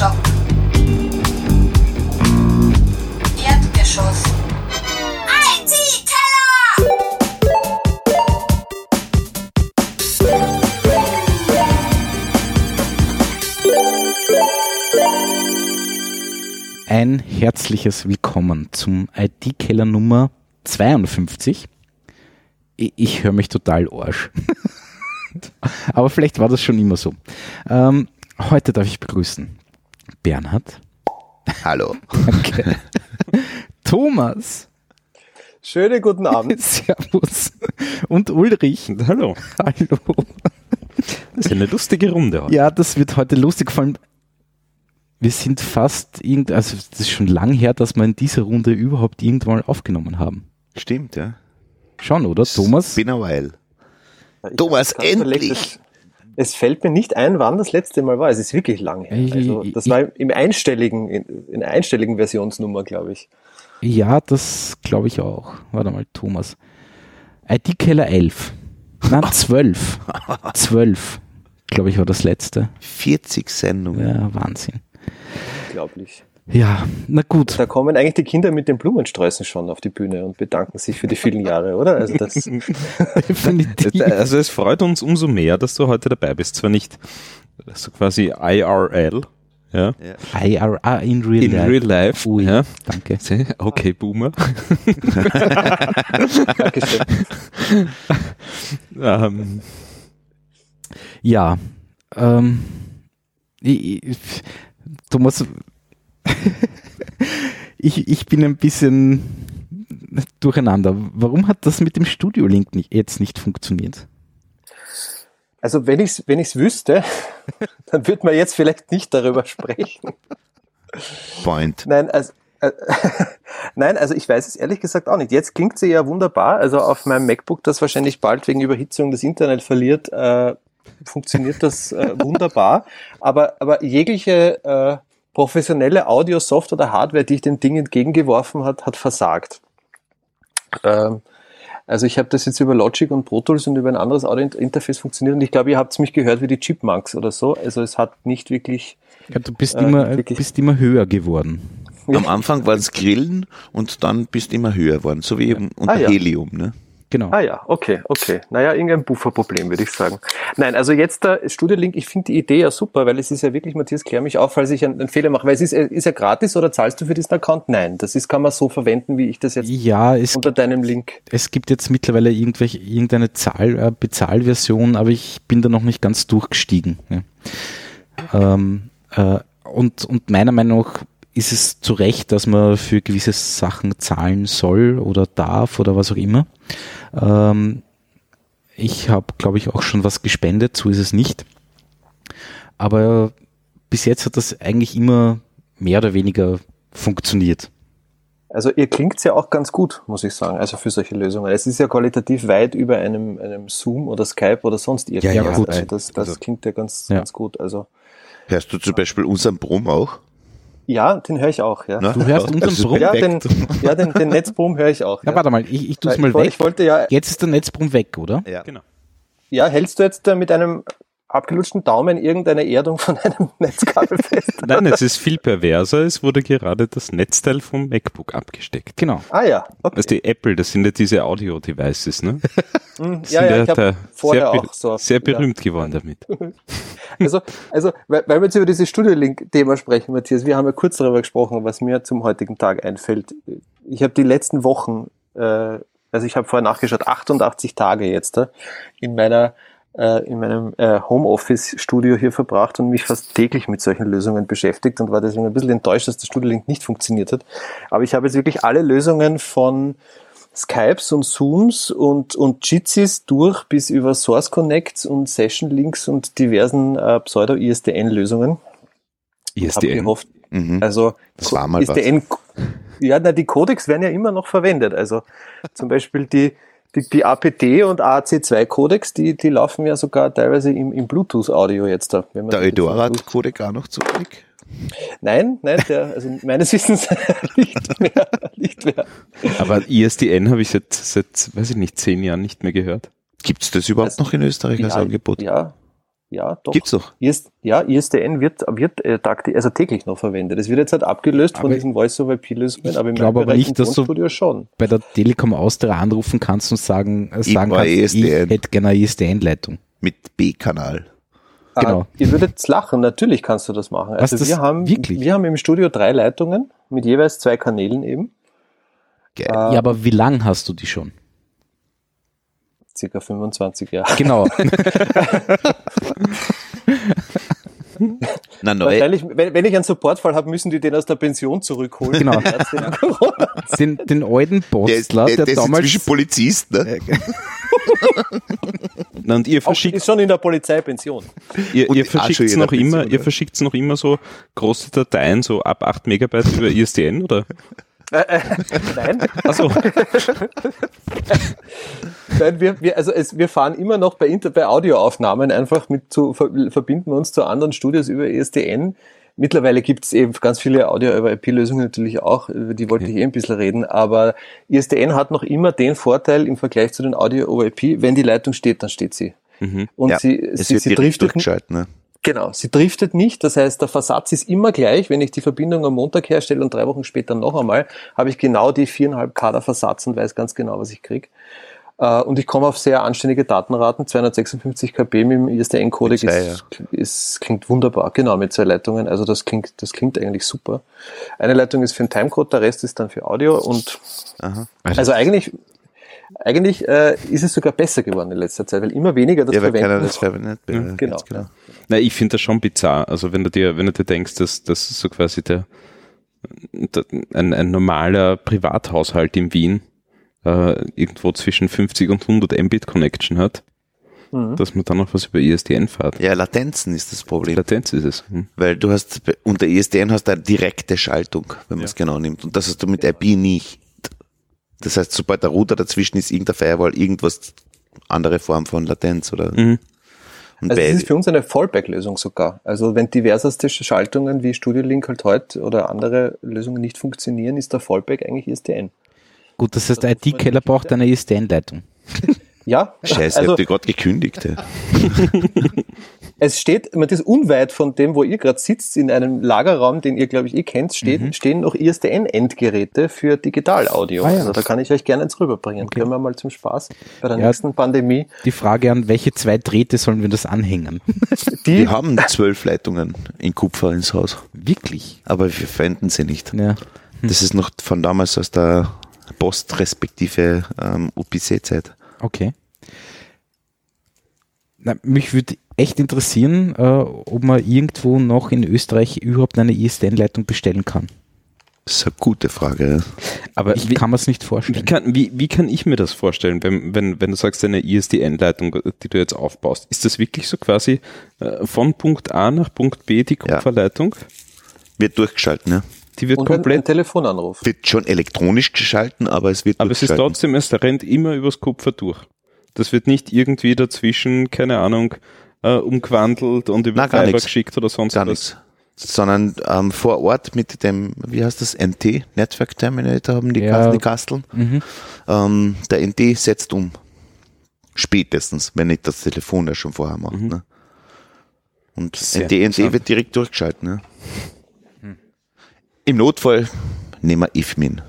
Stock. Erdgeschoss. Ein herzliches Willkommen zum IT-Keller Nummer 52. Ich, ich höre mich total Arsch. Aber vielleicht war das schon immer so. Ähm, heute darf ich begrüßen Bernhard. Hallo. Danke. Thomas. Schönen guten Abend. Servus. Und Ulrich. Hallo. Hallo. Das ist eine lustige Runde heute. Ja, das wird heute lustig, vor allem wir sind fast irgend, also das ist schon lang her, dass wir in dieser Runde überhaupt irgendwann aufgenommen haben. Stimmt, ja. Schon, oder? Thomas? Been a while. Thomas, endlich! Es, fällt mir nicht ein, wann das letzte Mal war. Es ist wirklich lang her. Also, das war im einstelligen, in, einer einstelligen Versionsnummer, glaube ich. Ja, das glaube ich auch. Warte mal, Thomas. IT-Keller 11. Nein, 12. 12, glaube ich, war das letzte. 40 Sendungen. Ja, Wahnsinn. Unglaublich. Ja, na gut. Da kommen eigentlich die Kinder mit den Blumensträußen schon auf die Bühne und bedanken sich für die vielen Jahre, oder? Also das, Definitiv. Also es freut uns umso mehr, dass du heute dabei bist. Zwar nicht so quasi IRL, ja, IRA in real in life. real life, Ui, ja. danke. Okay, Boomer. Dankeschön. Ähm, Ja, ähm, ich, ich, Thomas, ich, ich bin ein bisschen durcheinander. Warum hat das mit dem Studio-Link nicht, jetzt nicht funktioniert? Also wenn ich es wenn ich's wüsste, dann würde man jetzt vielleicht nicht darüber sprechen. Point. Nein, also, äh, nein, also ich weiß es ehrlich gesagt auch nicht. Jetzt klingt sie ja wunderbar. Also auf meinem MacBook, das wahrscheinlich bald wegen Überhitzung das Internet verliert, äh, funktioniert das äh, wunderbar. Aber, aber jegliche äh, professionelle Audio-Software oder Hardware, die ich dem Ding entgegengeworfen hat, hat versagt. Ähm, also ich habe das jetzt über Logic und Pro Tools und über ein anderes Audio-Interface funktioniert und ich glaube, ihr habt mich gehört wie die Chipmunks oder so. Also es hat nicht wirklich Ja, du bist, Äh, immer, wirklich. bist immer höher geworden. Am Anfang waren es Grillen und dann bist du immer höher geworden, so wie eben unter Ah, ja. Helium. Ne? Genau. Ah ja, okay, okay. Naja, irgendein Bufferproblem, würde ich sagen. Nein, also jetzt der Studio-Link, ich finde die Idee ja super, weil es ist ja wirklich, Matthias, klär mich auf, falls ich einen, einen Fehler mache. Weil es ist, ist ja gratis oder zahlst du für diesen Account? Nein, das ist, kann man so verwenden, wie ich das jetzt Ja, es, unter deinem Link. es gibt jetzt mittlerweile irgendwelche, irgendeine Zahl, äh, Bezahlversion, aber ich bin da noch nicht ganz durchgestiegen. Ja. Ähm, äh, und, und meiner Meinung nach ist es zu Recht, dass man für gewisse Sachen zahlen soll oder darf oder was auch immer. Ähm, ich habe, glaube ich, auch schon was gespendet, so ist es nicht. Aber bis jetzt hat das eigentlich immer mehr oder weniger funktioniert. Also ihr klingt's ja auch ganz gut, muss ich sagen, also für solche Lösungen. Es ist ja qualitativ weit über einem, einem Zoom oder Skype oder sonst irgendwas. ja, gut. Also das, das Also- klingt ja ganz, Ja. ganz gut. Also Hörst du zum Beispiel unseren Brom auch? Ja, den höre ich auch, ja. Ne? Du hörst unseren Also Brumm? Ja, den, ja, den, den Netzboom höre ich auch. Na, ja. warte mal, ich, ich tue es mal ich, weg. ich wollte ja, Jetzt ist der Netzbrumm weg, oder? Ja. genau. Ja, hältst du jetzt mit einem abgelutschten Daumen irgendeine Erdung von einem Netzkabel fest? Nein, es ist viel perverser. Es wurde gerade das Netzteil vom MacBook abgesteckt. Genau. Ah ja, okay. Also die Apple, das sind ja diese Audio-Devices, ne? Das ja, sind ja, ich da habe vorher sehr, auch so. sehr berühmt geworden damit. Ja. Also, also, weil, weil wir jetzt über dieses Studio-Link-Thema sprechen, Matthias, wir haben ja kurz darüber gesprochen, was mir zum heutigen Tag einfällt. Ich habe die letzten Wochen, äh, also ich habe vorher nachgeschaut, 88 Tage jetzt äh, in meiner äh, in meinem äh, Homeoffice-Studio hier verbracht und mich fast täglich mit solchen Lösungen beschäftigt und war deswegen ein bisschen enttäuscht, dass der Studio-Link nicht funktioniert hat. Aber ich habe jetzt wirklich alle Lösungen von Skypes und Zooms und, und Jitsis durch bis über Source Connects und Session Links und diversen äh, Pseudo-ISDN-Lösungen. ISDN. gehofft, Mhm. also Das war mal was. ISDN, ja, na, die Codecs werden ja immer noch verwendet. Also zum Beispiel die, die, die APT und AAC2 Codecs, die, die laufen ja sogar teilweise im, im Bluetooth-Audio jetzt da. Wenn man Der die Eudora von hat Codec auch noch zurück. Nein, nein, der, also meines Wissens nicht mehr, nicht mehr. Aber ISDN habe ich seit, seit, weiß ich nicht, zehn Jahren nicht mehr gehört. Gibt es das überhaupt Also, noch in Österreich als ja, Angebot? Ja. Ja, doch. Gibt's doch. IS, ja, ISDN wird, wird äh, tagti- also täglich noch verwendet. Es wird jetzt halt abgelöst von Aber diesen Voice-over-IP-Lösungen, aber im glaube aber nicht, dass du- Tonstudio schon. Bei der Telekom Austria anrufen kannst und sagen, äh, sagen kannst, ich ISDN. hätte gerne eine ISDN-Leitung. Mit B-Kanal. Genau. Ah, ihr würdet lachen, natürlich kannst du das machen. Was, Also das wir haben, wirklich? wir haben im Studio drei Leitungen mit jeweils zwei Kanälen eben. Geil. Äh, Ja, aber wie lang hast du die schon? Circa 25 Jahre. Genau. Na, neue, Wahrscheinlich, wenn, wenn ich einen Supportfall habe, müssen die den aus der Pension zurückholen. Genau. Den, den alten der ist, Postler, der, der, der ist damals inzwischen Polizist, ne? Na, und ihr Auch, verschickt, ist schon in der Polizeipension. ihr, ihr auch jeder noch immer, Pension, ihr ja. verschickt's noch immer so große Dateien, so ab 8 Megabyte über ISDN, oder? Nein, Achso, Nein, wir, wir, also es, wir fahren immer noch bei, Inter, bei Audioaufnahmen einfach mit zu, ver, verbinden wir uns zu anderen Studios über E ESDN. Mittlerweile gibt es eben ganz viele Audio über IP-Lösungen natürlich auch, über die wollte ich eh ein bisschen reden, aber E ISDN hat noch immer den Vorteil im Vergleich zu den Audio over IP, wenn die Leitung steht, dann steht sie. Und Ja, sie, es sie, wird sie driftet, durchgeschaltet, ne? Genau, sie driftet nicht. Das heißt, der Versatz ist immer gleich. Wenn ich die Verbindung am Montag herstelle und drei Wochen später noch einmal, habe ich genau die viereinhalb Kader Versatz und weiß ganz genau, was ich krieg. Äh, Und ich komme auf sehr anständige Datenraten. 256 kb mit dem ISDN-Codec ist, ist, klingt wunderbar. Genau, mit zwei Leitungen. Also das klingt, das klingt eigentlich super. Eine Leitung ist für den Timecode, der Rest ist dann für Audio und Aha. also eigentlich, eigentlich äh, ist es sogar besser geworden in letzter Zeit, weil immer weniger das Ja, weil keiner verwenden. das verwendet. Ja, genau. genau. Na, ich finde das schon bizarr. Also wenn du dir, wenn du dir denkst, dass das so quasi der, der ein, ein normaler Privathaushalt in Wien äh, irgendwo zwischen 50 und 100 Mbit Connection hat, Mhm. dass man dann noch was über ISDN fährt. Ja, Latenzen ist das Problem. Latenz ist es. Hm. Weil du hast, unter ESDN hast du eine direkte Schaltung, wenn man es genau nimmt. Und das hast du mit IP nicht. Das heißt, sobald der Router dazwischen ist, irgendein Firewall, irgendwas, andere Form von Latenz oder. Mhm. Und Also das ist für uns eine Fallback-Lösung sogar. Also wenn diverseste Schaltungen wie Studio Link halt heute oder andere Lösungen nicht funktionieren, ist der Fallback eigentlich ISDN. Gut, das heißt, der IT-Keller braucht eine ISDN-Leitung. Ja, Scheiße, ich also hab dir gerade gekündigt. Ja. es steht, man das unweit von dem, wo ihr gerade sitzt, in einem Lagerraum, den ihr glaube ich eh kennt, steht, Mhm. stehen noch ISDN-Endgeräte für Digitalaudio. Ah ja. Also da kann ich euch gerne eins rüberbringen. Okay. Können wir mal zum Spaß bei der Ja. nächsten Pandemie. Die Frage an, welche zwei Drähte sollen wir das anhängen? Die, Wir haben zwölf Leitungen in Kupfer ins Haus, Wirklich? aber wir verwenden sie nicht. Ja. Das ist noch von damals aus der Post respektive ähm, UPC-Zeit. Okay. Na, mich würde echt interessieren, äh, ob man irgendwo noch in Österreich überhaupt eine ISDN-Leitung bestellen kann. Das ist eine gute Frage. Aber Ich wie, kann mir es nicht wie, vorstellen. kann, wie, wie kann ich mir das vorstellen, wenn, wenn, wenn du sagst, eine ISDN-Leitung, die du jetzt aufbaust, ist das wirklich so quasi äh, von Punkt A nach Punkt B die Ja. Kupferleitung? Wird durchgeschaltet, ne? Die wird und ein, ein komplett, Telefonanruf. Wird schon elektronisch geschalten, aber es wird aber es ist durchgeschalten. trotzdem, es rennt immer übers Kupfer durch. Das wird nicht irgendwie dazwischen, keine Ahnung, äh, umgewandelt und über Fiber nix. geschickt oder sonst Gar was. nichts. Sondern ähm, vor Ort mit dem, wie heißt das, NT, Network Terminator haben die, Ja. Kasteln. Mhm. Ähm, der NT setzt um. Spätestens, wenn nicht das Telefon das schon vorher macht. Mhm. Ne? Und Sehr NT, wird direkt durchgeschaltet. Ne? Hm. Im Notfall nehmen wir IFMIN.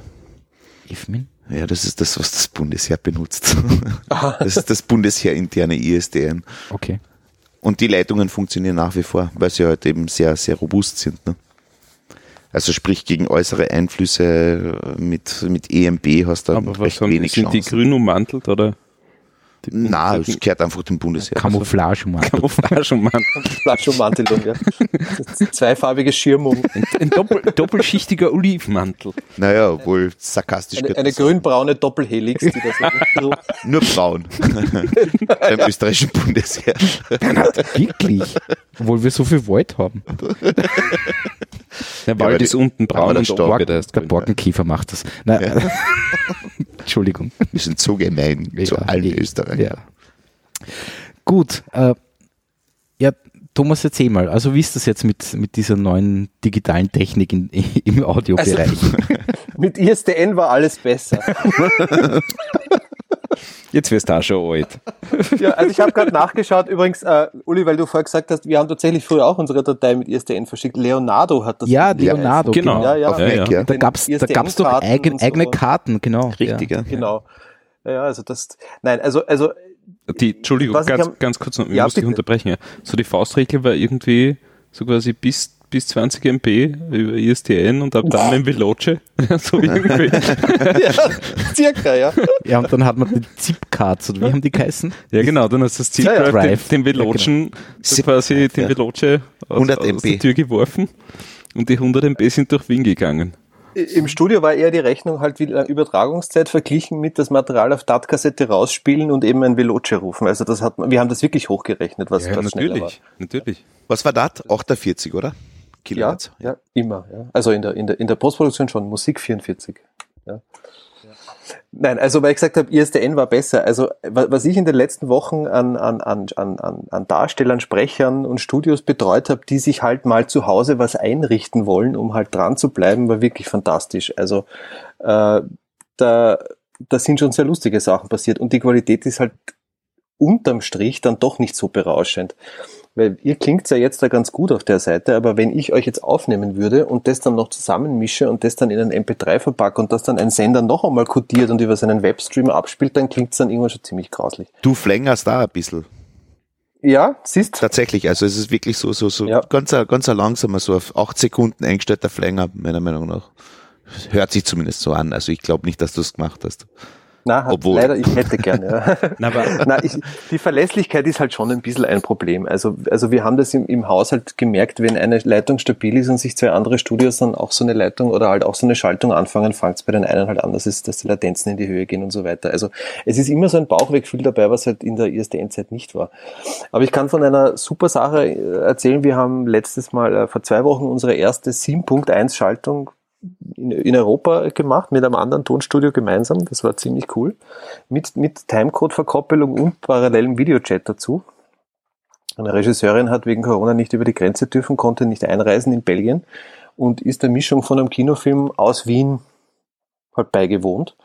IFMIN? Ja, das ist das, was das Bundesheer benutzt. das ist das Bundesheer interne ISDN. Okay. Und die Leitungen funktionieren nach wie vor, weil sie halt eben sehr, sehr robust sind. Ne? Also sprich gegen äußere Einflüsse mit, mit EMB hast du Aber was recht haben, wenig sind die Chancen. grün ummantelt oder? Na, es gehört einfach dem Bundesheer. Camouflage, Mann. Camouflage ja. Zweifarbige Schirmung. Ein doppel, doppelschichtiger Olivenmantel. Naja, wohl sarkastisch Eine, eine grün-braune Doppelhelix, die das so Nur braun. Beim österreichischen Bundesheer. Wirklich? Obwohl wir so viel Wald haben. Der Wald die- ist unten braun und ist Der. Borkenkäfer macht das. Na, Entschuldigung. Wir sind so gemein zu Ja, allen eh, Österreichern. Ja. Gut. Äh, ja, Thomas, erzähl mal. Also wie ist das jetzt mit, mit dieser neuen digitalen Technik in, im Audiobereich? Mit ISDN war alles besser. Jetzt wirst du auch schon alt. Ja, also ich habe gerade nachgeschaut, übrigens, äh, Uli, weil du vorher gesagt hast, wir haben tatsächlich früher auch unsere Datei mit ISDN verschickt. Leonardo hat das. Ja, Leonardo, Genau. genau. Ja, ja. Auf Ja, Mac, ja. Da gab's, da gab's doch eigen, und eigene so. Karten, genau. Richtig, ja. Genau. Ja, also das, nein, also, also, Die, Entschuldigung, ganz, am- ganz kurz noch, ich Ja, muss dich bitte. unterbrechen. Ja. So die Faustregel war irgendwie so quasi bis, bis 20 MB über ISDN und ab dann mit dem Veloce. so irgendwie. ja, circa, ja. Ja, und dann hat man die Zip-Cards, oder wie haben die geheißen? Ja, genau, dann hast du das Zip Ja, ja. Drive, Drive. den, den Velocen, so quasi den. Veloce aus, 100 aus MB. der Tür geworfen und die 100 MB sind durch Wien gegangen. Im Studio war eher die Rechnung halt wie die Übertragungszeit verglichen mit das Material auf DAT-Kassette rausspielen und eben ein Veloce rufen. Also das hat man, wir haben das wirklich hochgerechnet, was, Ja, was schneller war. natürlich, natürlich. Was war das? 48, oder? Ja, Kilohertz. ja, immer. Ja. Also in der, in, der, in der Postproduktion schon, Musik 44. Ja. Nein, also weil ich gesagt habe, ISDN war besser. Also wa- was ich in den letzten Wochen an, an, an, an, an an Darstellern, Sprechern und Studios betreut habe, die sich halt mal zu Hause was einrichten wollen, um halt dran zu bleiben, war wirklich fantastisch. Also äh, da, da sind schon sehr lustige Sachen passiert und die Qualität ist halt unterm Strich dann doch nicht so berauschend. Weil ihr klingt ja jetzt da ganz gut auf der Seite, aber wenn ich euch jetzt aufnehmen würde und das dann noch zusammenmische und das dann in einen MP3 verpacke und das dann ein Sender noch einmal codiert und über seinen Webstream abspielt, dann klingt es dann irgendwann schon ziemlich grauslich. Du flängerst da ein bisschen. Ja, siehst Tatsächlich, also es ist wirklich so, so, so Ja. ganz, ganz langsamer, so auf acht Sekunden eingestellter Flänger, meiner Meinung nach. Hört sich zumindest so an. Also ich glaube nicht, dass du es gemacht hast. Na, Obwohl- leider, ich hätte gerne. Ja. Na, aber Na, ich, die Verlässlichkeit ist halt schon ein bisschen ein Problem. Also, also wir haben das im, im Haushalt gemerkt, wenn eine Leitung stabil ist und sich zwei andere Studios dann auch so eine Leitung oder halt auch so eine Schaltung anfangen, fängt es bei den einen halt an, dass, es, dass die Latenzen in die Höhe gehen und so weiter. Also es ist immer so ein Bauchweggefühl dabei, was halt in der ISDN-Zeit nicht war. Aber ich kann von einer super Sache äh, erzählen. Wir haben letztes Mal äh, vor zwei Wochen unsere erste 7.1-Schaltung in, in Europa gemacht mit einem anderen Tonstudio gemeinsam. Das war ziemlich cool. Mit, mit Timecode-Verkoppelung und parallelem Videochat dazu. Eine Regisseurin hat wegen Corona nicht über die Grenze dürfen, konnte nicht einreisen in Belgien und ist der Mischung von einem Kinofilm aus Wien halt beigewohnt.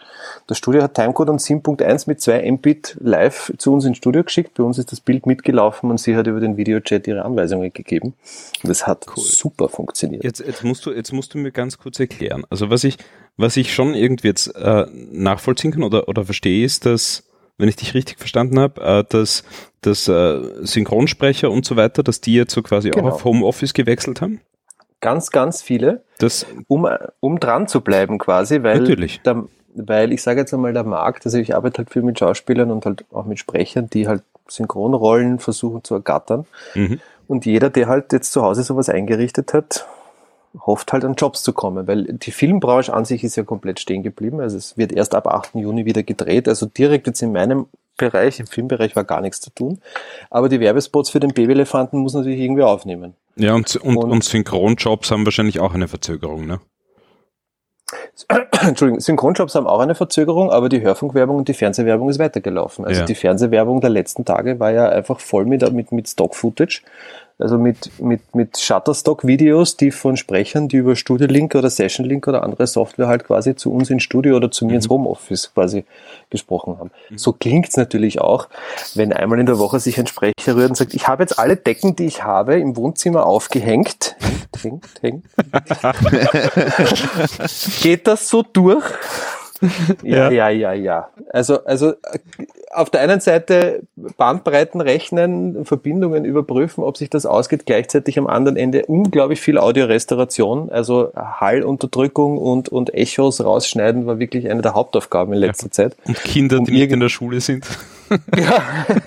Das Studio hat Timecode und 7.1 mit 2 Mbit live zu uns ins Studio geschickt. Bei uns ist das Bild mitgelaufen und sie hat über den Videochat ihre Anweisungen gegeben. Und das hat super funktioniert. Jetzt, jetzt musst du, jetzt musst du mir ganz kurz erklären. Also was ich, was ich schon irgendwie jetzt äh, nachvollziehen kann oder, oder verstehe, ist, dass, wenn ich dich richtig verstanden habe, äh, dass, dass äh, Synchronsprecher und so weiter, dass die jetzt so quasi Genau. auch auf Homeoffice gewechselt haben. Ganz, ganz viele. Das, um, um dran zu bleiben quasi, weil, Natürlich. Der, weil ich sage jetzt einmal, der Markt, also ich arbeite halt viel mit Schauspielern und halt auch mit Sprechern, die halt Synchronrollen versuchen zu ergattern. mhm. Und jeder, der halt jetzt zu Hause sowas eingerichtet hat, hofft halt an Jobs zu kommen, weil die Filmbranche an sich ist ja komplett stehen geblieben. Also es wird erst ab 8. Juni wieder gedreht. Also direkt jetzt in meinem Bereich, im Filmbereich war gar nichts zu tun. Aber die Werbespots für den Babyelefanten muss natürlich irgendwie aufnehmen. Ja, und, und, Und- und Synchronjobs haben wahrscheinlich auch eine Verzögerung, ne? Entschuldigung, Synchronjobs haben auch eine Verzögerung, aber die Hörfunkwerbung und die Fernsehwerbung ist weitergelaufen. Also Ja. die Fernsehwerbung der letzten Tage war ja einfach voll mit, mit, mit Stock-Footage. Also mit, mit, mit Shutterstock-Videos, die von Sprechern, die über Studio Link oder Session Link oder andere Software halt quasi zu uns ins Studio oder zu mir ins Homeoffice quasi gesprochen haben. So klingt's natürlich auch, wenn einmal in der Woche sich ein Sprecher rührt und sagt, ich habe jetzt alle Decken, die ich habe, im Wohnzimmer aufgehängt. Hängt, hängt, Geht das so durch? Ja, ja, ja, ja. Also, also äh, auf der einen Seite Bandbreiten rechnen, Verbindungen überprüfen, ob sich das ausgeht, gleichzeitig am anderen Ende unglaublich viel Audiorestauration, also Hallunterdrückung und, und Echos rausschneiden war wirklich eine der Hauptaufgaben in letzter Zeit. Und Kinder, Um die nicht in der Schule sind. Ja,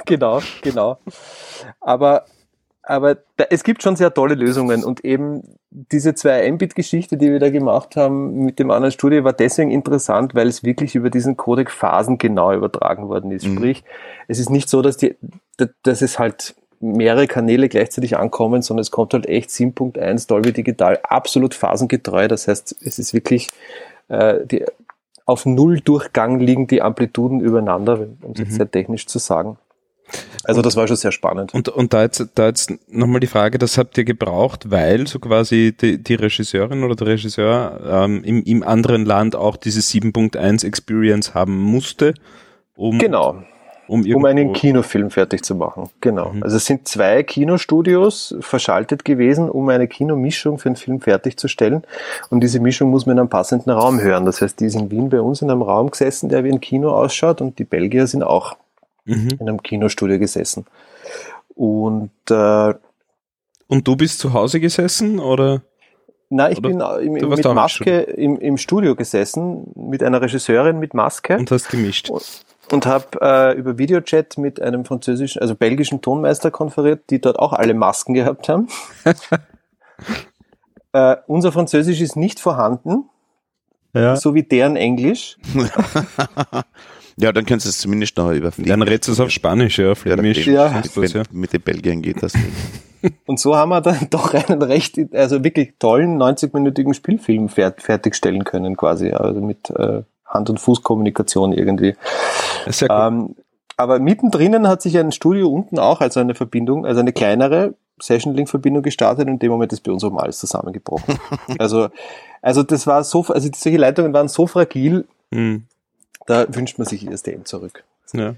genau, genau. Aber, aber da, es gibt schon sehr tolle Lösungen und eben diese 2 Mbit-Geschichte, die wir da gemacht haben mit dem anderen Studio, war deswegen interessant, weil es wirklich über diesen Codec phasengenau übertragen worden ist. Mhm. Sprich, es ist nicht so, dass die, dass- es halt mehrere Kanäle gleichzeitig ankommen, sondern es kommt halt echt 7.1 Dolby Digital absolut phasengetreu. Das heißt, es ist wirklich äh, die, auf Nulldurchgang liegen die Amplituden übereinander, um es jetzt Mhm. sehr technisch zu sagen. Also das war schon sehr spannend. Und, und da jetzt, da jetzt nochmal die Frage, das habt ihr gebraucht, weil so quasi die, die Regisseurin oder der Regisseur ähm, im, im anderen Land auch diese 7.1 Experience haben musste? um, Genau. um, Um einen Kinofilm fertig zu machen. Genau. Mhm. Also es sind zwei Kinostudios verschaltet gewesen, um eine Kinomischung für einen Film fertigzustellen. Und diese Mischung muss man in einem passenden Raum hören. Das heißt, die ist in Wien bei uns in einem Raum gesessen, der wie ein Kino ausschaut und die Belgier sind auch Mhm. in einem Kinostudio gesessen. Und äh, Und du bist zu Hause gesessen oder? na, ich Oder? bin äh, im, mit Maske im, im Studio gesessen, mit einer Regisseurin mit Maske. Und hast gemischt. und habe äh, über Videochat mit einem französischen, also belgischen Tonmeister konferiert, die dort auch alle Masken gehabt haben. äh, unser Französisch ist nicht vorhanden, Ja. so wie deren Englisch. Ja, dann kannst du es zumindest noch überfliegen. Dann redest du es auf Spanisch, ja, flämisch. Ja. ja. Wenn, mit den Belgiern geht das nicht. Und so haben wir dann doch einen recht, also wirklich tollen 90-minütigen Spielfilm fert fertigstellen können, quasi, also mit äh, Hand- und Fußkommunikation irgendwie. Sehr cool. Ähm, aber mittendrin hat sich ein Studio unten auch, also eine Verbindung, also eine kleinere Session-Link-Verbindung gestartet und in dem Moment ist bei uns oben alles zusammengebrochen. also, also das war so, also solche Leitungen waren so fragil, Hm. Da wünscht man sich ISDN zurück. Ja.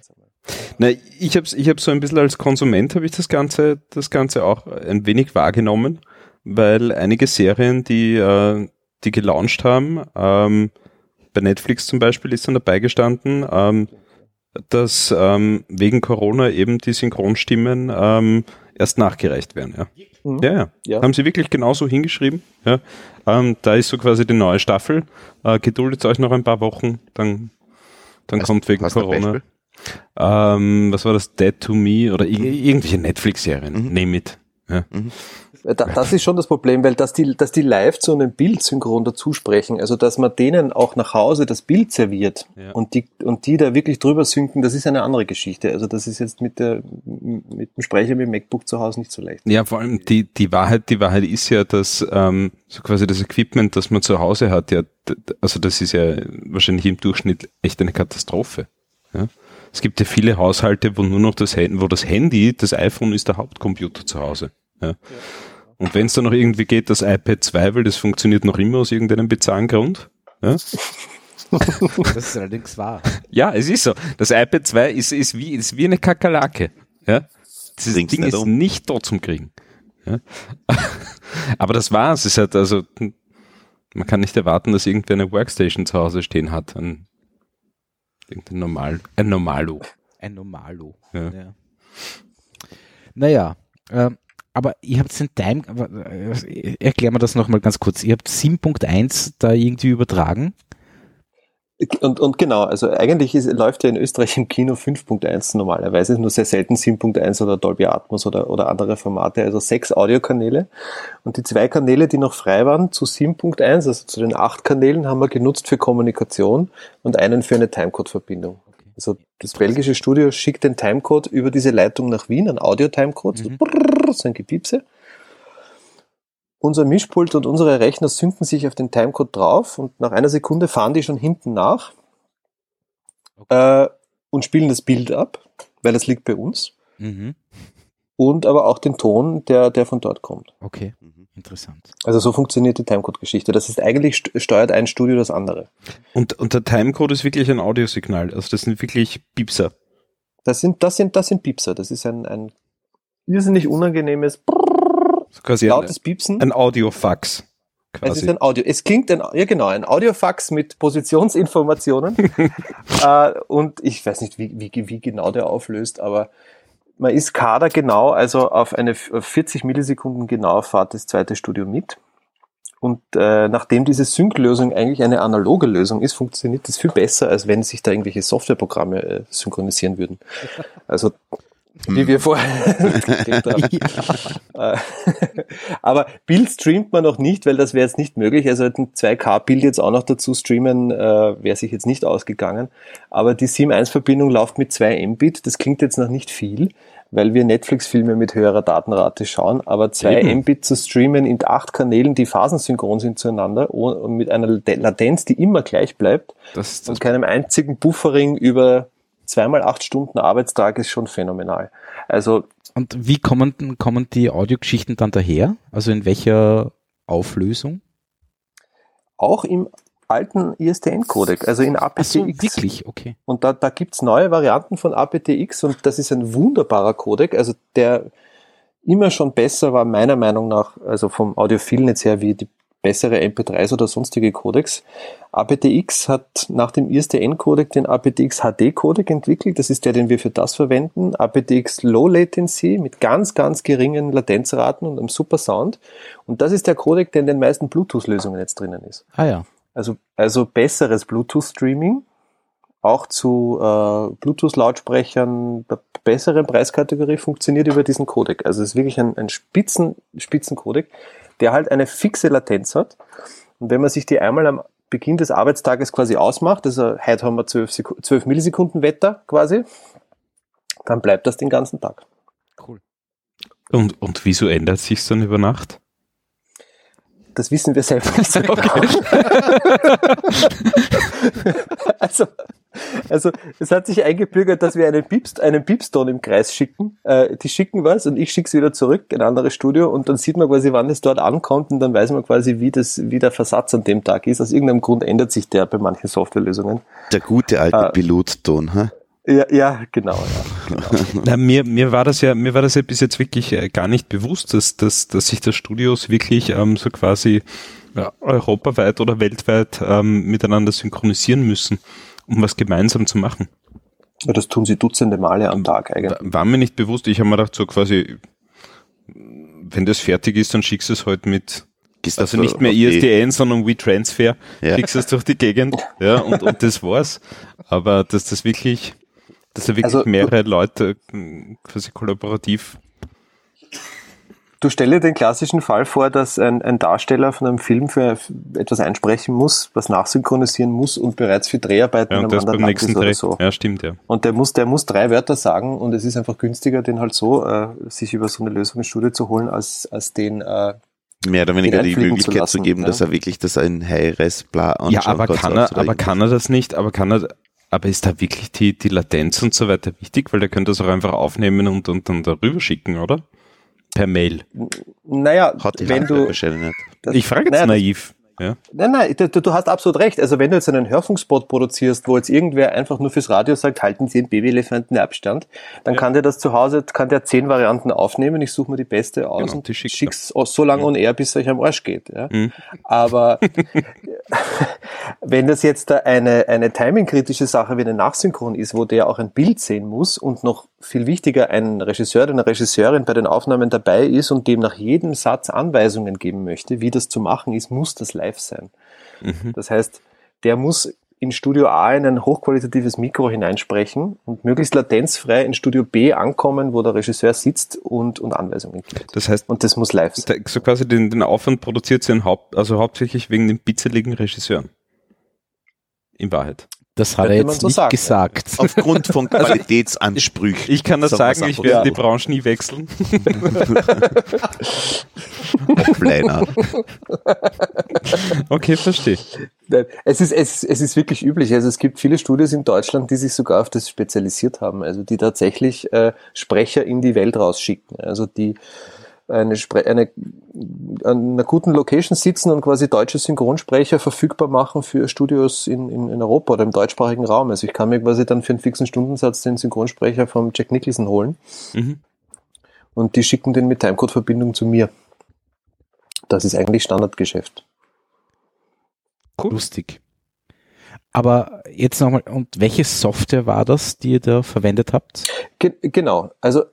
Na, ich habe ich hab so ein bisschen als Konsument habe ich das Ganze, das Ganze auch ein wenig wahrgenommen, weil einige Serien, die, äh, die gelauncht haben, ähm, bei Netflix zum Beispiel ist dann dabei gestanden, ähm, dass ähm, wegen Corona eben die Synchronstimmen ähm, erst nachgereicht werden. Ja. Mhm. Ja, ja, Ja. Haben sie wirklich genauso hingeschrieben. Ja. Ähm, da ist so quasi die neue Staffel. Äh, geduldet euch noch ein paar Wochen, dann, dann Hast- kommt wegen Corona. Ähm, was war das? Dead to Me oder ir irgendwelche Netflix-Serien. Mhm. Name it. Ja. Da, das ist schon das Problem, weil dass die, dass die live zu einem Bild synchron dazu sprechen, also dass man denen auch nach Hause das Bild serviert Ja. und die, und die da wirklich drüber synken, das ist eine andere Geschichte. Also das ist jetzt mit der, mit dem Sprecher mit dem MacBook zu Hause nicht so leicht. ja, vor allem die, die Wahrheit, die Wahrheit ist ja, dass ähm, so quasi das Equipment, das man zu Hause hat, ja, also das ist ja wahrscheinlich im Durchschnitt echt eine Katastrophe. Ja. Es gibt ja viele Haushalte, wo nur noch das Handy, wo das Handy, das iPhone ist der Hauptcomputer zu Hause. Ja. Und wenn es dann noch irgendwie geht, das iPad 2, weil das funktioniert noch immer aus irgendeinem bizarren Grund. Ja. Das ist allerdings wahr. Ja, es ist so. Das iPad 2 ist, ist, wie, ist wie eine Kakerlake. Ja? Dieses Ding nicht ist um. nicht tot zum Kriegen. Ja? Aber das war's. Es hat also, man kann nicht erwarten, dass irgendwer eine Workstation zu Hause stehen hat. Ein, irgendein Normal, ein Normalo. Ein Normalo. Ja. Ja. Naja, ähm, aber ihr habt den Time, erklär mir das nochmal ganz kurz. Ihr habt 7.1 da irgendwie übertragen. Und, und genau, also eigentlich ist, läuft ja in Österreich im Kino 5.1 normalerweise, nur sehr selten 7.1 oder Dolby Atmos oder, oder andere Formate, also sechs Audiokanäle. Und die zwei Kanäle, die noch frei waren zu 7.1, also zu den acht Kanälen, haben wir genutzt für Kommunikation und einen für eine Timecode-Verbindung. Also das belgische Studio schickt den Timecode über diese Leitung nach Wien, ein Audio-Timecode, so, Mhm. brrrr, so ein Gepiepse. Unser Mischpult und unsere Rechner synken sich auf den Timecode drauf und nach einer Sekunde fahren die schon hinten nach äh, und spielen das Bild ab, weil das liegt bei uns. Mhm. Und aber auch den Ton, der, der von dort kommt. Okay, Mhm. interessant. Also so funktioniert die Timecode-Geschichte. Das ist eigentlich st- steuert ein Studio das andere. Und, und der Timecode ist wirklich ein Audiosignal. Also das sind wirklich Piepser. Das sind, das sind, das sind Piepser. Das ist ein, ein irrsinnig unangenehmes, So quasi ein, lautes Piepsen. ein Audiofax. Es Quasi. ist ein Audio. Es klingt ein, ja genau, ein Audiofax mit Positionsinformationen. äh, und ich weiß nicht, wie, wie, wie genau der auflöst, aber man ist Kader genau, also auf eine f- auf 40 Millisekunden genau fahrt das zweite Studio mit. Und äh, nachdem diese Sync-Lösung eigentlich eine analoge Lösung ist, funktioniert das viel besser, als wenn sich da irgendwelche Softwareprogramme äh, synchronisieren würden. Also wie wir vorher geredet haben. Äh, Aber Bild streamt man noch nicht, weil das wäre jetzt nicht möglich. Also ein 2K-Bild jetzt auch noch dazu streamen, äh, wäre sich jetzt nicht ausgegangen. Aber die Sim1-Verbindung läuft mit 2 Mbit. Das klingt jetzt noch nicht viel, weil wir Netflix-Filme mit höherer Datenrate schauen. Aber 2 Eben. Mbit zu streamen in acht Kanälen, die phasensynchron sind zueinander und mit einer Latenz, die immer gleich bleibt Das das und keinem einzigen Buffering über zweimal acht Stunden Arbeitstag ist schon phänomenal. Also Und wie kommen, kommen die Audiogeschichten dann daher? Also in welcher Auflösung? auch im alten ISDN-Codec, also in Ach so, aptX. wirklich, okay. Und da, da gibt's neue Varianten von aptX und das ist ein wunderbarer Codec, also der immer schon besser war, meiner Meinung nach, also vom Audiophilen jetzt her, wie die bessere MP3s oder sonstige Codecs. aptX hat nach dem ISDN-Codec den aptX HD-Codec entwickelt. Das ist der, den wir für das verwenden. aptX Low Latency mit ganz, ganz geringen Latenzraten und einem super Sound. Und das ist der Codec, der in den meisten Bluetooth-Lösungen jetzt drinnen ist. Ah ja. Also, also besseres Bluetooth-Streaming, auch zu äh, Bluetooth-Lautsprechern der besseren Preiskategorie funktioniert über diesen Codec. Also es ist wirklich ein, ein Spitzen, Spitzencodec, der halt eine fixe Latenz hat. Und wenn man sich die einmal am Beginn des Arbeitstages quasi ausmacht, also heute haben wir 12, Seku- 12 Millisekunden Wetter quasi, dann bleibt das den ganzen Tag. Cool. Und, und wieso ändert sich's dann über Nacht? Das wissen wir selber nicht so genau. also, also es hat sich eingebürgert, dass wir einen, Pieps, einen Piepston im Kreis schicken. Äh, die schicken was und ich schicke es wieder zurück in ein anderes Studio und dann sieht man quasi, wann es dort ankommt und dann weiß man quasi, wie, das, wie der Versatz an dem Tag ist. Aus irgendeinem Grund ändert sich der bei manchen Softwarelösungen. Der gute alte Ah. Pilotton, hä? Ja, ja genau. Ja. Na, mir, mir war das ja, mir war das ja bis jetzt wirklich äh, gar nicht bewusst, dass, dass, dass sich das Studios wirklich ähm, so quasi ja, europaweit oder weltweit ähm, miteinander synchronisieren müssen, um was gemeinsam zu machen. Ja, das tun sie Dutzende Male am Tag eigentlich. War, war mir nicht bewusst. Ich habe mir gedacht, so quasi, wenn das fertig ist, dann schickst du es halt mit, Gehst also nicht mehr ISDN, sondern WeTransfer, Ja. schickst es durch die Gegend, ja, und, und das war's. Aber dass das wirklich, dass da wirklich Also, mehrere Leute mh, quasi kollaborativ Du stell dir den klassischen Fall vor, dass ein, ein Darsteller von einem Film für etwas einsprechen muss, was nachsynchronisieren muss und bereits für Dreharbeiten Ja, in und das beim anderen nächsten ist oder Dreh. so. Ja, stimmt, ja. Und der muss, der muss drei Wörter sagen und es ist einfach günstiger, den halt so äh, sich über so eine Lösung ins Studio zu holen, als, als den äh, mehr oder weniger die zu Möglichkeit zu, lassen, geben, ja. dass er wirklich das ein High-Res bla anschauen Ja, aber kann, er, aber kann er das nicht, aber kann er, aber ist da wirklich die, die Latenz und so weiter wichtig? Weil der könnte das auch einfach aufnehmen und, und dann darüber schicken, oder? Per Mail. naja, Hat die wenn du Ich frage jetzt naja, das- naiv. Ja. Nein, nein, du, du hast absolut recht. Also wenn du jetzt einen Hörfunkspot produzierst, wo jetzt irgendwer einfach nur fürs Radio sagt, halten Sie den Babyelefanten Abstand, dann kann der das zu Hause, kann der zehn Varianten aufnehmen, ich suche mir die beste aus Genau, und die schickt er. schick's so lange on air, bis es euch am Arsch geht. Ja? Mhm. Aber wenn das jetzt eine, eine timingkritische Sache wie eine Nachsynchron ist, wo der auch ein Bild sehen muss und noch viel wichtiger ein Regisseur oder eine Regisseurin bei den Aufnahmen dabei ist und dem nach jedem Satz Anweisungen geben möchte, wie das zu machen ist, muss das live sein. Mhm. Das heißt, der muss in Studio A in ein hochqualitatives Mikro hineinsprechen und möglichst latenzfrei in Studio B ankommen, wo der Regisseur sitzt und, und Anweisungen gibt. Das heißt, Und das muss live sein. so quasi den, den Aufwand produziert sie Haupt, also hauptsächlich wegen den bitzeligen Regisseuren. In Wahrheit. Das hat er jetzt so nicht sagen. gesagt. Aufgrund von Qualitätsansprüchen. Ich kann das Sagen ich werde die Branche nie wechseln. Offliner. Okay, verstehe. Es ist, es, es ist wirklich üblich. Also es gibt viele Studios in Deutschland, die sich sogar auf das spezialisiert haben. Also die tatsächlich äh, Sprecher in die Welt rausschicken. Also die eine, eine an einer guten Location sitzen und quasi deutsche Synchronsprecher verfügbar machen für Studios in, in, in Europa oder im deutschsprachigen Raum. Also ich kann mir quasi dann für einen fixen Stundensatz den Synchronsprecher vom Jack Nicholson holen Mhm. und die schicken den mit Timecode-Verbindung zu mir. Das ist eigentlich Standardgeschäft. Lustig. Aber jetzt nochmal, und welche Software war das, die ihr da verwendet habt? Ge genau. Also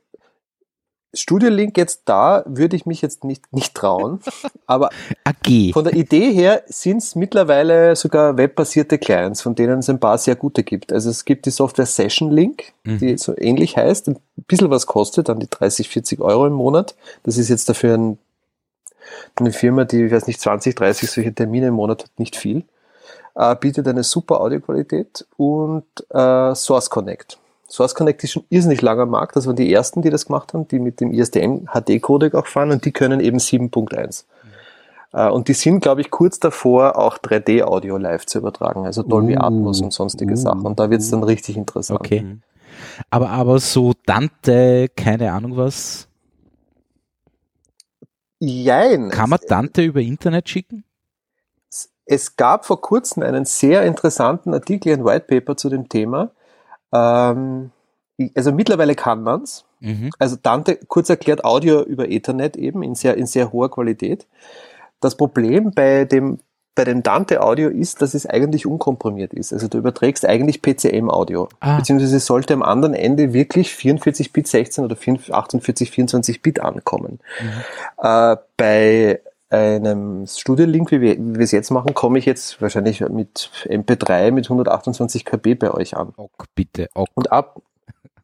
Studio Link jetzt da würde ich mich jetzt nicht, nicht trauen. Aber AG. von der Idee her sind es mittlerweile sogar webbasierte Clients, von denen es ein paar sehr gute gibt. Also es gibt die Software Session Link, die so ähnlich heißt, ein bisschen was kostet, dann die 30, 40 Euro im Monat. Das ist jetzt dafür ein, eine Firma, die, ich weiß nicht, 20, 30 solche Termine im Monat hat, nicht viel. Äh, bietet eine super Audioqualität und äh, Source Connect. Source Connect ist schon irrsinnig langer Markt. Das waren die ersten, die das gemacht haben, die mit dem ISDN HD-Codec auch fahren und die können eben 7.1. Äh, Und die sind, glaube ich, kurz davor, auch 3D-Audio live zu übertragen, also Dolby Uh, Atmos und sonstige uh, Sachen. Und da wird es dann richtig interessant. Okay. Aber, aber so Dante, keine Ahnung was. Jein. Kann man Dante über Internet schicken? es gab vor kurzem einen sehr interessanten Artikel, ein White Paper zu dem Thema. Ähm, also mittlerweile kann man's. Mhm. Also Dante, kurz erklärt, Audio über Ethernet eben in sehr, in sehr hoher Qualität. Das Problem bei dem, bei dem Dante Audio ist, dass es eigentlich unkomprimiert ist. Also du überträgst eigentlich PCM Audio. Ah. Beziehungsweise es sollte am anderen Ende wirklich 44 Bit 16 oder 48, 24 Bit ankommen. Äh, bei einem Studiolink, wie wir, wie wir es jetzt machen, komme ich jetzt wahrscheinlich mit MP3 mit 128 KB bei euch an. Ok, bitte. Ok, Und ab,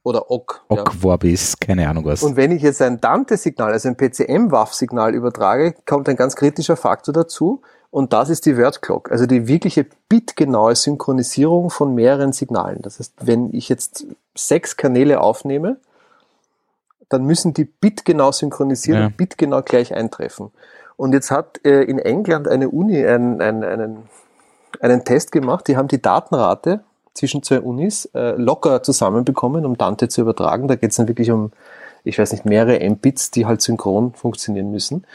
oder ja. ok Vorbis, keine Ahnung was. Und wenn ich jetzt ein Dante-Signal, also ein PCM-WAV-Signal übertrage, kommt ein ganz kritischer Faktor dazu. Und das ist die Word Clock, also die wirkliche bitgenaue Synchronisierung von mehreren Signalen. Das heißt, wenn ich jetzt sechs Kanäle aufnehme, dann müssen die bitgenau synchronisieren Ja. und bitgenau gleich eintreffen. Und jetzt hat äh, in England eine Uni einen, einen, einen, einen Test gemacht, die haben die Datenrate zwischen zwei Unis äh, locker zusammenbekommen, um Dante zu übertragen. Da geht es dann wirklich um, ich weiß nicht, mehrere Mbits, die halt synchron funktionieren müssen.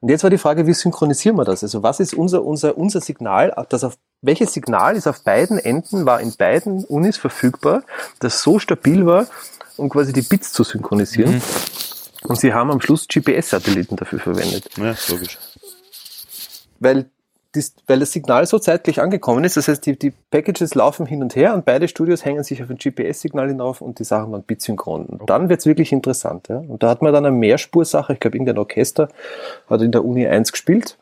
Und jetzt war die Frage, wie synchronisieren wir das? Also was ist unser, unser, unser Signal, das auf, welches Signal ist auf beiden Enden, war in beiden Unis verfügbar, das so stabil war, um quasi die Bits zu synchronisieren. Und sie haben am Schluss GPS-Satelliten dafür verwendet Ja, logisch. weil, dies, weil das Signal so zeitgleich angekommen ist. Das heißt, die, die Packages laufen hin und her und beide Studios hängen sich auf ein GPS-Signal hinauf und die Sachen waren bitsynchron. Und dann wird's wirklich interessant. Ja? Und da hat man dann eine Mehrspursache, ich glaube, irgendein Orchester hat in der Uni 1 gespielt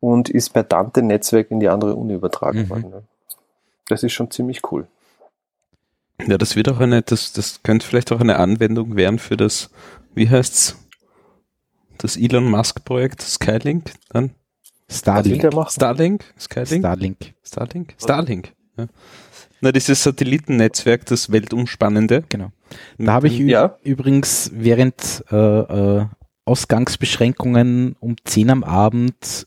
und ist per Dante-Netzwerk in die andere Uni übertragen Mhm. worden. Ja? Das ist schon ziemlich cool. Ja, das wird auch eine, das, das könnte vielleicht auch eine Anwendung werden für das, wie heißt's? Das Elon Musk Projekt Skylink, dann? Starlink. Starlink? Skylink? Starlink. Starlink? Starlink. Ja. Na, dieses Satellitennetzwerk, das weltumspannende. Genau. Da habe ich Ja. übrigens während äh, äh, Ausgangsbeschränkungen um 10 am Abend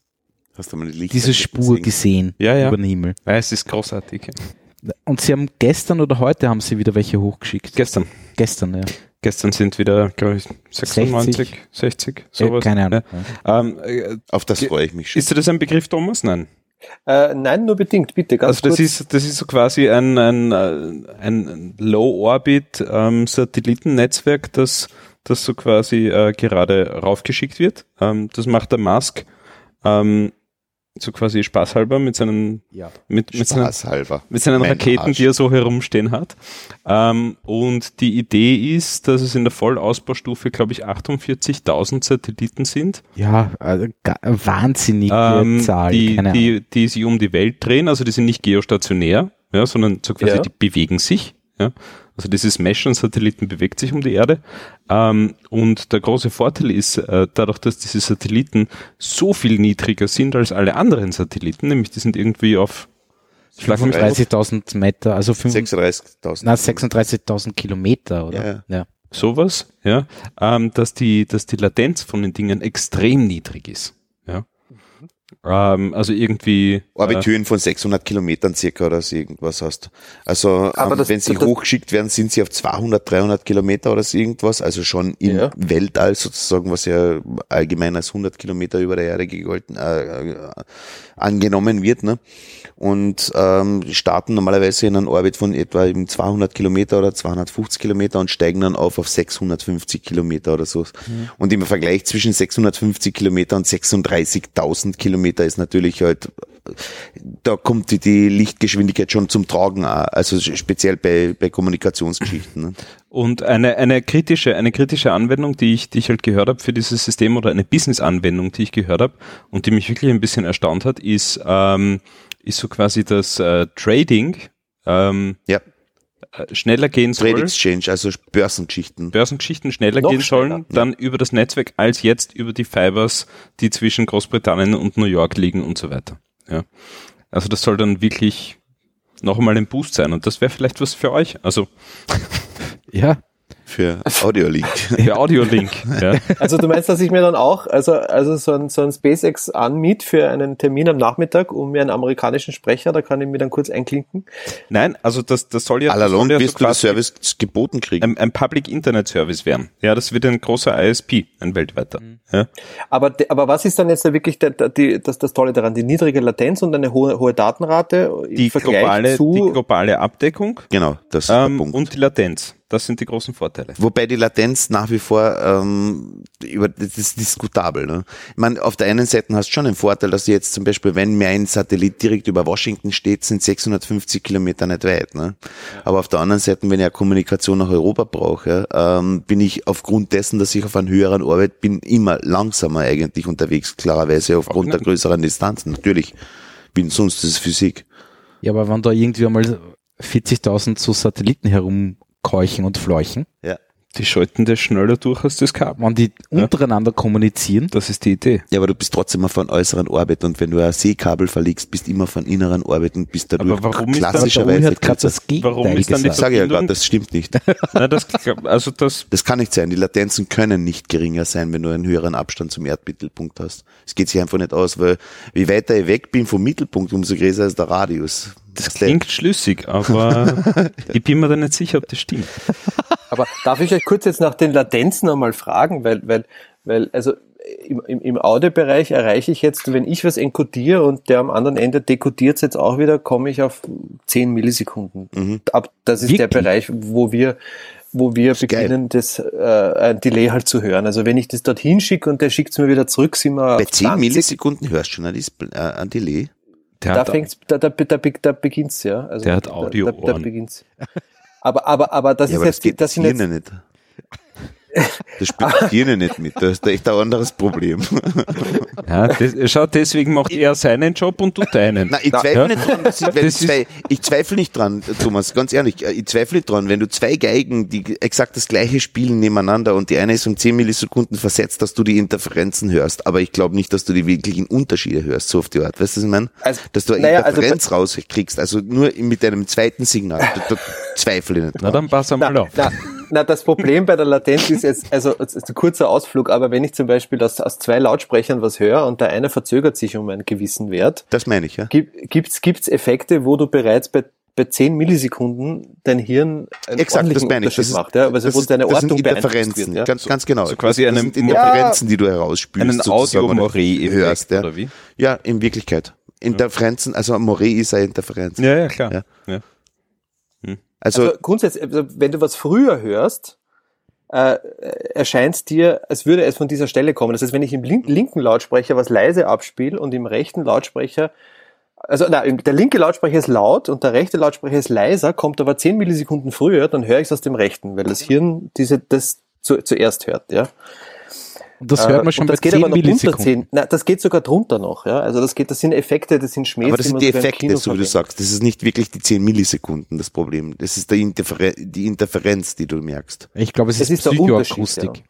Hast du mal die Lichter diese Spur gesehen? gesehen Ja, ja. über den Himmel. Ja, es ist großartig. Und sie haben gestern oder heute haben sie wieder welche hochgeschickt. Gestern. Gestern, ja. Gestern sind wieder, glaube ich, 96, 60, Äh, sowas. keine Ahnung. Ja. Ähm, äh, Auf das freue ich mich schon. ist dir das ein Begriff, Thomas? Nein. Äh, nein, nur bedingt, bitte, ganz Also das kurz. ist, das ist so quasi ein, ein, äh, ein Low-Orbit ähm, das, das so quasi äh, gerade raufgeschickt wird. Ähm, das macht der Musk ähm, so quasi spaßhalber mit seinen, Ja. mit, mit seinen, Spaßhalber. mit seinen Mein Raketen, Arsch. die er so herumstehen hat. Ähm, und die Idee ist, dass es in der Vollausbaustufe, glaube ich, 48.000 Satelliten sind. Ja, also, wahnsinnige ähm, Zahl. die, die, die sich um die Welt drehen, also die sind nicht geostationär, ja, sondern so quasi Ja. die bewegen sich. Ja. Also dieses Mesh an Satelliten bewegt sich um die Erde. Ähm, und der große Vorteil ist, äh, dadurch, dass diese Satelliten so viel niedriger sind als alle anderen Satelliten, nämlich die sind irgendwie auf Schlag mich drauf, 30.000 Meter, also fünf- 36.000. na, 36.000 Kilometer, oder? Ja, ja. sowas, ja, ähm, dass die, dass die Latenz von den Dingen extrem niedrig ist. Ähm, also irgendwie. äh, Orbithöhen von 600 Kilometern circa oder so irgendwas hast. Also Aber ähm, das- wenn sie das- hochgeschickt werden, sind sie auf 200, 300 Kilometer oder so irgendwas. Also schon im Ja. Weltall sozusagen, was ja allgemein als 100 Kilometer über der Erde gegolten, äh, äh, angenommen wird. Ne? Und ähm, starten normalerweise in einem Orbit von etwa eben 200 Kilometer oder 250 Kilometer und steigen dann auf auf 650 Kilometer oder so. Und im Vergleich zwischen 650 Kilometer und 36.000 Kilometer ist natürlich halt da kommt die, die Lichtgeschwindigkeit schon zum Tragen, also speziell bei, bei Kommunikationsgeschichten. Ne? Und eine, eine kritische, eine kritische Anwendung, die ich, die ich halt gehört habe für dieses System oder eine Business-Anwendung, die ich gehört habe und die mich wirklich ein bisschen erstaunt hat, ist, ähm, ist so quasi das äh, Trading ähm, Ja, schneller gehen Trade soll, Exchange, also Börsengeschichten. Börsengeschichten schneller Noch gehen sollen, schneller, dann über das Netzwerk als jetzt über die Fibers, die zwischen Großbritannien und New York liegen und so weiter. Ja. Also das soll dann wirklich noch einmal ein Boost sein und das wäre vielleicht was für euch. Also Ja. Für Audiolink. Der Audiolink. Ja. Also du meinst, dass ich mir dann auch, also, also so ein, so ein SpaceX anmiet für einen Termin am Nachmittag, um mir einen amerikanischen Sprecher, da kann ich mir dann kurz einklinken. Nein, also das, das soll ja, das soll ja wirst so du Service geboten kriegen. ein, ein Public Internet Service werden. Ja, das wird ein großer ISP, ein weltweiter. Ja. Aber, aber was ist dann jetzt da wirklich der, der, die, das, das Tolle daran? Die niedrige Latenz und eine hohe, hohe Datenrate Die globale, zu, die globale Abdeckung Genau, das ist der ähm, Punkt. und die Latenz. Das sind die großen Vorteile. Wobei die Latenz nach wie vor ähm, über das ist diskutabel. Ne? Ich meine, auf der einen Seite hast du schon einen Vorteil, dass du jetzt zum Beispiel, wenn mir ein Satellit direkt über Washington steht, sind 650 Kilometer nicht weit. Ne? Aber auf der anderen Seite, wenn ich eine Kommunikation nach Europa brauche, ähm, bin ich aufgrund dessen, dass ich auf einer höheren Orbit bin, immer langsamer eigentlich unterwegs, klarerweise aufgrund der größeren Distanzen. Natürlich, bin sonst ist es Physik. Ja, aber wenn da irgendwie einmal 40.000 so Satelliten herumkeuchen und fleuchen, Ja. Die schalten das schneller durch als das Kabel. wenn die untereinander kommunizieren, Das ist die Idee. Ja, aber du bist trotzdem immer von äußeren Orbit und wenn du ein Seekabel verlegst, bist immer von inneren Orbit und bist dadurch Aber warum ist dann- klassischerweise gerade kürzer. das Gegenteil Warum ist dann die gesagt. Ich ja Verbindung- gerade, das stimmt nicht. Nein, das, also das, Das kann nicht sein. Die Latenzen können nicht geringer sein, wenn du einen höheren Abstand zum Erdmittelpunkt hast. Es geht sich einfach nicht aus, weil je weiter ich weg bin vom Mittelpunkt, umso größer ist der Radius. Das klingt schlüssig, aber ich bin mir da nicht sicher, ob das stimmt. Aber darf ich euch kurz jetzt nach den Latenzen einmal fragen, weil, weil, weil, also im, im, im Audiobereich erreiche ich jetzt, wenn ich was encodiere und der am anderen Ende dekodiert es jetzt auch wieder, komme ich auf 10 Millisekunden. Mhm. Ab, das ist der Wirklich? Bereich, wo wir wo wir geil. beginnen, das äh, ein Delay halt zu hören. Also wenn ich das dorthin schicke und der schickt es mir wieder zurück, sind wir Bei auf 10 20. Millisekunden hörst du schon ein, Display, äh, ein Delay. Der da fängt's, da, da, da, da beginnt's ja. Also Der hat da- Da, da Audio-Ohren. beginnt's. Aber, aber, aber das Ja, ist aber das jetzt, geht das das sind jetzt, nicht. Das spielt Hirn nicht mit. Das ist echt ein anderes Problem. ja, das, schau, deswegen macht er seinen Job und du deinen. Nein, ich Na, zweifle ja. nicht dran, dass ich, wenn Das zwei, ich zweifle nicht dran, Thomas, ganz ehrlich, ich zweifle nicht dran, wenn du zwei Geigen, die exakt das gleiche spielen nebeneinander und die eine ist um 10 Millisekunden versetzt, dass du die Interferenzen hörst, aber ich glaube nicht, dass du die wirklichen Unterschiede hörst, so auf die Art. Weißt du, was ich meine? Also, dass du eine naja, also Interferenz rauskriegst, also nur mit einem zweiten Signal, da, da zweifle ich nicht Na, dran. dann pass einmal na, auf. na, na, das Problem bei der Latenz ist jetzt, also es ist ein kurzer Ausflug, aber wenn ich zum Beispiel aus, aus zwei Lautsprechern was höre und der eine verzögert sich um einen gewissen Wert, Das meine ich, ja. gibt, gibt's, gibt's Effekte, wo du bereits bei bei 10 Millisekunden dein Hirn einen Exakt, das ordentlichen meine ich. Unterschied Das, ist, macht, ja, also das, wo ist, deine das sind Ordnung beeinflusst Interferenzen, wird, ja. ganz, ganz genau. so quasi das eine sind Interferenzen, die du herausspülst. Einen Audio-Moree-Effekt, hörst, ja. oder wie? Ja, in Wirklichkeit. Interferenzen, also Moree ist eine Interferenz. Ja, ja, klar. Ja. Ja. Also, Also grundsätzlich, also wenn du was früher hörst, äh, erscheint dir, als würde es von dieser Stelle kommen. Das heißt, wenn ich im link linken Lautsprecher was leise abspiele und im rechten Lautsprecher, also nein, der linke Lautsprecher ist laut und der rechte Lautsprecher ist leiser, kommt aber 10 Millisekunden früher, dann höre ich es aus dem rechten, weil das Hirn diese, das zu, zuerst hört, ja. Das hört man Äh, schon und bei das geht 10 aber noch unter Millisekunden. 10. Nein, das geht sogar drunter noch, ja. Also das geht, das sind Effekte, das sind Schmähs, aber das sind die Effekte, so wie du sagst. Das ist nicht wirklich die 10 Millisekunden das Problem. Das ist Interfer die Interferenz, die du merkst. Ich glaube, es Es ist, ist der Unterschied, Psychoakustik. Ja,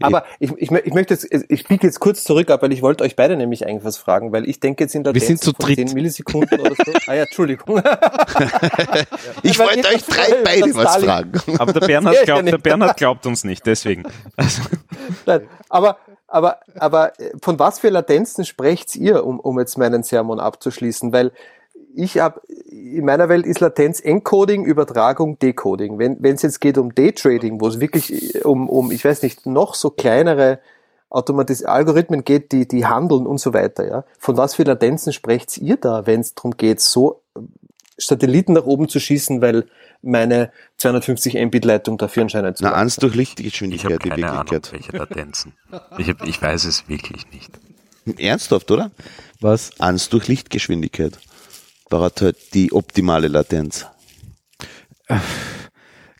Aber ich, ich, ich möchte jetzt, ich biege jetzt kurz zurück ab, weil ich wollte euch beide nämlich eigentlich was fragen, weil ich denke jetzt in der Wir sind zu von dritt. 10 Millisekunden oder so. Ah ja, Entschuldigung. ich weil wollte euch drei beide was Stalin- fragen. Aber der Bernhard, Ja, ja, glaubt, der. Bernhard glaubt uns nicht, deswegen. Also, Nein, aber, aber, aber äh, von was für Latenzen sprecht ihr, um, um jetzt meinen Sermon abzuschließen? Weil ich habe, in meiner Welt ist Latenz Encoding, Übertragung, Decoding. Wenn es jetzt geht um Daytrading, wo es wirklich äh, um, um, ich weiß nicht, noch so kleinere Automatis Algorithmen geht, die, die handeln und so weiter, ja. Von was für Latenzen sprecht ihr da, wenn es darum geht, so äh, Satelliten nach oben zu schießen, weil meine 250 Mbit-Leitung dafür anscheinend zu Na, eins durch Ich habe Lichtgeschwindigkeit, die keine Ahnung, Wirklichkeit. welche Latenzen. Ich, hab, ich weiß es wirklich nicht. Ernsthaft, oder? Was? Eins durch Lichtgeschwindigkeit. Braucht halt die optimale Latenz. Aber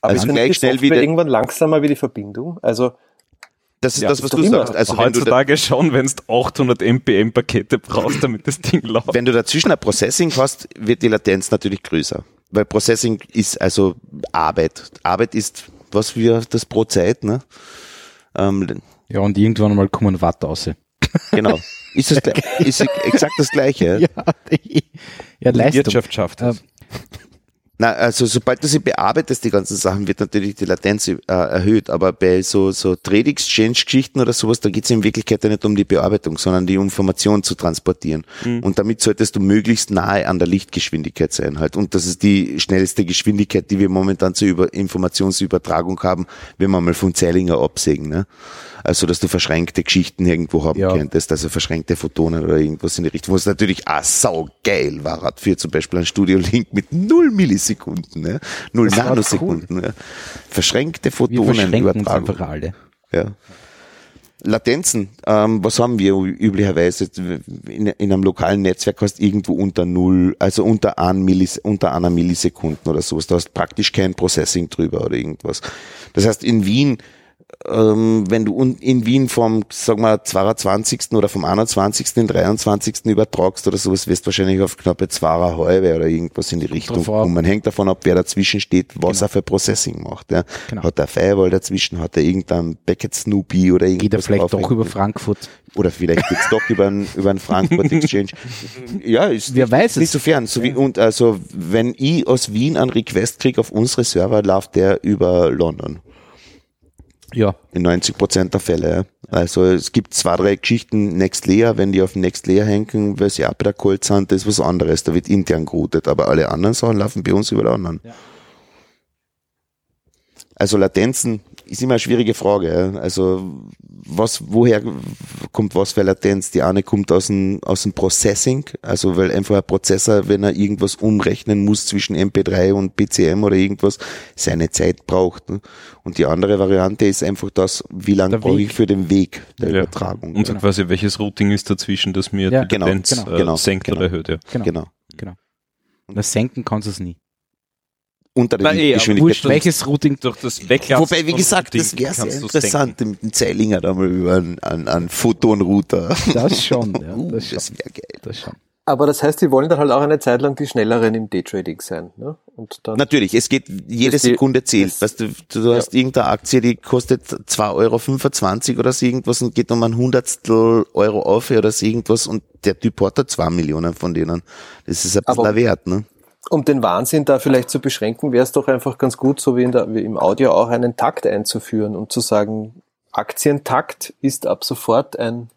Also ist dann gleich die schnell wieder- irgendwann langsamer wie die Verbindung? Also Das ist Ja, das, was du sagst. Also wenn du, da, heutzutage schon, wenn du 800 MPM-Pakete brauchst, damit das Ding läuft. wenn du dazwischen ein Processing hast, wird die Latenz natürlich größer. Weil Processing ist also Arbeit. Arbeit ist was wir das pro Zeit, ne? Ähm, Ja, und irgendwann mal kommen Watt raus. genau. Ist, das, gleich- ist exakt das Gleiche. Ja, ja Leistung. Wirtschaft schafft das. Na, also sobald du sie bearbeitest, die ganzen Sachen, wird natürlich die Latenz äh, erhöht. Aber bei so, so Trade Exchange-Geschichten oder sowas, da geht es in Wirklichkeit ja nicht um die Bearbeitung, sondern die Information zu transportieren. Und damit solltest du möglichst nahe an der Lichtgeschwindigkeit sein halt. Und das ist die schnellste Geschwindigkeit, die wir momentan zur Über Informationsübertragung haben, wenn wir mal von Zeilinger absägen. Ne? Also, dass du verschränkte Geschichten irgendwo haben Ja. könntest, also verschränkte Photonen oder irgendwas in die Richtung, was natürlich auch saugeil war, hat für zum Beispiel ein Studio Link mit null Millisekunden, ne? null Das Nanosekunden. Ne? Verschränkte Photonenübertragung. einfach alle. Ja. Latenzen, ähm, was haben wir üblicherweise? In, in einem lokalen Netzwerk hast du irgendwo unter null, also unter, ein Millis, unter einer Millisekunden oder sowas. Da hast praktisch kein Processing drüber oder irgendwas. Das heißt, in Wien, ähm, wenn du in Wien vom, sag mal, 22. oder vom 21. in 23. übertragst oder sowas, wirst du wahrscheinlich auf knappe 2 halbe oder irgendwas in die Richtung kommen. Man hängt davon ab, wer dazwischen steht, was er für Processing macht. Ja. Genau. Hat er Firewall dazwischen, hat er irgendein Packet Snoopy oder irgendwas Geht er vielleicht doch über Frankfurt. oder vielleicht geht's doch über einen, über einen Frankfurt Exchange. Ja, ist Wer nicht, weiß nicht es. so fern. So wie, und also, wenn ich aus Wien einen Request krieg auf unsere Server, läuft der über London. Ja. In 90 Prozent der Fälle. Ja. Also es gibt zwei, drei Geschichten, Next Layer, wenn die auf Next Layer hängen, weil sie bei der Cold sind, das ist was anderes. Da wird intern geroutet, aber alle anderen Sachen laufen bei uns über London. Ja. Also Latenzen ist immer eine schwierige Frage. Also was, woher kommt was für Latenz? Die eine kommt aus dem, aus dem Processing, also weil einfach ein Prozessor, wenn er irgendwas umrechnen muss zwischen MP3 und PCM oder irgendwas, seine Zeit braucht. Ne? Und die andere Variante ist einfach das, wie lange brauche ich für den Weg der Ja. Übertragung. Und so ja. quasi, welches Routing ist dazwischen, das mir Ja, die genau, Latenz genau, äh, genau, senkt genau. oder erhöht. Ja. Genau. Genau. genau. Das senken kannst du es nie. Unter der eh, Geschwindigkeit. Wurscht, welches Routing Durch das Weglassen Wobei, wie gesagt, das wäre sehr interessant, mit dem Zeilinger da mal über einen, einen, einen Photon-Router. Das schon, ja. Uh, Das das schon. wäre geil. Das schon. Aber das heißt, die wollen dann halt auch eine Zeit lang die schnelleren im Daytrading sein. Ne? Und dann Natürlich, es geht, jede Das Sekunde zählt. das- Weißt du, du hast irgendeine Aktie, die kostet 2,25 Euro oder so irgendwas und geht um ein Hundertstel Euro auf oder so irgendwas und der Typ hat da zwei Millionen von denen. Das ist ein bisschen Aber- Wert, ne? Um den Wahnsinn da vielleicht zu beschränken, wäre es doch einfach ganz gut, so wie, in der, wie im Audio auch einen Takt einzuführen und zu sagen, Aktientakt ist ab sofort ein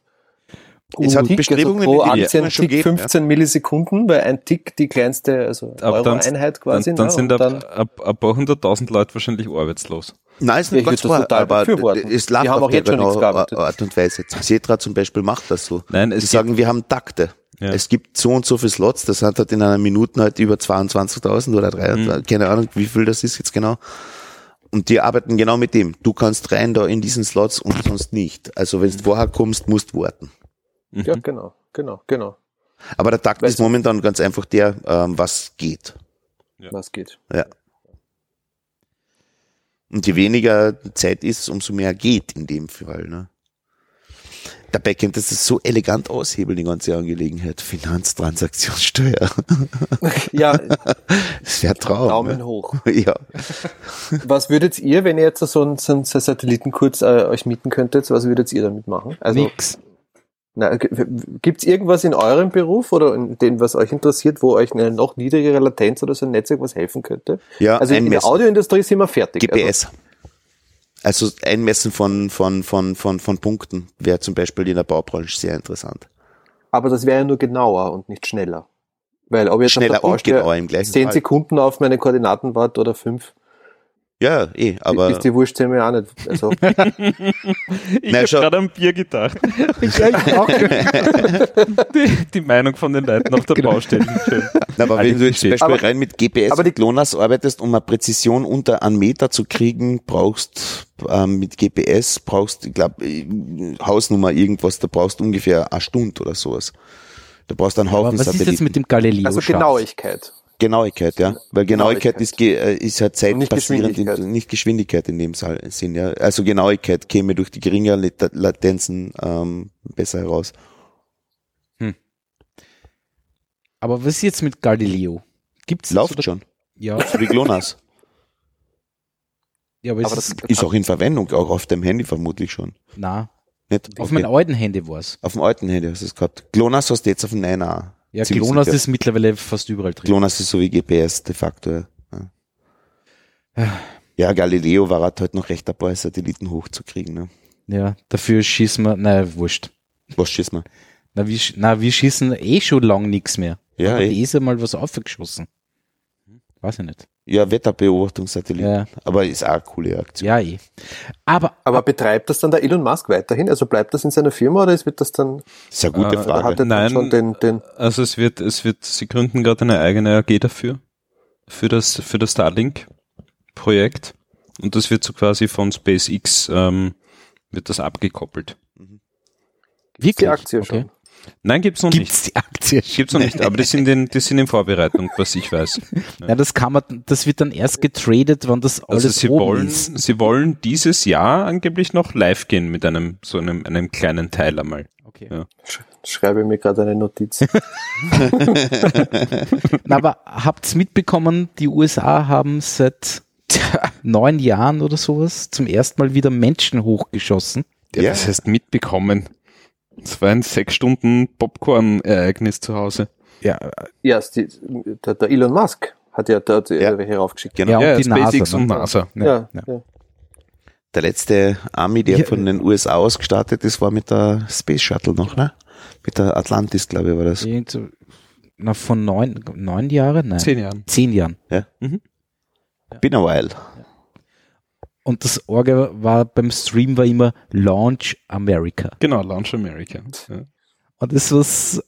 Es hat Tick, Bestrebungen, also pro Aktien schon geht, 15 Millisekunden, weil ein Tick die kleinste, also dann- Euro-Einheit quasi. Dann, dann ne? sind Und ab, ab, ab ein paar hunderttausend Leute wahrscheinlich arbeitslos. Nein, ist Ja, nicht ganz würd das wahr, total aber es auf auch jetzt schon der nichts gearbeitet. Art und Weise. Xetra zum Beispiel macht das so. Nein, es Die sagen, wir haben Takte. Ja. Es gibt so und so viele Slots, das sind halt in einer Minute halt über 22.000 oder 23, keine Ahnung, wie viel das ist jetzt genau. Und die arbeiten genau mit dem. Du kannst rein da in diesen Slots und sonst nicht. Also wenn du vorher kommst, musst du warten. Ja, genau, genau, genau. Aber der Takt Weißt ist momentan ganz einfach der, ähm, was geht. Ja. Was geht. Ja. Und je weniger Zeit ist, umso mehr geht in dem Fall. Ne? Dabei könnte das so elegant aushebeln, die ganze Angelegenheit. Finanztransaktionssteuer. Ja, Das wäre Traum. Daumen ne? hoch. Ja. Was würdet ihr, wenn ihr jetzt so einen, so einen Satelliten kurz äh, euch mieten könntet, was würdet ihr damit machen? Also, Nix. Gibt es irgendwas in eurem Beruf oder in dem, was euch interessiert, wo euch eine noch niedrigere Latenz oder so ein Netzwerk was helfen könnte? Ja, also in der. Audioindustrie sind wir fertig. GPS. Also Einmessen von, von, von, von, von Punkten wäre zum Beispiel in der Baubranche sehr interessant. Also, aber das wäre ja nur genauer und nicht schneller. Weil ob jetzt Schneller auf der und Baustelle genauer im gleichen 10 Fall. Sekunden auf meine Koordinaten wart oder 5, Ja, eh, aber ist die Wurst mir auch nicht. Also, Ich habe gerade an Bier gedacht. Ich auch. Die, die Meinung von den Leuten auf der Baustelle. Schön. Na, aber Alle wenn du jetzt zum. Beispiel Aber- rein mit GPS aber die- und GLONASS arbeitest, um eine Präzision unter einen Meter zu kriegen, brauchst ähm, mit GPS brauchst, ich glaube, Hausnummer irgendwas, da brauchst du ungefähr eine Stunde oder sowas. Da brauchst du einen Aber Haufen was ist jetzt Satelliten. mit dem Galileo? also? Genauigkeit. Genauigkeit, ja. Weil Genauigkeit, Genauigkeit. ist, äh, ist halt nicht zeitbasierend, Geschwindigkeit. in, nicht Geschwindigkeit in dem Sinn, ja. Also Genauigkeit käme durch die geringe Lat- Latenzen ähm, besser heraus. Aber was ist jetzt mit Galileo? Gibt's Läuft oder- schon. Ja, So wie GLONASS. ja, aber, Aber es das, ist, ist auch in Verwendung, auch auf dem Handy vermutlich schon. na, Nicht? auf Okay. meinem alten Handy war's. Auf dem alten Handy hast du es gehabt. GLONASS hast du jetzt auf dem 9a. Ja, GLONASS sicher. ist mittlerweile fast überall drin. GLONASS ist so wie GPS de facto. Ja. Ja. Ja, Galileo war halt noch recht dabei, Satelliten hochzukriegen. Ne? Ja, dafür schießen wir, naja, wurscht. Was schießt man? Na, wir, na, wir schießen eh schon lang nichts mehr. Ja, Hat eh. die ESA mal was aufgeschossen? Weiß ich nicht. Ja Wetterbeobachtungssatelliten. Ja, Aber ist auch eine coole Aktion. ja eh. Aber, Aber betreibt das dann der Elon Musk weiterhin? Also bleibt das in seiner Firma oder wird das dann, ist eine gute Äh, Frage. Nein. schon den, den, Also es wird, es wird, sie gründen gerade eine eigene AG dafür, für das, für das Starlink-Projekt. Und das wird so quasi von SpaceX, ähm, wird das abgekoppelt. wirklich? die Aktie schon? Nein, gibt's noch Gibt's die Aktie nicht. Gibt's noch nicht, aber die sind in, die sind in Vorbereitung, was ich weiß. Ja, das kann man, das wird dann erst getradet, wenn das alles Also sie oben wollen, ist. sie wollen dieses Jahr angeblich noch live gehen mit einem, so einem, einem kleinen Teil einmal. Okay. Ja. Sch- Schreibe mir gerade eine Notiz. Na, aber habt's mitbekommen, die USA haben seit neun Jahren oder sowas zum ersten Mal wieder Menschen hochgeschossen. Ja. das heißt mitbekommen. Es war ein sechs Stunden Popcorn-Ereignis zu Hause. Ja, ja, der, der Elon Musk hat ja dort Ja. ja. welche raufgeschickt. Genau. Ja, und ja, die SpaceX NASA, und NASA. ja, Ja, ja. ja. Der letzte Army, der Ja. von den USA aus gestartet ist, war mit der Space Shuttle noch, ne? Mit der Atlantis, glaube ich, war das. Na, von neun, neun Jahren? Nein. Zehn Jahren. Zehn Jahren. Been a while. Und das Orga war beim Stream war immer Launch America. Genau, Launch America. Ja. Und es war,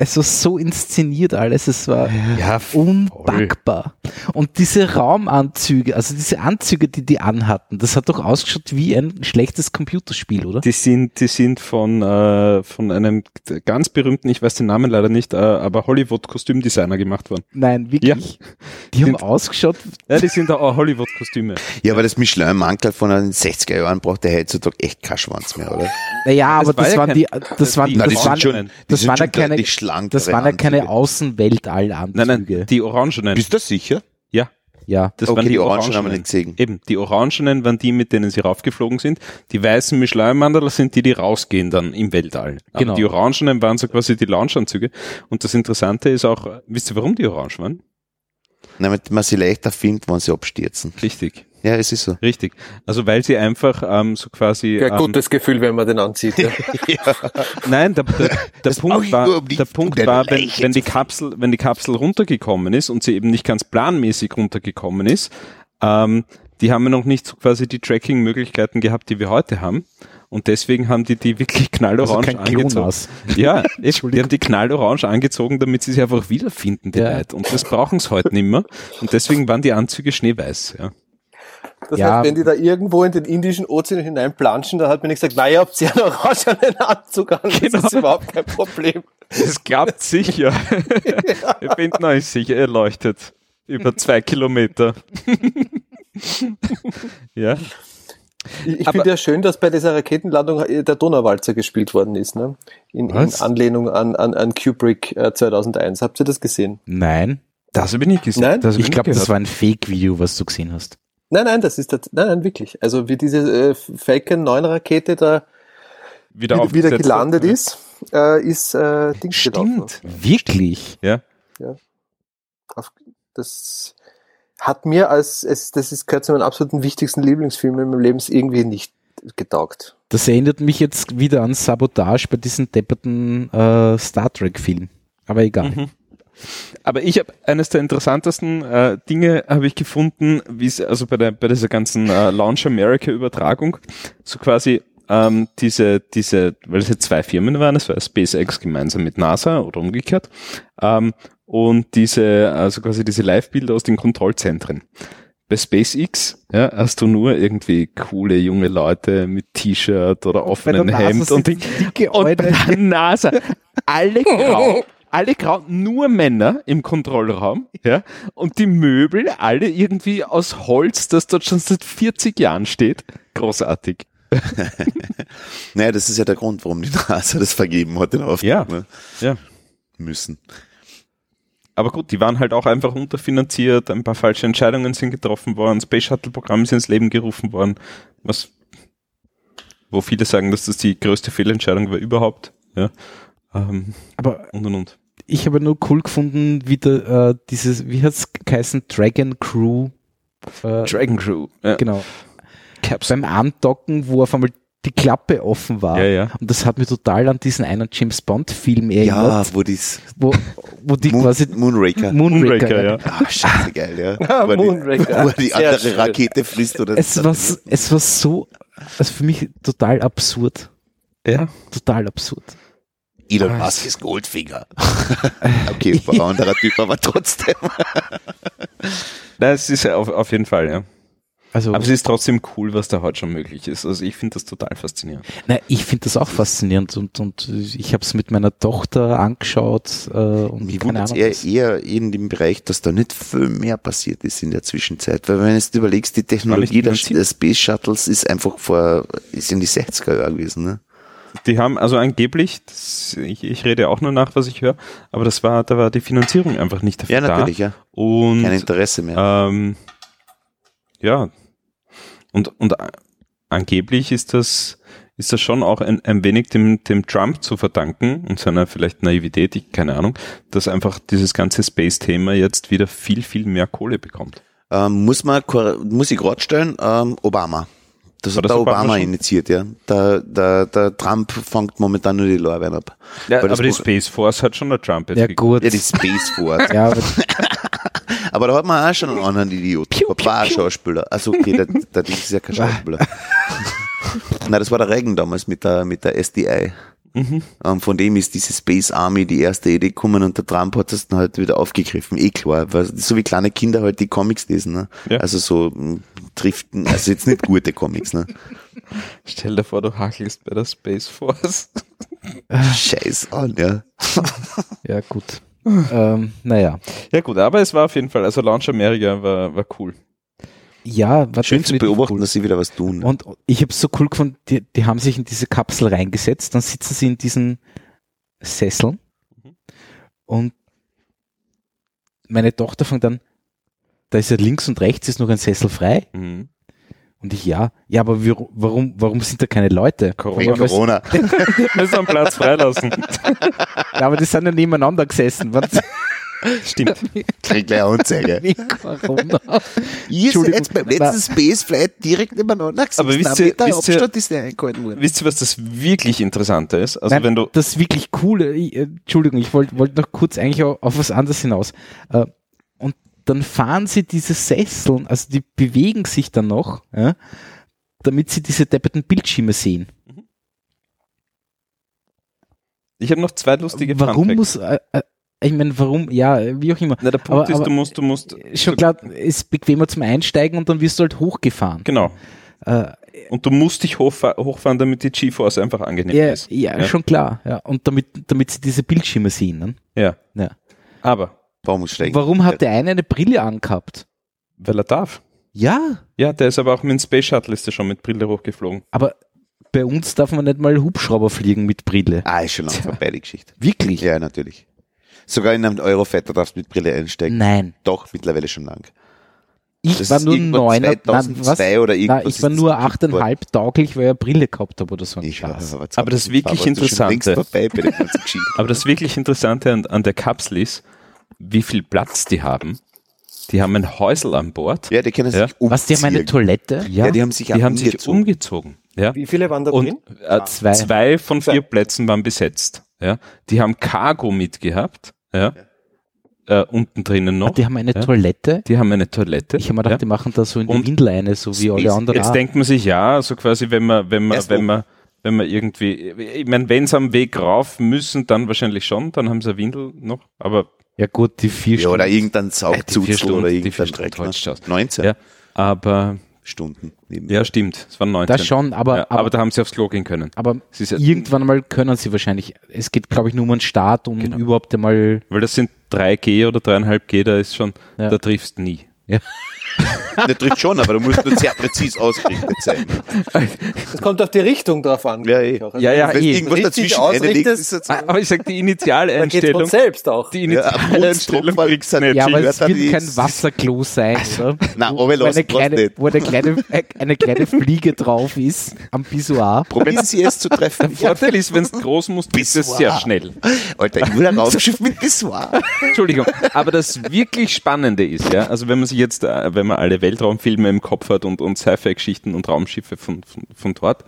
es war so inszeniert alles, es war Ja, unpackbar. Und diese Raumanzüge, also diese Anzüge, die die anhatten, das hat doch ausgeschaut wie ein schlechtes Computerspiel, oder? Die sind, die sind von, äh, von einem ganz berühmten, ich weiß den Namen leider nicht, äh, aber Hollywood-Kostümdesigner gemacht worden. Nein, wirklich. Die haben Sind- ausgeschaut, Ja, die sind auch Hollywood-Kostüme. Ja, aber das Michelin-Mantel von den 60er Jahren braucht der heutzutage echt kein Schwanz mehr, oder? naja, aber war das ja waren kein- die, das waren, die- Na, das die waren, schon, die das waren ja schon keine, schlankere das waren ja keine Anzüge. Außenweltallanzüge. Nein, nein, die orangenen. Bist du sicher? Ja, ja. das okay, waren die, die Orangen orangenen. haben wir nicht gesehen. Eben, die orangenen waren die, mit denen sie raufgeflogen sind. Die weißen Michelin-Mandel sind die, die rausgehen dann im Weltall. Aber Genau. die orangenen waren so quasi die Launchanzüge. Und das Interessante ist auch, wisst ihr, warum die orange waren? Damit man sie leichter findet, wenn sie abstürzen. Richtig, Ja, es ist so. richtig. Also weil sie einfach ähm, so quasi... Ja, ähm, gutes Gefühl, wenn man den anzieht. Ja. Nein, der, der, der Punkt war, um der Punkt war, wenn, wenn die Kapsel, wenn die Kapsel runtergekommen ist und sie eben nicht ganz planmäßig runtergekommen ist, ähm, die haben ja noch nicht so quasi die Tracking-Möglichkeiten gehabt, die wir heute haben. Und deswegen haben die die wirklich Also knallorange kein angezogen. Ja, die haben die knallorange angezogen, damit sie sich einfach wiederfinden, die Ja. Leute. Und das brauchen sie heute nicht mehr. Und deswegen waren die Anzüge schneeweiß. Ja. Das Ja. heißt, wenn die da irgendwo in den Indischen Ozean hineinplanschen, da hat mir nicht gesagt, naja, habt ihr einen orangenen Anzug an, das Genau. ist überhaupt kein Problem. Das klappt sicher. Ihr bin euch sicher, ihr leuchtet. Über zwei Kilometer. ja. Ich, finde ja schön, dass bei dieser Raketenlandung äh, der Donauwalzer gespielt worden ist, ne? In, in? Anlehnung an, an, an Kubrick äh, 2001. Habt ihr das gesehen? Nein. Das habe ich nicht gesehen. Nein? Ich glaube, das war ein Fake-Video, was du gesehen hast. Nein, nein, das ist, tats- nein, nein, wirklich. Also wie diese äh, Falcon 9 Rakete da wieder, wieder, wieder gelandet hat. ist, äh, ist äh, Dings gelaufen. Stimmt. Wirklich? Ja. Auf, das hat mir als, es, das ist gehört zu meinen absoluten wichtigsten Lieblingsfilmen in meinem Leben irgendwie nicht getaugt. Das erinnert mich jetzt wieder an Sabotage bei diesem depperten äh, Star Trek-Film. Aber egal. Mhm. Aber ich habe eines der interessantesten äh, Dinge habe ich gefunden, wie es also bei der bei dieser ganzen äh, Launch America Übertragung so quasi ähm, diese diese weil es jetzt zwei Firmen waren, es war SpaceX gemeinsam mit NASA oder umgekehrt ähm, und diese also quasi diese Live-Bilder aus den Kontrollzentren. Bei SpaceX ja, hast du nur irgendwie coole junge Leute mit T-Shirt oder offenen Hemd und, dicke und bei der NASA. Alle grau, alle grau, nur Männer im Kontrollraum, ja, und die Möbel alle irgendwie aus Holz, das dort schon seit 40 Jahren steht. Großartig. Naja, das ist ja der Grund, warum die NASA das vergeben hat, den Auftrag. Ja. Ne? Ja. Müssen. Aber gut, die waren halt auch einfach unterfinanziert, ein paar falsche Entscheidungen sind getroffen worden, Space Shuttle Programm ist ins Leben gerufen worden, was, wo viele sagen, dass das die größte Fehlentscheidung war überhaupt, ja, ähm, Aber und und und. ich habe nur cool gefunden, wie der, äh, dieses, wie hat's geheißen, Dragon Crew äh, Dragon Crew. Ja. genau, Capsule. beim Andocken, wo auf einmal die Klappe offen war. Ja, ja. Und das hat mich total an diesen einen James Bond Film Ja, erinnert, wo dies wo, wo die Moon, quasi Moonraker. Moonraker, ja. Ah, scheiße geil, ja. Ah, Wo er die- Moonraker. Wo die andere schön. Rakete frisst oder Es war, es war so, also für mich total absurd. Ja. Total absurd. Elon Musk ist Goldfinger. okay, war ein anderer Typ, aber trotzdem. Nein, es ist ja auf, auf jeden Fall, ja. Also, Aber es ist trotzdem cool, was da heute schon möglich ist. Also ich finde das total faszinierend. nein, ich finde das auch faszinierend und, und ich habe es mit meiner Tochter angeschaut äh, und Mich wundert Ahnung. eher, das- eher in dem Bereich, dass da nicht viel mehr passiert ist in der Zwischenzeit. Weil wenn du jetzt überlegst, die Technologie der Space Shuttles ist einfach vor, ist in die 60er Jahre gewesen, ne? Die haben also angeblich, das, ich, ich rede auch nur nach, was ich höre, aber das war, da war die Finanzierung einfach nicht dafür Ja, da. natürlich, ja. Und Kein Interesse mehr. Ähm, ja. Und, und angeblich ist das, ist das schon auch ein, ein wenig dem, dem Trump zu verdanken und seiner vielleicht Naivität, ich, keine Ahnung, dass einfach dieses ganze Space-Thema jetzt wieder viel, viel mehr Kohle bekommt. Ähm, muss man, muss ich gerade stellen, ähm, Obama. Das War hat das der Obama Obama, schon? initiiert, ja. Der, der, der Trump fängt momentan nur die Lorbeeren ab. Ja, das aber die Space Force hat schon der Trump jetzt Ja gut. Ja, die Space Force. Ja, aber Aber da hat man auch schon einen anderen Idioten. Piu, Piu, war ein Schauspieler. Also okay, der, der Ding ist ja kein Schauspieler. Nein, das war der Reagan damals mit der, mit der SDI. Mhm. Ähm, von dem ist diese Space Army die erste Idee gekommen und der Trump hat das dann halt wieder aufgegriffen. Eh klar, weil so wie kleine Kinder halt die Comics lesen. Ne? Ja. Also so mh, Driften, also jetzt nicht gute Comics. Ne? Stell dir vor, du hachelst bei der Space Force. Scheiß an, ja. ja gut. ähm, naja. Ja gut, aber es war auf jeden Fall, also Launch America war, war cool. Ja, war Schön zu beobachten, cool. dass sie wieder was tun. Und ich habe so cool gefunden, die, die haben sich in diese Kapsel reingesetzt, dann sitzen sie in diesen Sesseln Mhm. und meine Tochter fängt an, da ist ja links und rechts ist noch ein Sessel frei. Mhm. Und ich, ja, ja, aber wir, warum, warum sind da keine Leute? Wegen Ja, weil- Corona. Müssen einen Platz freilassen. Ja, aber die sind ja nebeneinander gesessen. Stimmt. Krieg gleich eine Anzeige. Corona. Entschuldigung. seid beim letzten Spaceflight direkt nebeneinander gesessen. Aber wisst ihr- wisst ihr- ist der eingehalten worden. Wisst ihr, was das wirklich Interessante ist? Also Nein, wenn du, das wirklich coole, ich, äh, Entschuldigung, ich wollte wollt noch kurz eigentlich auf, auf was anderes hinaus. Äh, und dann fahren sie diese Sesseln, also die bewegen sich dann noch, ja, damit sie diese depperten Bildschirme sehen. ich habe noch zwei lustige Warum Fun muss, äh, äh, ich meine, warum, ja, wie auch immer. Na, der Punkt Aber- ist, aber- du musst, du musst, Schon klar, ist bequemer zum Einsteigen und dann wirst du halt hochgefahren. genau. Äh, Und du musst dich hochfa hochfahren, damit die GeForce einfach angenehm ja, ist. ja, Ja. schon klar. Ja. Und damit, damit sie diese Bildschirme sehen. Ne? Ja. Ja. Aber, Baumungssteigen. Warum hat der eine eine Brille angehabt? weil er darf. Ja, Ja, der ist aber auch mit dem Space Shuttle ist der schon mit Brille hochgeflogen. aber bei uns darf man nicht mal Hubschrauber fliegen mit Brille. Ah, ist schon lange vorbei, die Geschichte. Wirklich? Ja, natürlich. Sogar in einem Eurofighter darfst du mit Brille einsteigen. Nein. Doch, mittlerweile schon lang. Ich Das war nur neun, nein, 2002 was? oder irgendwas Nein, ich war nur achteinhalb tauglich, weil ich eine Brille gehabt habe oder so. ein Ich war, Scheiß. Aber das wirklich Interessante-. Aber das wirklich Interessante an, an der Kapsel ist, wie viel Platz die haben. Die haben ein Häusel an Bord. Ja, die können sich Ja. umziehen. Was, die haben eine Toilette? Ja, die haben sich die haben sich umgezogen. umgezogen. Ja. Wie viele waren da Und drin? äh, Zwei. zwei. von vier Zwei. Plätzen waren besetzt. Ja. Die haben Cargo mitgehabt. Ja. Äh, unten drinnen noch. Die haben eine Ja. Toilette? Die haben eine Toilette. Ich habe mir gedacht, ja. die machen da so in die Und Windel eine, so wie alle anderen. Jetzt auch. denkt man sich, ja, so quasi, wenn man, wenn man, Erst wenn man, wenn man irgendwie, ich meine, wenn sie am Weg rauf müssen, dann wahrscheinlich schon, dann haben sie eine Windel noch, aber Ja gut, die vier Ja, oder Stunden. irgendein Äh, die vier Saugzuzel Stunden- oder die irgendein Dreck. Ne? aus. 19 ja, aber Stunden. Neben ja, stimmt, es waren 19. Das schon, aber, ja, aber, aber, da haben sie aufs Klo gehen können. aber ja, irgendwann mal können sie wahrscheinlich. Es geht, glaube ich, nur um einen Start, um Genau. überhaupt einmal. weil das sind 3G oder 3,5G, da ist schon, Ja. da triffst du nie. Der trifft schon, aber du musst nur sehr präzis ausgerichtet sein. Es kommt auf die Richtung drauf an. Ja, eh. Also Ja, ja, Wenn eh. irgendwas Richtig dazwischen ausrichtest- ist jetzt Aber ich sag, die Initialeinstellung, selbst auch. die Ja, Initialeinstellung Mundstropfen kriegst du nicht. Ja, aber es wird kein Wasserklo sein, oder? Nein, wo, aber wo, lass- eine lass kleine, nicht. wo eine kleine, äh, eine kleine Fliege drauf ist am Pissoir. Probieren Sie es zu treffen. Der Vorteil ist, wenn du groß musst, bist du Pissoir. sehr schnell. Alter, ich will ein Raumschiff mit Pissoir. Entschuldigung, aber das wirklich Spannende ist, ja, also wenn man sich sich jetzt, äh, wenn man alle Weltraumfilme im Kopf hat und, und Sci-Fi-Geschichten und Raumschiffe von, von, von dort,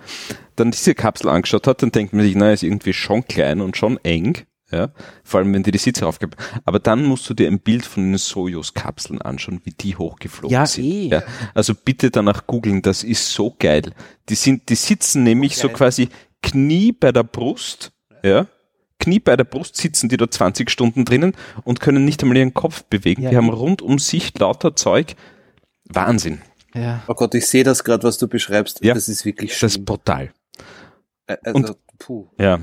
dann diese Kapsel angeschaut hat, dann denkt man sich, naja, ist irgendwie schon klein und schon eng. Ja, vor allem wenn die die Sitze aufgibt. Aber dann musst du dir ein Bild von den Sojus-Kapseln anschauen, wie die hochgeflogen Ja, sind. eh. Ja, also bitte danach googeln, das ist so geil. Die sind, die sitzen nämlich so quasi Knie bei der Brust, ja. Knie bei der Brust sitzen die da 20 Stunden drinnen und können nicht einmal ihren Kopf bewegen. Ja, die haben rund um sich lauter Zeug. Wahnsinn. Ja. Oh Gott, ich sehe das gerade, was du beschreibst. Ja. Das ist wirklich Das ist brutal. Also, und- puh. Ja.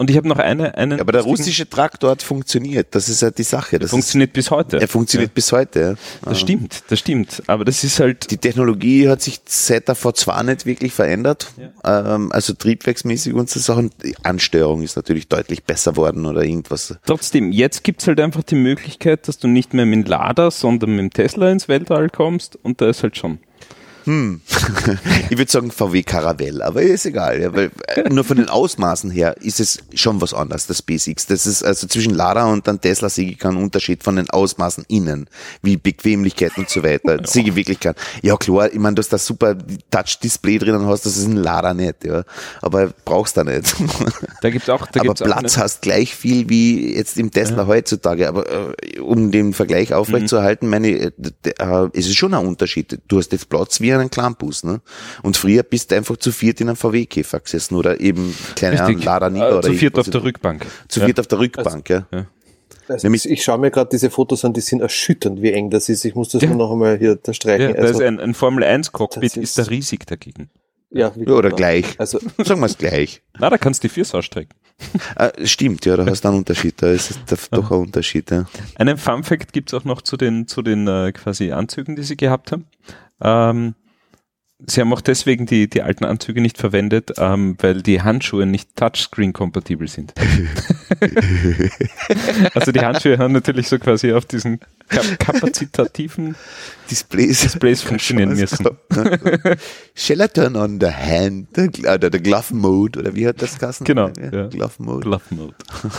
Und ich habe noch eine, einen. Ja, aber der russische Traktor hat funktioniert. Das ist ja die Sache. Das funktioniert bis heute. Ist, er funktioniert bis heute. Ja. Das stimmt, das stimmt. Aber das ist halt, Die Technologie hat sich seit der V2 nicht wirklich verändert. Ähm, also triebwerksmäßig und so Sachen. Die Ansteuerung ist natürlich deutlich besser worden oder irgendwas. trotzdem, jetzt gibt's halt einfach die Möglichkeit, dass du nicht mehr mit dem Lader, sondern mit dem Tesla ins Weltall kommst und da ist halt schon. Ich würde sagen VW Caravelle, aber ist egal. Ja, weil äh, nur von den Ausmaßen her ist es schon was anderes, das SpaceX. Das ist also zwischen Lada und dann Tesla sehe ich keinen Unterschied von den Ausmaßen innen, wie Bequemlichkeit und so weiter. Sehe ich wirklich keinen. Ja klar, ich meine, dass da super Touch-Display drinnen hast, das ist ein Lada nicht, ja. Aber brauchst du nicht. Da gibt's auch, da aber gibt's Platz auch hast gleich viel wie jetzt im Tesla heutzutage. Aber äh, um den Vergleich aufrechtzuerhalten, meine, äh, äh, es ist schon ein Unterschied. Du hast jetzt Platz wie einen Kleinbus, ne? Und früher bist du einfach zu viert in einem VW-Käfer gesessen oder eben keine Ahnung, Lada Niger äh, oder zu viert auf der Rückbank. Zu viert auf der Rückbank, ja. Also, Nämlich- ich schaue mir gerade diese Fotos an, die sind erschütternd, wie eng das ist. Ich muss das Ja. nur noch einmal hier da Ja, streichen. ist also, ein, ein Formel 1 Cockpit, das ist ist- da riesig dagegen. ja, wie Ja, oder klar. gleich. Also, Sagen wir es gleich. Na, da kannst du die Füße ausstrecken. Äh, stimmt, ja, da hast du einen Unterschied. Da ist es da- doch ein Unterschied, ja. Einen Fun Fact gibt's auch noch zu den, zu den äh, quasi Anzügen, die sie gehabt haben. Ähm, sie haben auch deswegen die, die alten Anzüge nicht verwendet, ähm, weil die Handschuhe nicht Touchscreen-kompatibel sind. also die Handschuhe haben natürlich so quasi auf diesen kap kapazitativen Displays. Displays funktionieren müssen. Shall I turn on the hand, oder the glove mode, oder wie hat das geheißen? Genau, Ja, ja. Glove mode. Glove Mode.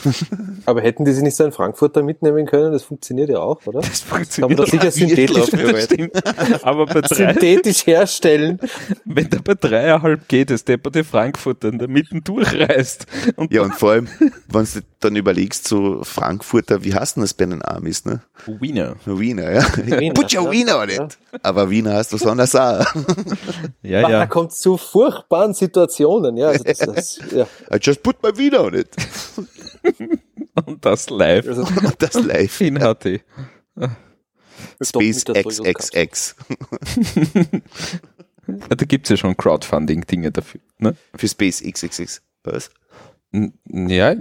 aber hätten die sie nicht so in Frankfurter mitnehmen können? Das funktioniert ja auch, oder? Das Kann man funktioniert das sicher synthetisch. Aber bei drei, synthetisch herstellen. wenn der bei dreieinhalb geht, ist der bei der Frankfurter in der Mitte durchreist. Und Ja, und vor allem, wenn du dann überlegst, so Frankfurter, wie heißt denn das bei den Amis, ne? Wiener. Wiener, ja. Wiener, Put your ja. Wiener on it. Aber Wiener heißt was anderes auch. Ja, Da ja. kommt zu furchtbaren Situationen. Ja, also das, das, ja. I just put my Wiener on it. Und das live Also, Und das live. in HD. Space. XXX. Ja, da gibt's ja schon Crowdfunding-Dinge dafür. Ne? Für Space XXX. Was? Ja,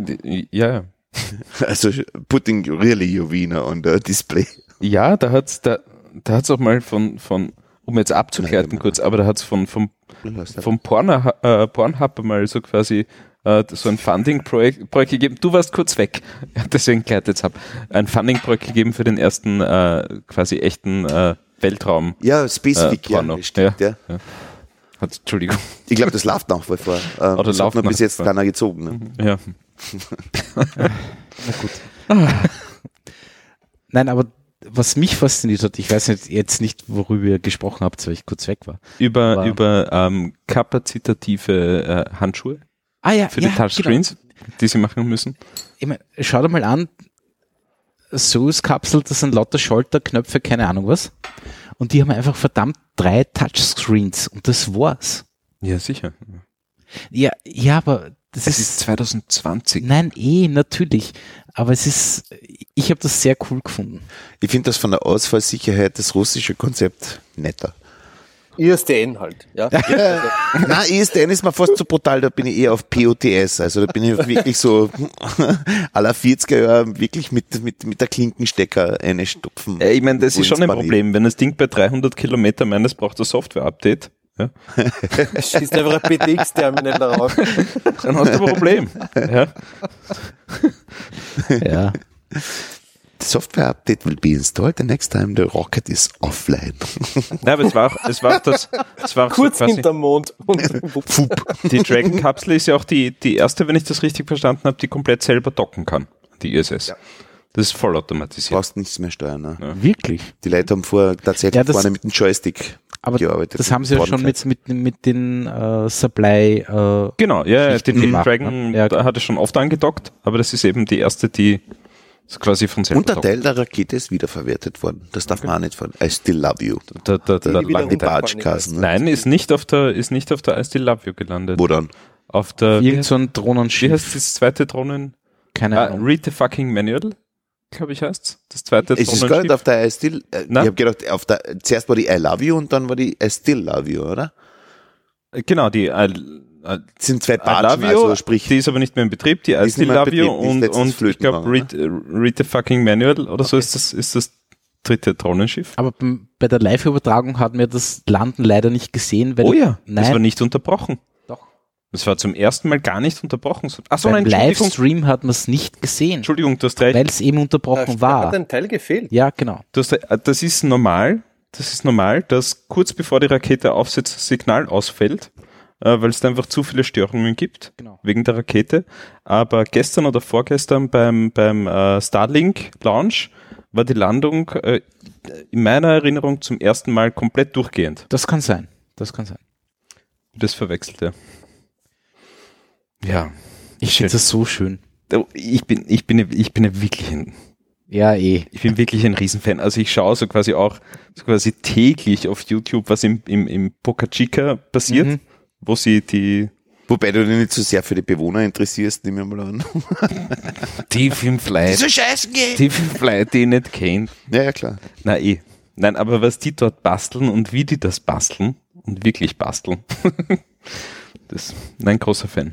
ja, Also, putting really your Wiener on the display. ja, da hat's, da, da hat's auch mal von, von, um jetzt abzugleiten Nein, kurz, aber da hat's von, vom, vom Pornhub, äh, Pornhub mal so quasi äh, so ein Funding-Projekt Projekt gegeben. Du warst kurz weg, deswegen gleitet jetzt ab. Ein Funding-Projekt gegeben für den ersten äh, quasi echten äh, Weltraum. Ja, Spacefik, Äh, ja, Porno. das stimmt, ja. Hat, Entschuldigung. Ich glaube, das läuft nach wie vor. Ähm, Oder das hat nach bis jetzt vor. keiner gezogen. Ne? Ja. Nein, aber was mich fasziniert hat, ich weiß nicht, jetzt nicht, worüber ihr gesprochen habt, weil ich kurz weg war. Über, Aber- über ähm, kapazitative äh, Handschuhe Ah ja, für ja, die Touchscreens, die sie machen müssen. Genau. Ich mein, schau dir mal an, Soos-Kapsel, das sind lauter Schalter, Knöpfe, keine Ahnung was. Und die haben einfach verdammt drei Touchscreens und das war's. Ja, sicher. Ja, ja, aber das Es ist, ist 2020. nein, eh, natürlich. Aber es ist, ich habe das sehr cool gefunden. Ich finde das von der Ausfallsicherheit das russische Konzept netter. ISDN halt. Ja. Na, ISDN ist mir fast zu brutal, da bin ich eher auf POTS. Also da bin ich wirklich so aller 40er Jahre wirklich mit, mit, mit der Klinkenstecker eine stopfen. Äh, ich meine, das ist schon ein. Problem. Wenn das Ding bei 300 Kilometer meint, es braucht ein Software-Update, ja, Schießt einfach ein PTX-Terminal darauf. dann hast du ein Problem. ja. Ja. The software update will be installed the next time the rocket is offline. Nein, aber es war auch, es war auch das, es war auch Kurz so hinterm Mond. Und die Dragon-Kapsel ist ja auch die, die erste, wenn ich das richtig verstanden habe, die komplett selber docken kann, die ISS. Das ist vollautomatisiert. brauchst nichts mehr steuern. Ne? Ja. Wirklich? Die Leute haben vor tatsächlich Ja, das- vorne mit dem Joystick Aber gearbeitet. das haben sie ja schon mit, mit, mit den äh, Supply äh, Genau, ja, ja Schichten den gemacht, Dragon, ne? Ja, da hat er schon oft angedockt, aber das ist eben die erste, die ist quasi von selber Und der. Teil der Rakete ist wiederverwertet worden. Das darf man auch nicht von. I still love you. Wieder lange runtergefallen Batschkassen. Ne? Nein, ist nicht auf der, ist nicht auf der I Still Love You gelandet. Wo dann? Auf der, wie irgend heißt, so ein wie Drohnenschiff. heißt das zweite Drohnen? Keine Ah, Ahnung. Read the fucking Manual, glaube ich heißt's. Das zweite Es ist gar nicht auf der I still, äh, ich habe gedacht, auf der, zuerst war die I love you und dann war die I still love you, oder? Genau, die I, Das sind zwei Love You, also sprich, die ist aber nicht mehr in Betrieb, die ist die ist und, und ich glaube Read, äh, Read the fucking Manual oder so ist das, ist das dritte Drohnenschiff. Aber bei der Live-Übertragung hat mir das Landen leider nicht gesehen, weil Oh ja, nein, das war nicht unterbrochen. Doch. Das war zum ersten Mal gar nicht unterbrochen. Achso, beim nein, Livestream hat man es nicht gesehen, Entschuldigung, du hast recht. weil es eben Da unterbrochen hat war. ein Teil gefehlt. Ja, genau. Du hast, das ist normal, das ist normal, dass kurz bevor die Rakete aufsetzt, das Signal ausfällt, äh, weil es da einfach zu viele Störungen gibt, Genau. wegen der Rakete. Aber gestern oder vorgestern beim, beim äh, Starlink Launch war die Landung äh, in meiner Erinnerung zum ersten Mal komplett durchgehend. Das kann sein. Das kann sein. Das verwechselte. Ja. Ich finde das so schön. Ich bin, ich bin, ich bin wirklich ein, Ja, eh. ich bin wirklich ein Riesenfan. Also ich schaue so quasi auch so quasi täglich auf YouTube, was im, im, im Boca Chica passiert, Mhm. Wo sie die wobei du dich nicht so sehr für die Bewohner interessierst, nehme ich mal an. tief im Flight, so scheißen geht. tief im Flight, die ich nicht kennt. Ja, ja, klar. Na eh. Nein, aber was die dort basteln und wie die das basteln und wirklich basteln, das, nein, großer Fan.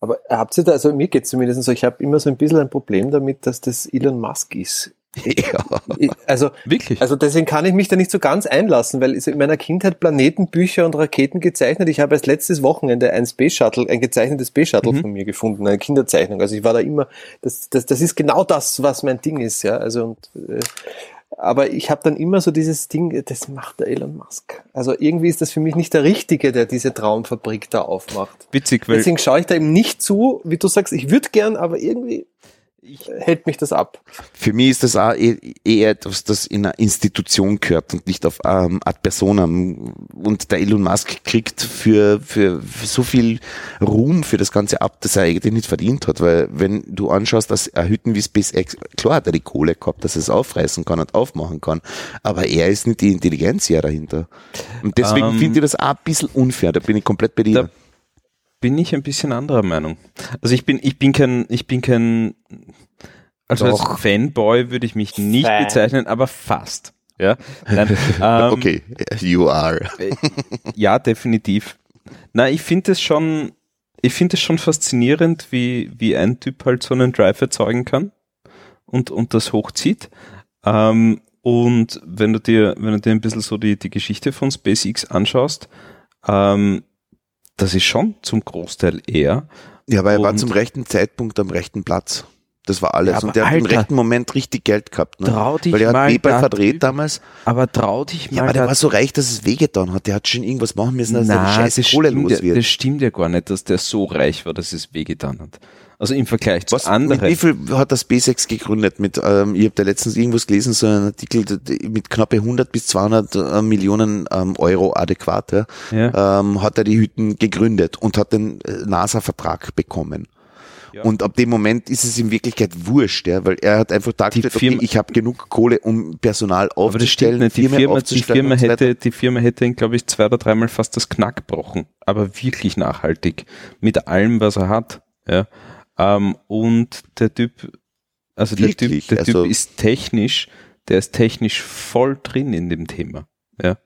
Aber habt ihr da, also mir geht's zumindest so, ich habe immer so ein bisschen ein Problem damit, dass das Elon Musk ist. Ja. Also, Wirklich? also deswegen kann ich mich da nicht so ganz einlassen, weil in meiner Kindheit Planetenbücher und Raketen gezeichnet. Ich habe erst letztes Wochenende ein Space Shuttle, ein gezeichnetes Space Shuttle Mhm. von mir gefunden, eine Kinderzeichnung. Also ich war da immer, das, das, das ist genau das, was mein Ding ist, ja. Also und äh, aber ich habe dann immer so dieses Ding, das macht der Elon Musk. Also irgendwie ist das für mich nicht der Richtige, der diese Traumfabrik da aufmacht. Witzig, weil Deswegen schaue ich da eben nicht zu, wie du sagst, ich würde gern, aber irgendwie hält mich das ab. Für mich ist das auch eh- eher etwas, das in einer Institution gehört und nicht auf ähm, ad personam. Und der Elon Musk kriegt für, für, für so viel Ruhm für das Ganze ab, das er eigentlich nicht verdient hat. Weil wenn du anschaust, dass er Hütten wie SpaceX, klar hat er die Kohle gehabt, dass er es aufreißen kann und aufmachen kann, aber er ist nicht die Intelligenz ja dahinter. Und deswegen Ähm, finde ich das auch ein bisschen unfair, da bin ich komplett bei dir. Bin ich ein bisschen anderer Meinung. Also ich bin, ich bin kein, ich bin kein, also Doch. als Fanboy würde ich mich nicht Fan. bezeichnen, aber fast. Ja, Nein, ähm, okay, you are. äh, ja, definitiv. Na, ich finde es schon, ich finde es schon faszinierend, wie, wie ein Typ halt so einen Drive erzeugen kann und, und das hochzieht. Ähm, und wenn du dir, wenn du dir ein bisschen so die, die Geschichte von SpaceX anschaust, ähm, das ist schon zum Großteil er. Ja, aber er war zum rechten Zeitpunkt am rechten Platz. Das war alles. Ja, und der hat im Alter, rechten Moment richtig Geld gehabt. Ne? trau dich Weil er hat mal da verdreht damals. Aber trau dich mal. Ja, aber der war so reich, dass es wehgetan hat. Der hat schon irgendwas machen müssen, dass er die Nein, scheiß das Kohle stimmt, los wird. das stimmt ja gar nicht, dass der so reich war, dass es wehgetan hat. Also im Vergleich zu Was, mit anderen. wie viel hat das SpaceX gegründet? Mit, ähm, ich habe da letztens irgendwas gelesen, so ein Artikel mit knappe 100 bis 200 äh, Millionen ähm, Euro adäquat, ja, Ja. ähm, hat er die Hütten gegründet und hat den äh, NASA-Vertrag bekommen. Ja. Und ab dem Moment ist es in Wirklichkeit wurscht, ja, weil er hat einfach dargestellt, Firma- okay, ich habe genug Kohle, um Personal Aber das stimmt aufzustellen, nicht. Die Firma, die aufzustellen Firma hätte, die Firma hätte ihn, glaube ich, zwei oder dreimal fast das Knack gebrochen. Aber wirklich nachhaltig. Mit allem, was er hat. Ja. Ähm, und der Typ, also der? Typ, der Also- Typ ist technisch, der ist technisch voll drin in dem Thema. Ja.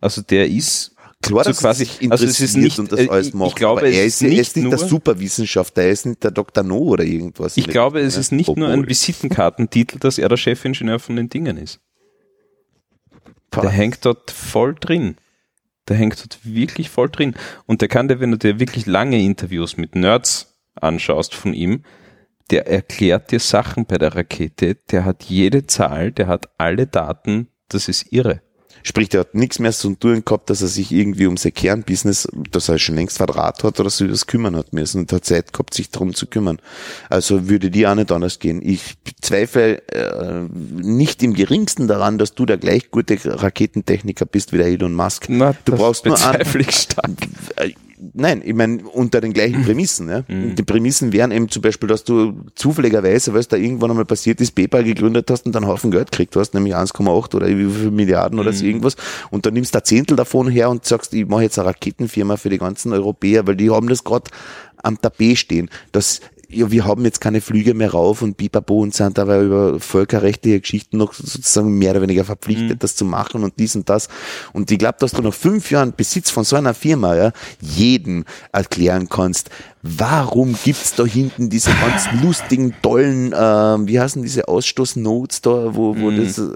Also der ist Klar, so quasi- also es ist nicht- und das äh, alles macht. ich glaube, er ist ist, er ist nicht nicht der nur- Superwissenschaftler, er ist nicht der Dr. No oder irgendwas. Ich glaube, es ist nicht nur ein obwohl. Visitenkartentitel, dass er der Chefingenieur von den Dingen ist. Der hängt dort voll drin. Der hängt dort wirklich voll drin. Und der kann dir, wenn du dir wirklich lange Interviews mit Nerds anschaust von ihm, der erklärt dir Sachen bei der Rakete, der hat jede Zahl, der hat alle Daten, das ist irre. Sprich, der hat nichts mehr zu tun gehabt, dass er sich irgendwie um sein Kernbusiness, das er schon längst verdraht hat oder so das kümmern hat müssen und hat Zeit gehabt, sich darum zu kümmern. Also würde die auch nicht anders gehen. Ich zweifle äh, nicht im geringsten daran, dass du der gleich gute Raketentechniker bist wie der Elon Musk. Na, du brauchst nur ich stark. Nein, ich meine unter den gleichen Prämissen. Ja. Mhm. Die Prämissen wären eben zum Beispiel, dass du zufälligerweise, weil es da irgendwann einmal passiert ist, PayPal gegründet hast und dann einen Haufen Geld gekriegt hast, nämlich 1,8 oder wie viel Milliarden oder Mhm. so irgendwas. Und dann nimmst du ein Zehntel davon her und sagst, ich mache jetzt eine Raketenfirma für die ganzen Europäer, weil die haben das gerade am Tapet stehen. Das ja, wir haben jetzt keine Flüge mehr rauf und Bipapo und sind aber über völkerrechtliche Geschichten noch sozusagen mehr oder weniger verpflichtet, das zu machen und dies und das. Und ich glaube, dass du nach fünf Jahren Besitz von so einer Firma ja, jedem erklären kannst, warum gibt's da hinten diese ganz lustigen, tollen, ähm, wie heißen diese Ausstoßnotes da, wo, wo das, äh,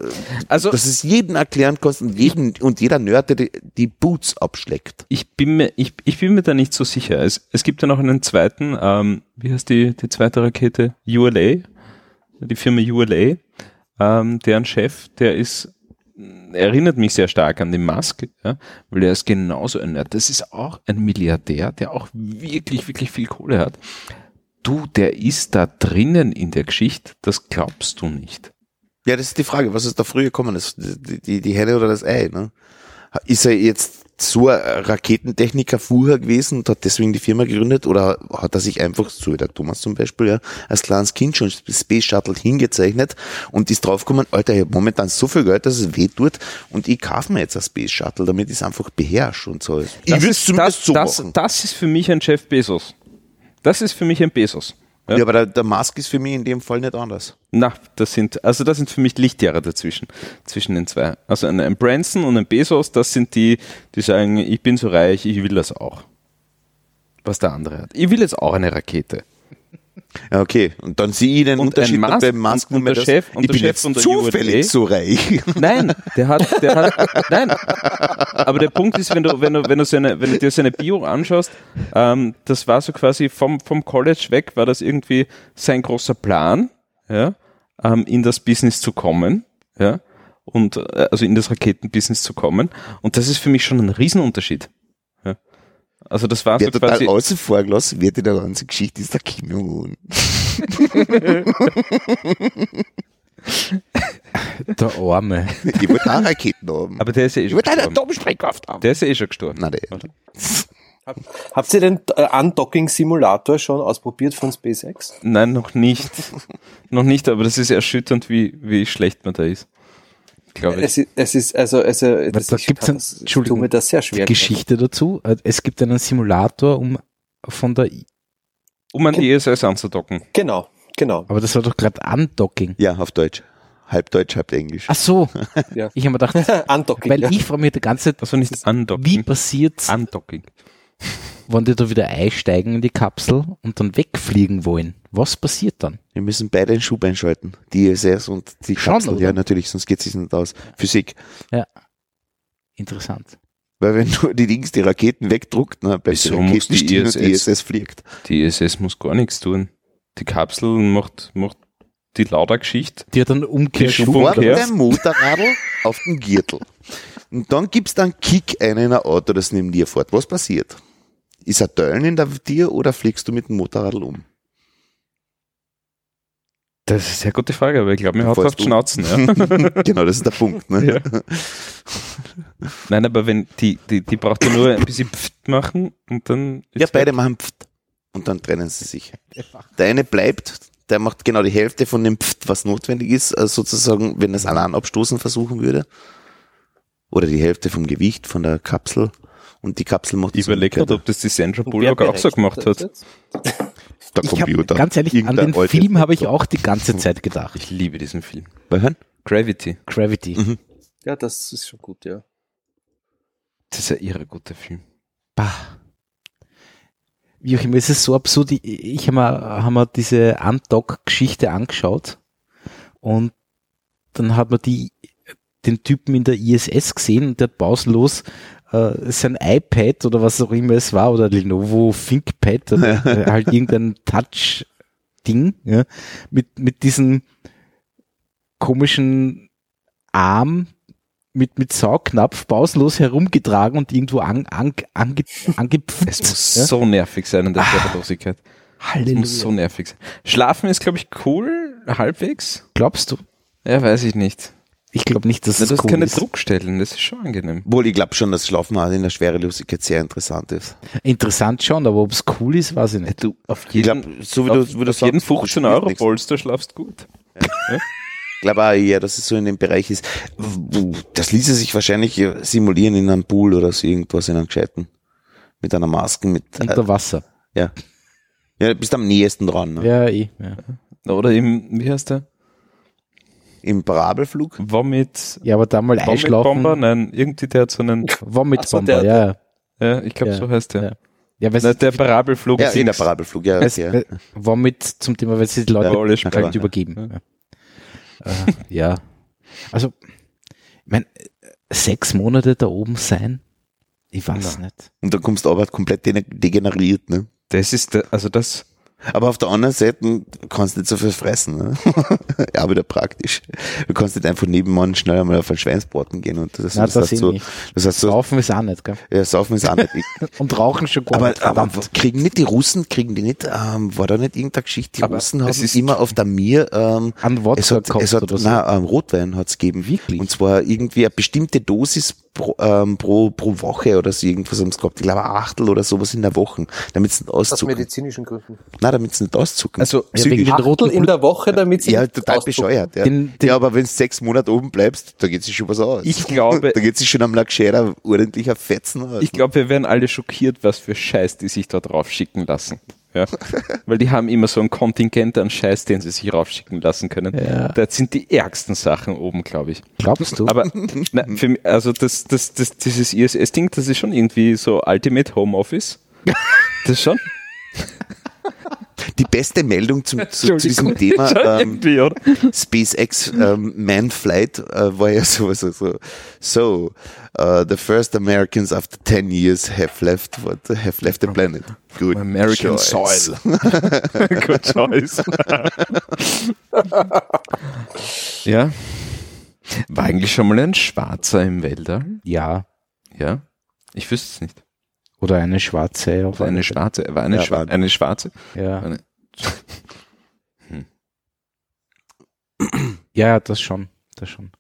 Also- dass es jedem erklären kannst und jeden, und jeder Nerd, der die, die Boots abschleckt. Ich bin mir, ich, ich bin mir da nicht so sicher. Es, es gibt ja noch einen zweiten, ähm, wie heißt die, die zweite Rakete? ULA, die Firma ULA, ähm, deren Chef, der ist, erinnert mich sehr stark an den Musk, ja, weil er ist genauso ein Nerd. Das ist auch ein Milliardär, der auch wirklich, wirklich viel Kohle hat. Du, der ist da drinnen in der Geschichte, das glaubst du nicht. Ja, das ist die Frage, was ist da früher gekommen? Das, die, die, die Henne oder das Ei, ne? Ist er jetzt so ein Raketentechniker vorher gewesen und hat deswegen die Firma gegründet oder hat er sich einfach, so wie der Thomas zum Beispiel, ja, als kleines Kind schon Space Shuttle hingezeichnet und ist draufgekommen, Alter, ich habe momentan so viel Geld, dass es weh tut und ich kaufe mir jetzt ein Space Shuttle, damit ich es einfach beherrsche und so. Ich Das will ist, zumindest das, so das, machen. das ist für mich ein Jeff Bezos. Das ist für mich ein Bezos. Ja, aber der, der Musk ist für mich in dem Fall nicht anders. Na, das sind, also das sind für mich Lichtjahre dazwischen, zwischen den zwei. Also ein, ein Branson und ein Bezos, das sind die, die sagen, ich bin so reich, ich will das auch. Was der andere hat. Ich will jetzt auch eine Rakete. Ja, okay. Und dann sehe ich den Und Unterschied Musk- beim Musk und- und mehr, der Chef- und ich der bin Chef jetzt von der zufällig so reich. Nein, der hat, der hat, nein. Aber der Punkt ist, wenn du, wenn du, wenn du seine, wenn du dir seine Bio anschaust, ähm, das war so quasi vom, vom College weg, war das irgendwie sein großer Plan, ja, ähm, in das Business zu kommen, ja, und, äh, also in das Raketenbusiness zu kommen. Und das ist für mich schon ein Riesenunterschied. Also das war so Wer total quasi, außen vor gelassen wird in der ganzen Geschichte, ist der Kino. Der Arme. Ich wollte auch Raketen haben. aber der ist ja eh ich schon wollte einen gestorben. Atomsprengkraft haben. Der ist ja eh schon gestorben. Nein, der, Habt ihr den äh, Undocking-Simulator schon ausprobiert von SpaceX? Nein, noch nicht. noch nicht, aber das ist erschütternd, wie, wie schlecht man da ist. Glaube ich. Es ist, es ist also, also das, da ich gibt's kann ein- das, ich Entschuldigung, tue mir das sehr schwer. Geschichte dazu. Äh, Es gibt einen Simulator, um von der, I- Um an die ISS anzudocken. Genau, genau. aber das war doch gerade Undocking. ja, auf Deutsch. Halb Deutsch, halb Englisch. Ach so. Ja. Ich habe mir gedacht, Undocking. weil ja. ich frage mich die ganze Zeit, Also nicht andocken. wie passiert's, Undocking. Wenn die da wieder einsteigen in die Kapsel und dann wegfliegen wollen? Was passiert dann? Wir müssen beide den Schub einschalten. Die ISS und die Schon, Kapsel. oder? Ja, natürlich, sonst geht es nicht aus. Physik. Interessant. Weil wenn du die Dings, die Raketen wegdruckt, ne, bleibt die Wieso muss Raketen die und die ISS? ISS fliegt. Die ISS muss gar nichts tun. Die Kapsel macht, macht die Lauder-Geschichte. Die hat dann umgekehrt. Die Vor Umkehr. deinem Motorradl auf den Gürtel. Und dann gibst du einen Kick ein in ein Auto, das neben dir fährt. Was passiert? Ist er Döllen in der dir oder fliegst du mit dem Motorradl um? Das ist eine sehr gute Frage, aber ich glaube, mir hat auf die. Schnauzen. Ja. genau, das ist der Punkt. Ne? Ja. Nein, aber wenn die, die, die braucht ja nur ein bisschen Pft machen und dann. Ja, beide weg. machen Pft und dann trennen sie sich. Der eine bleibt, der macht genau die Hälfte von dem Pft, was notwendig ist, also sozusagen, wenn es allein abstoßen versuchen würde. Oder die Hälfte vom Gewicht von der Kapsel. Und die Kapsel macht Ich überlege gerade, Umgekehrte. ob das die Sandra Bullock auch so gemacht hat. der Ich hab, Computer. ganz ehrlich, an den Film habe ich auch die ganze Zeit gedacht. Ich liebe diesen Film. Bei hören? Gravity. Gravity. Mhm. Ja, das ist schon gut, ja. Das ist ein irre guter Film. Bah. Wie auch immer, es ist so absurd. Ich, ich habe mir, hab mir diese Undock-Geschichte angeschaut und dann hat man die, den Typen in der ISS gesehen und der hat pausenlos äh, sein iPad oder was auch immer es war oder Lenovo ThinkPad oder äh, halt irgendein Touch-Ding ja, mit, mit diesem komischen Arm mit, mit Saugnapf pausenlos herumgetragen und irgendwo an, an, ange, angepfft. Es muss ja? so nervig sein in der Schwerelosigkeit. Es Halleluja. muss so nervig sein. Schlafen ist, glaube ich, cool, halbwegs. Glaubst du? Ja, weiß ich nicht. Ich glaube nicht, dass Na, es du hast cool keine ist. Druckstellen, das ist schon angenehm. Obwohl ich glaube schon, dass Schlafen auch in der Schwerelosigkeit sehr interessant ist. Interessant schon, aber ob es cool ist, weiß ich nicht. Du, auf Ich jeden, glaube, so wie auf, du, wie du auf jeden sagst, du 15 spürst Euro. Polster schlafst gut. Ich glaube auch eher, dass es so in dem Bereich ist. Das ließe sich wahrscheinlich simulieren in einem Pool oder so irgendwas in einem gescheiten. Mit einer Maske, mit, äh, Unter Wasser. ja. Ja, du bist am nächsten dran, ne? Ja, eh. Ja. Oder im, wie heißt der? Im Parabelflug. Vomit, ja, aber da mal einschlafen. Nein, irgendwie der hat so einen, Vomit-Bomber, Ach so, der- ja. ja. ja, ich glaube, Ja, so heißt der. ja. Ja, weil Na, es, der Parabelflug Ja, in der. Parabelflug, ja. es, okay. äh, Vomit zum Thema, weil sie die Leute Ja, alles halt klar. übergeben. Ja. Äh, ja. Also, ich meine, sechs Monate da oben sein, ich weiß nicht. Und dann kommst du aber komplett de- degeneriert, ne? Das ist, der, also das, Aber auf der anderen Seite du kannst nicht so viel fressen, ne? ja, wieder praktisch. Du kannst nicht einfach nebenan schnell einmal auf ein Schweinsbraten gehen und das, Nein, das, das heißt so, das heißt so, Saufen ist auch nicht, gell? ja, saufen ist auch nicht. Ich, Und rauchen schon gar aber, nicht, aber kriegen nicht die Russen, kriegen die nicht, ähm, war da nicht irgendeine Geschichte, die Aber Russen es haben ist- immer auf der Mir, ähm, An Wodka es hat, es hat, oder so. nein, ähm, Rotwein hat's gegeben. Wirklich? Und zwar irgendwie eine bestimmte Dosis pro, ähm, pro, pro Woche oder so irgendwas haben sie gehabt. Ich glaube, ein Achtel oder sowas in der Woche, damit nicht Aus medizinischen Gründen. Nein, damit sie nicht auszucken. Also, Ja, den Achtel roten in der Woche, damit sie ja, nicht total bescheuert. Ja, Den- den- ja aber wenn du sechs Monate oben bleibst, da geht sich schon was aus. Ich glaube- da geht sich schon am Lackscherer ordentlicher Fetzen aus. ich glaube, wir werden alle schockiert, was für Scheiß die sich da drauf schicken lassen. Ja? Weil die haben immer so ein Kontingent an Scheiß, den sie sich raufschicken lassen können. Ja. Das sind die ärgsten Sachen oben, glaube ich. Glaubst du? Aber na, mich, also das, das, das, dieses ISS-Ding, das ist schon irgendwie so Ultimate Homeoffice. Das schon. Die beste Meldung zum, zu, zu diesem. Thema ähm? SpaceX ähm, Manflight äh, war ja sowieso so. So, uh, the first Americans after 10 years have left what have left the planet. Good American choice. soil. Good choice. ja. War eigentlich schon mal ein Schwarzer im Weltall? ja. Ja. Ich wüsste es nicht. Oder eine schwarze. Auf eine Schwarze. War eine, Ja, Schwa war- eine Schwarze? Ja. Eine, ja, das schon. Das schon.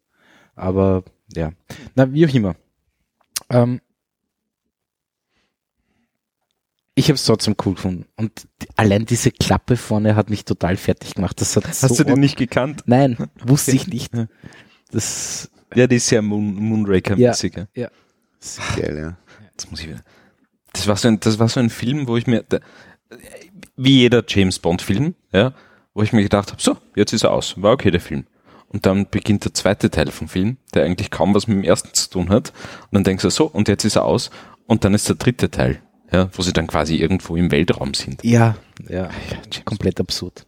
Aber, ja. Na, wie auch immer. Ähm, ich habe es trotzdem cool gefunden. Und die, allein diese Klappe vorne hat mich total fertig gemacht. Das hat hast so du den nicht gekannt? Nein, wusste ich nicht. Das, Ja, die ist sehr Moon, Moonraker-mäßig. Ja. Geil, ja. Jetzt muss ich wieder. Das war so ein, das war so ein Film, wo ich mir, wie jeder James Bond Film, ja, wo ich mir gedacht habe, so, jetzt ist er aus, war okay der Film. Und dann beginnt der zweite Teil vom Film, der eigentlich kaum was mit dem ersten zu tun hat. Und dann denkst du so, und jetzt ist er aus. Und dann ist der dritte Teil, ja, wo sie dann quasi irgendwo im Weltraum sind. ja, ja, Ja, James komplett absurd.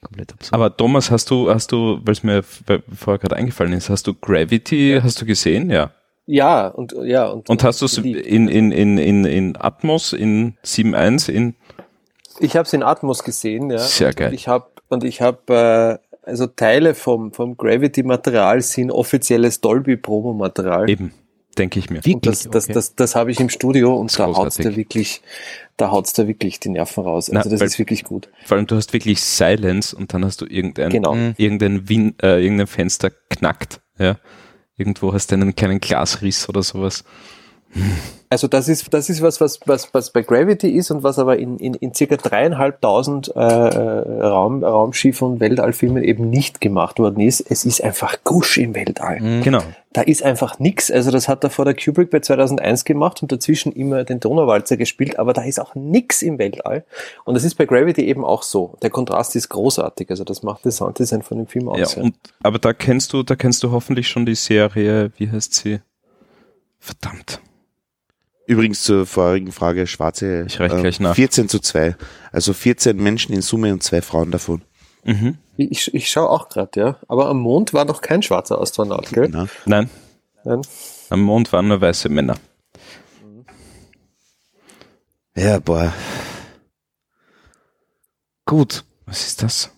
Komplett absurd. Aber Thomas, hast du, hast du, weil es mir vorher gerade eingefallen ist, hast du Gravity, hast du gesehen? Ja. Ja, und ja, und, Und hast du es in, in, in, in, in Atmos, in 7.1, in Ich habe es in Atmos gesehen, ja. Sehr geil. Und ich habe und ich habe äh, also Teile vom vom Gravity Material sind offizielles Dolby Promo Material. eben, denke ich mir. Wie- Und das, das, Okay. das, das habe ich im Studio und da haut's da wirklich, da haut's da wirklich die Nerven raus. Na, Also das weil- ist wirklich gut. Vor allem, du hast wirklich Silence und dann hast du irgendein, Genau. irgendein, Win, äh, irgendein Fenster knackt, ja. Irgendwo hast du einen kleinen Glasriss oder sowas. Also das ist, das ist was, was, was, was bei Gravity ist und was aber in, in, in circa dreieinhalbtausend äh, äh, Raum, Raumschiff- und Weltallfilmen eben nicht gemacht worden ist. Es ist einfach Gusch im Weltall. Genau. Da ist einfach nix. Also das hat er vor der Kubrick bei 2001 gemacht und dazwischen immer den Donauwalzer gespielt, aber da ist auch nix im Weltall. Und das ist bei Gravity eben auch so. Der Kontrast ist großartig. Also das macht das Sounddesign von dem Film aus. Ja, und, aber da kennst du, da kennst du hoffentlich schon die Serie, wie heißt sie? Verdammt. Übrigens zur vorigen Frage, schwarze Ich reich gleich nach. 14 zu 2. Also 14 Menschen in Summe und zwei Frauen davon. Mhm. Ich, ich schaue auch gerade, ja. Aber am Mond war noch kein schwarzer Astronaut, gell? Na? Nein, Nein. am Mond waren nur weiße Männer. Ja, boah. Gut. Was ist das?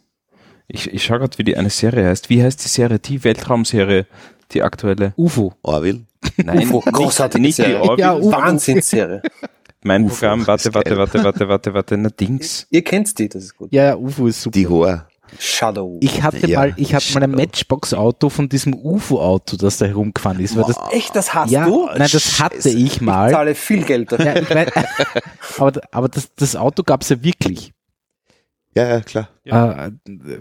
Ich, ich schaue gerade, wie die eine Serie heißt. Wie heißt die Serie? Die Weltraumserie, die aktuelle. UFO. Orville. Nein, UFO, großartige nicht die Serie. Orville. Ja. Wahnsinnsserie. Mein UFO Programm, warte, warte, warte, warte, warte, warte, na Dings. Ihr kennt die, das ist gut. Ja, ja, UFO ist super. Die Hoher. Shadow. Ich hatte Ja, mal, ich hatte mal ein. Matchbox-Auto von diesem UFO-Auto, das da herumgefahren ist. Weil das, Echt, das hast ja, du? nein, das hatte Scheiße. ich Ich mal. zahle viel Geld dafür. Ja, ich mein, aber aber das, das Auto gab's ja wirklich. Ja, ja, klar. Äh,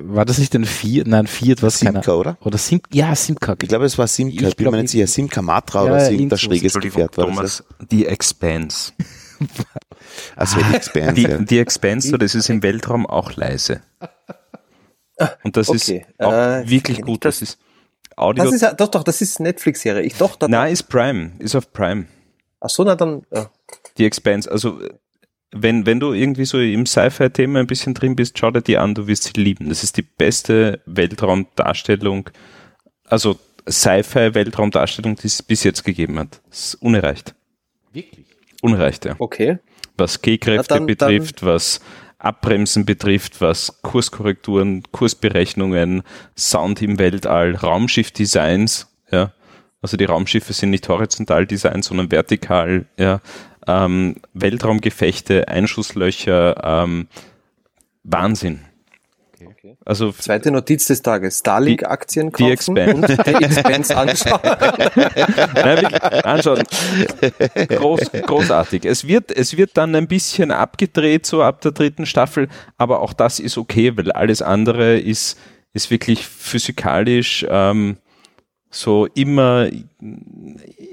war das nicht ein Fiat? Nein, ein Fiat, was keiner. Simca, oder? Oder Sim, ja, Simca. Ich glaube, es war Simca. Ich Ich bin mir nicht ich- sicher. Simca Matra Ja, oder so. schräges Gefährt war Thomas, das. die Expanse. Also die Expanse. Die, ja. die Expanse, das ist im Weltraum auch leise. Und das Okay, ist auch äh, wirklich gut. das? Das ist Audio. Das ist ja, doch, doch, das ist Netflix-Serie. Ich doch, da, Nein, ist Prime, ist auf Prime. ach so, na dann, ja. Die Expanse, also wenn, wenn du irgendwie so im Sci-Fi-Thema ein bisschen drin bist, schau dir die an, du wirst sie lieben. Das ist die beste Weltraumdarstellung, also Sci-Fi-Weltraumdarstellung, die es bis jetzt gegeben hat. Das ist unerreicht. Wirklich? Unerreicht, ja. okay. Was G-Kräfte Na dann- betrifft, was Abbremsen betrifft, was Kurskorrekturen, Kursberechnungen, Sound im Weltall, Raumschiff-Designs, ja. Also die Raumschiffe sind nicht horizontal designt, sondern vertikal, ja. Ähm, Weltraumgefechte, Einschusslöcher, ähm, Wahnsinn. Okay. Also Zweite Notiz des Tages. Starlink-Aktien die kaufen Expanse. und die Expense anschauen. Nein, anschauen. Groß, großartig. Es wird, es wird dann ein bisschen abgedreht, so ab der dritten Staffel, aber auch das ist okay, weil alles andere ist, ist wirklich physikalisch ähm, so immer,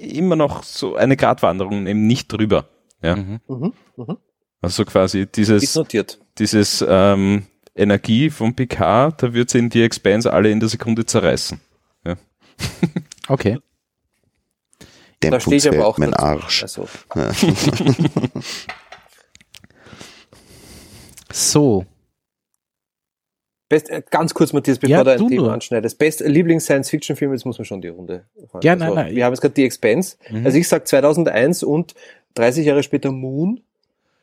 immer noch so eine Gratwanderung, eben nicht drüber. Ja. Mhm. Mhm, mhm. Also quasi dieses, notiert. dieses ähm, Energie vom PK, da wird sie in die Expanse alle in der Sekunde zerreißen. Okay. Da stehe ich aber auch mein dazu. Arsch. Also, So. Best, äh, ganz kurz, Matthias, bevor Ja, du ein Thema nur. anschneidest. Best Lieblings-Science-Fiction-Film, jetzt muss man schon die Runde fahren. Ja, nein, also, nein. Wir haben jetzt gerade die Expense. Mhm. Also ich sag 2001 und 30 Jahre später Moon.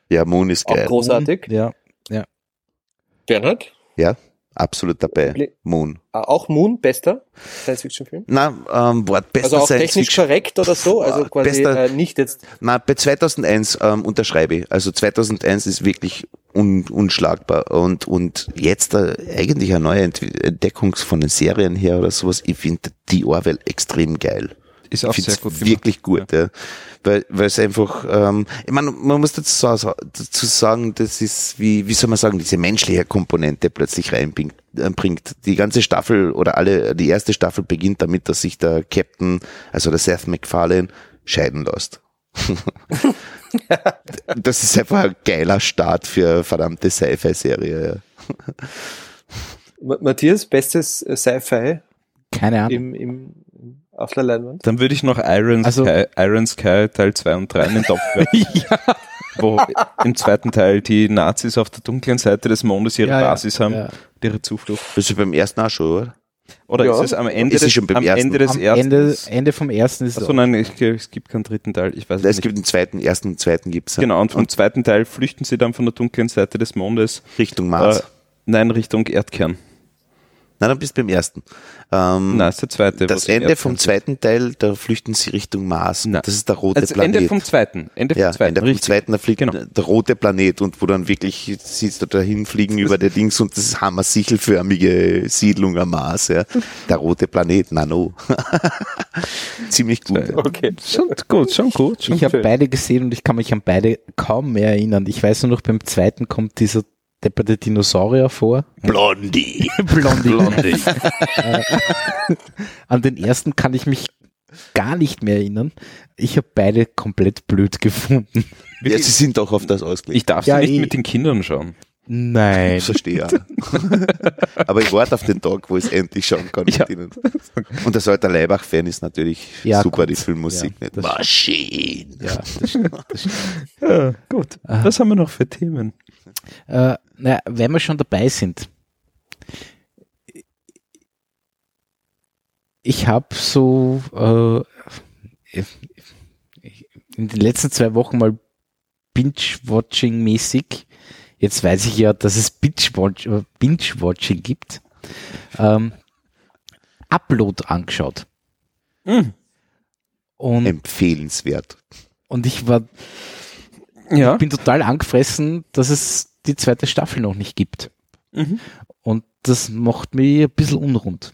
Ja, Moon ist Auch geil. großartig. Ja. Bernhard? Ja, absolut dabei. Moon. Ah, Auch Moon, bester Science-Fiction-Film. Na, ähm, Wort bester Also auch technisch korrekt oder so, also Boah, quasi bester- äh, nicht jetzt. Na, bei 2001 ähm, unterschreibe ich. Also 2001 ist wirklich un, unschlagbar und und jetzt äh, eigentlich eine neue Entdeckung von den Serien her oder sowas. Ich finde die Orwell extrem geil. Ist auch sehr gut gemacht. wirklich gut, ja. Weil, weil es einfach, ähm, ich meine, man muss dazu, dazu sagen, das ist, wie, wie soll man sagen, diese menschliche Komponente plötzlich reinbringt. äh, bringt. Die ganze Staffel oder alle, die erste Staffel beginnt damit, dass sich der Captain, also der Seth MacFarlane, scheiden lässt. das ist einfach ein geiler Start für eine verdammte Sci-Fi-Serie. Ja. Ma- Matthias, bestes äh, Sci-Fi Keine Ahnung. im, im, auf der Leinwand. Dann würde ich noch Iron, Also- Sky, Iron Sky Teil 2 und 3 in den Topf werfen, ja. wo im zweiten Teil die Nazis auf der dunklen Seite des Mondes ihre Ja, ja, Basis haben, ja. ihre Zuflucht. Das ist beim ersten auch schon, oder? Oder Ja. ist es am Ende, Ist es des, schon beim am ersten? Ende des Am ersten? Ende, Ende vom ersten ist es Achso, nein, ich, es gibt keinen dritten Teil. Ich weiß es Es nicht. gibt den zweiten, ersten und zweiten gibt's. ja. Genau, und vom zweiten Teil flüchten sie dann von der dunklen Seite des Mondes. Richtung Mars. Äh, nein, Richtung Erdkern. Nein, dann bist du beim ersten. Ähm, Nein, ist der zweite. das sie Ende vom zweiten Teil, da flüchten sie Richtung Mars. Nein. Das ist der rote Also Planet. Ende vom zweiten. Ende vom ja, zweiten. Ende vom richtig. zweiten, da fliegt Genau. der rote Planet und wo dann wirklich siehst du dahin fliegen über der Dings und das ist hammer-sichelförmige Siedlung am Mars. Ja. Der rote Planet, Nano. Ziemlich gut. Ja. Okay. Schon gut, schon gut. Schon Ich habe beide gesehen und ich kann mich an beide kaum mehr erinnern. Ich weiß nur noch, beim zweiten kommt dieser depperte Dinosaurier vor. Blondie. Blondie. Äh, an den ersten kann ich mich gar nicht mehr erinnern. Ich habe beide komplett blöd gefunden. Ja, sie sind doch auf das ausgelegt. Ich darf Ja, sie nicht mit den Kindern schauen. Nein. Ich verstehe ja. Aber ich warte auf den Tag, wo ich es endlich schauen kann. Ja. mit ihnen. Und der Salter Leibach-Fan ist natürlich Ja, super, gut. die Filmmusik. Ja, nicht? das- Maschine. Ja, das stimmt. Das stimmt. Ja, gut. Was haben wir noch für Themen? Äh, na, wenn wir schon dabei sind. Ich habe so äh, in den letzten zwei Wochen mal Binge-Watching-mäßig, jetzt weiß ich ja, dass es äh, Binge-Watching gibt. ähm, Upload angeschaut. Mhm. Und, Empfehlenswert. und ich war, Ja. bin total angefressen, dass es die zweite Staffel noch nicht gibt. Mhm. Und das macht mich ein bisschen unrund.